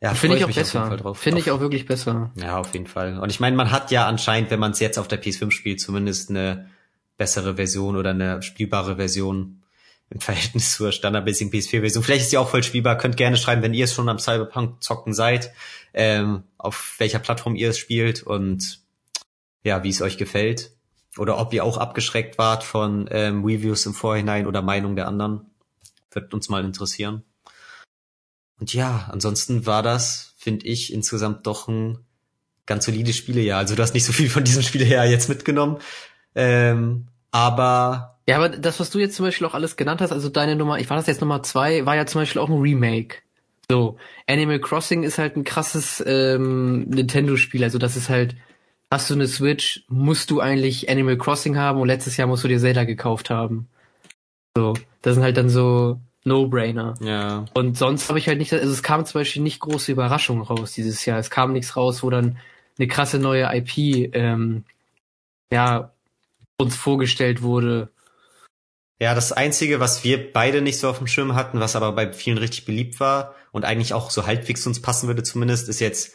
Ja, finde ich auch besser. Finde ich auch wirklich besser. Ja, auf jeden Fall. Und ich meine, man hat ja anscheinend, wenn man es jetzt auf der PS5 spielt, zumindest eine bessere Version oder eine spielbare Version im Verhältnis zur standardmäßigen PS4-Version. Vielleicht ist die auch voll spielbar. Könnt gerne schreiben, wenn ihr es schon am Cyberpunk zocken seid, ähm, auf welcher Plattform ihr es spielt und ja, wie es euch gefällt. Oder ob ihr auch abgeschreckt wart von ähm, Reviews im Vorhinein oder Meinung der anderen. Wird uns mal interessieren. Und ja, ansonsten war das, finde ich, insgesamt doch ein ganz solides Spielejahr. Also du hast nicht so viel von diesem Spielejahr jetzt mitgenommen. Ähm, aber. Ja, aber das, was du jetzt zum Beispiel auch alles genannt hast, also deine Nummer, ich war das jetzt Nummer zwei, war ja zum Beispiel auch ein Remake. So, Animal Crossing ist halt ein krasses ähm, Nintendo-Spiel. Also das ist halt, hast du eine Switch, musst du eigentlich Animal Crossing haben und letztes Jahr musst du dir Zelda gekauft haben. So, das sind halt dann so No-Brainer. Ja. Und sonst habe ich halt nicht, also es kam zum Beispiel nicht große Überraschungen raus dieses Jahr. Es kam nichts raus, wo dann eine krasse neue IP ähm, ja uns vorgestellt wurde. Ja, das Einzige, was wir beide nicht so auf dem Schirm hatten, was aber bei vielen richtig beliebt war und eigentlich auch so halbwegs uns passen würde zumindest, ist jetzt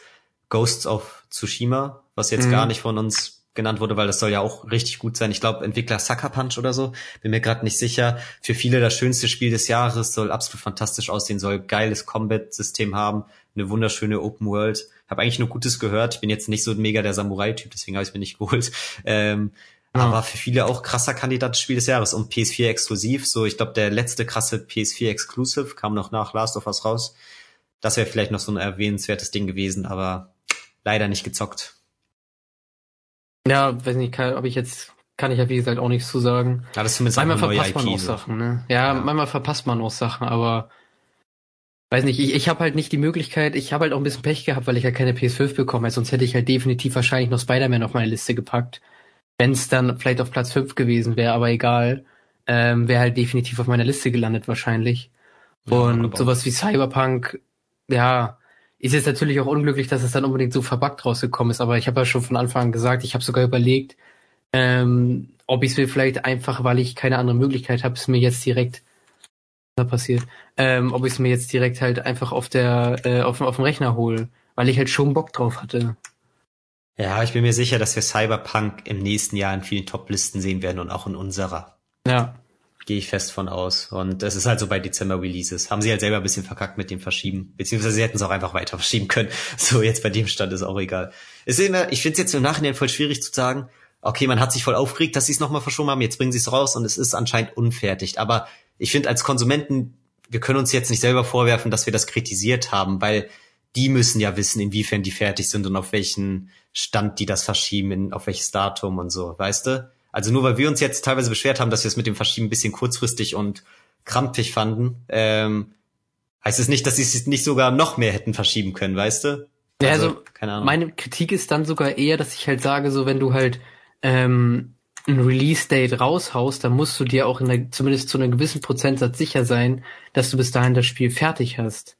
Ghosts of Tsushima, was jetzt mhm. gar nicht von uns genannt wurde, weil das soll ja auch richtig gut sein. Ich glaube, Entwickler Sucker Punch oder so, bin mir gerade nicht sicher. Für viele das schönste Spiel des Jahres, soll absolut fantastisch aussehen, soll geiles Combat-System haben, eine wunderschöne Open World. Habe eigentlich nur Gutes gehört. Ich bin jetzt nicht so mega der Samurai-Typ, deswegen habe ich mir nicht geholt. Ähm, ja. Aber für viele auch krasser Kandidat Spiel des Jahres und PS4 exklusiv. So, ich glaube, der letzte krasse PS4 Exclusive kam noch nach Last of Us raus. Das wäre vielleicht noch so ein erwähnenswertes Ding gewesen, aber leider nicht gezockt. Ja, weiß nicht, ob ich jetzt kann ich ja wie gesagt auch nichts zu sagen. Ja, das ist manchmal verpasst man auch Sachen, ne? Ja, ja, manchmal verpasst man auch Sachen, aber weiß nicht, ich, ich habe halt nicht die Möglichkeit, ich habe halt auch ein bisschen Pech gehabt, weil ich ja keine PS5 bekomme, sonst hätte ich halt definitiv wahrscheinlich noch Spider-Man auf meine Liste gepackt wenn es dann vielleicht auf Platz 5 gewesen wäre, aber egal. ähm, wäre halt definitiv auf meiner Liste gelandet wahrscheinlich. Ja, und sowas wie Cyberpunk, ja, ist jetzt natürlich auch unglücklich, dass es dann unbedingt so verbuggt rausgekommen ist, aber ich habe ja schon von Anfang an gesagt, ich habe sogar überlegt, ähm, ob ich es mir vielleicht einfach, weil ich keine andere Möglichkeit habe, es mir jetzt direkt was passiert, ähm, ob ich es mir jetzt direkt halt einfach auf der äh, auf, auf dem Rechner hole, weil ich halt schon Bock drauf hatte. Ja, ich bin mir sicher, dass wir Cyberpunk im nächsten Jahr in vielen Top-Listen sehen werden und auch in unserer. Ja. Gehe ich fest von aus. Und es ist halt so bei Dezember-Releases. Haben sie halt selber ein bisschen verkackt mit dem Verschieben. Beziehungsweise sie hätten es auch einfach weiter verschieben können. So, jetzt bei dem Stand ist auch egal. Es ist immer, ich finde es jetzt im Nachhinein voll schwierig zu sagen, okay, man hat sich voll aufgeregt, dass sie es nochmal verschoben haben, jetzt bringen sie es raus und es ist anscheinend unfertig. Aber ich finde als Konsumenten, wir können uns jetzt nicht selber vorwerfen, dass wir das kritisiert haben, weil die müssen ja wissen, inwiefern die fertig sind und auf welchen Stand die das verschieben, auf welches Datum und so, weißt du? Also nur weil wir uns jetzt teilweise beschwert haben, dass wir es mit dem Verschieben ein bisschen kurzfristig und krampfig fanden, ähm, heißt es nicht, dass sie es nicht sogar noch mehr hätten verschieben können, weißt du? Also, also keine Ahnung. meine Kritik ist dann sogar eher, dass ich halt sage, so wenn du halt ähm, ein Release-Date raushaust, dann musst du dir auch in der, zumindest zu einem gewissen Prozentsatz sicher sein, dass du bis dahin das Spiel fertig hast.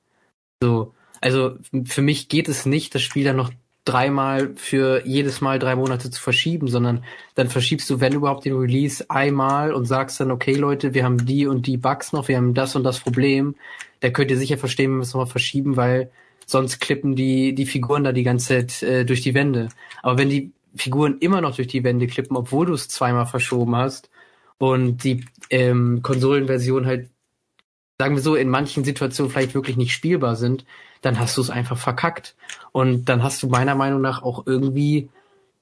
So, also für mich geht es nicht, das Spiel dann noch dreimal für jedes Mal drei Monate zu verschieben, sondern dann verschiebst du, wenn überhaupt, den Release einmal und sagst dann, okay Leute, wir haben die und die Bugs noch, wir haben das und das Problem. Da könnt ihr sicher verstehen, wir es nochmal verschieben, weil sonst klippen die, die Figuren da die ganze Zeit äh, durch die Wände. Aber wenn die Figuren immer noch durch die Wände klippen, obwohl du es zweimal verschoben hast und die ähm, Konsolenversion halt, sagen wir so, in manchen Situationen vielleicht wirklich nicht spielbar sind, dann hast du es einfach verkackt. Und dann hast du meiner Meinung nach auch irgendwie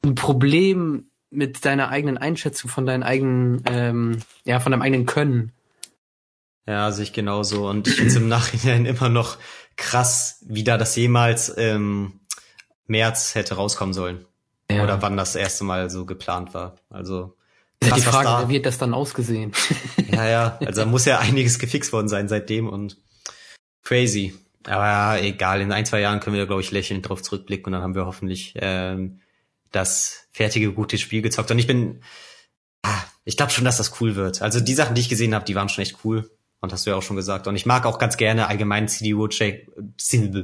ein Problem mit deiner eigenen Einschätzung von deinen eigenen, ähm, ja, von deinem eigenen Können. Ja, sehe ich genauso. Und ich finde es im Nachhinein immer noch krass, wie da das jemals ähm, März hätte rauskommen sollen. Ja. Oder wann das erste Mal so geplant war. Also krass, die Frage, da, wie wird das dann ausgesehen? ja, ja, also da muss ja einiges gefixt worden sein seitdem und crazy. Aber ja, egal, in ein, zwei Jahren können wir da, glaube ich, lächelnd drauf zurückblicken und dann haben wir hoffentlich ähm, das fertige, gute Spiel gezockt. Und ich bin, ah, ich glaube schon, dass das cool wird. Also die Sachen, die ich gesehen habe, die waren schon echt cool. Und hast du ja auch schon gesagt. Und ich mag auch ganz gerne allgemein CD Projekt, CD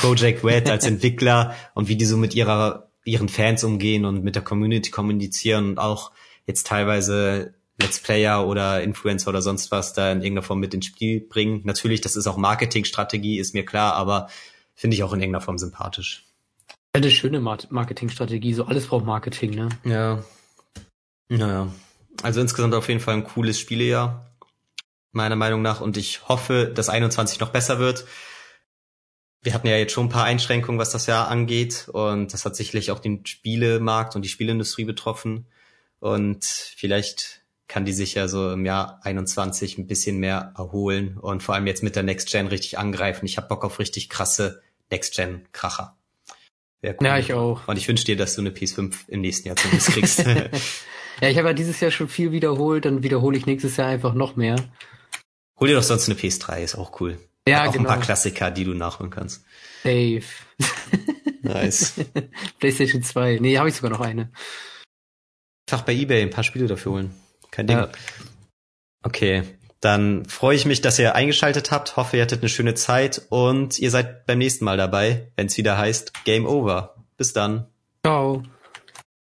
Projekt Red als Entwickler und wie die so mit ihrer, ihren Fans umgehen und mit der Community kommunizieren und auch jetzt teilweise Let's Player oder Influencer oder sonst was da in irgendeiner Form mit ins Spiel bringen. Natürlich, das ist auch Marketingstrategie, ist mir klar, aber finde ich auch in irgendeiner Form sympathisch. Eine schöne Marketingstrategie, so alles braucht Marketing, ne? Ja. Naja. Also insgesamt auf jeden Fall ein cooles Spielejahr, meiner Meinung nach, und ich hoffe, dass 21 noch besser wird. Wir hatten ja jetzt schon ein paar Einschränkungen, was das Jahr angeht, und das hat sicherlich auch den Spielemarkt und die Spielindustrie betroffen. Und vielleicht kann die sich ja so im Jahr 21 ein bisschen mehr erholen und vor allem jetzt mit der Next Gen richtig angreifen. Ich habe Bock auf richtig krasse Next Gen Kracher. Cool. Ja, ich auch. Und ich wünsche dir, dass du eine PS5 im nächsten Jahr zumindest kriegst. ja, ich habe ja dieses Jahr schon viel wiederholt, dann wiederhole ich nächstes Jahr einfach noch mehr. Hol dir doch sonst eine PS3, ist auch cool. Ja, auch genau. ein paar Klassiker, die du nachholen kannst. Safe. nice. PlayStation 2. Nee, habe ich sogar noch eine. Einfach bei eBay ein paar Spiele dafür holen. Kein Ding. Ja. Okay, dann freue ich mich, dass ihr eingeschaltet habt. Hoffe, ihr hattet eine schöne Zeit und ihr seid beim nächsten Mal dabei, wenn es wieder heißt Game Over. Bis dann. Ciao.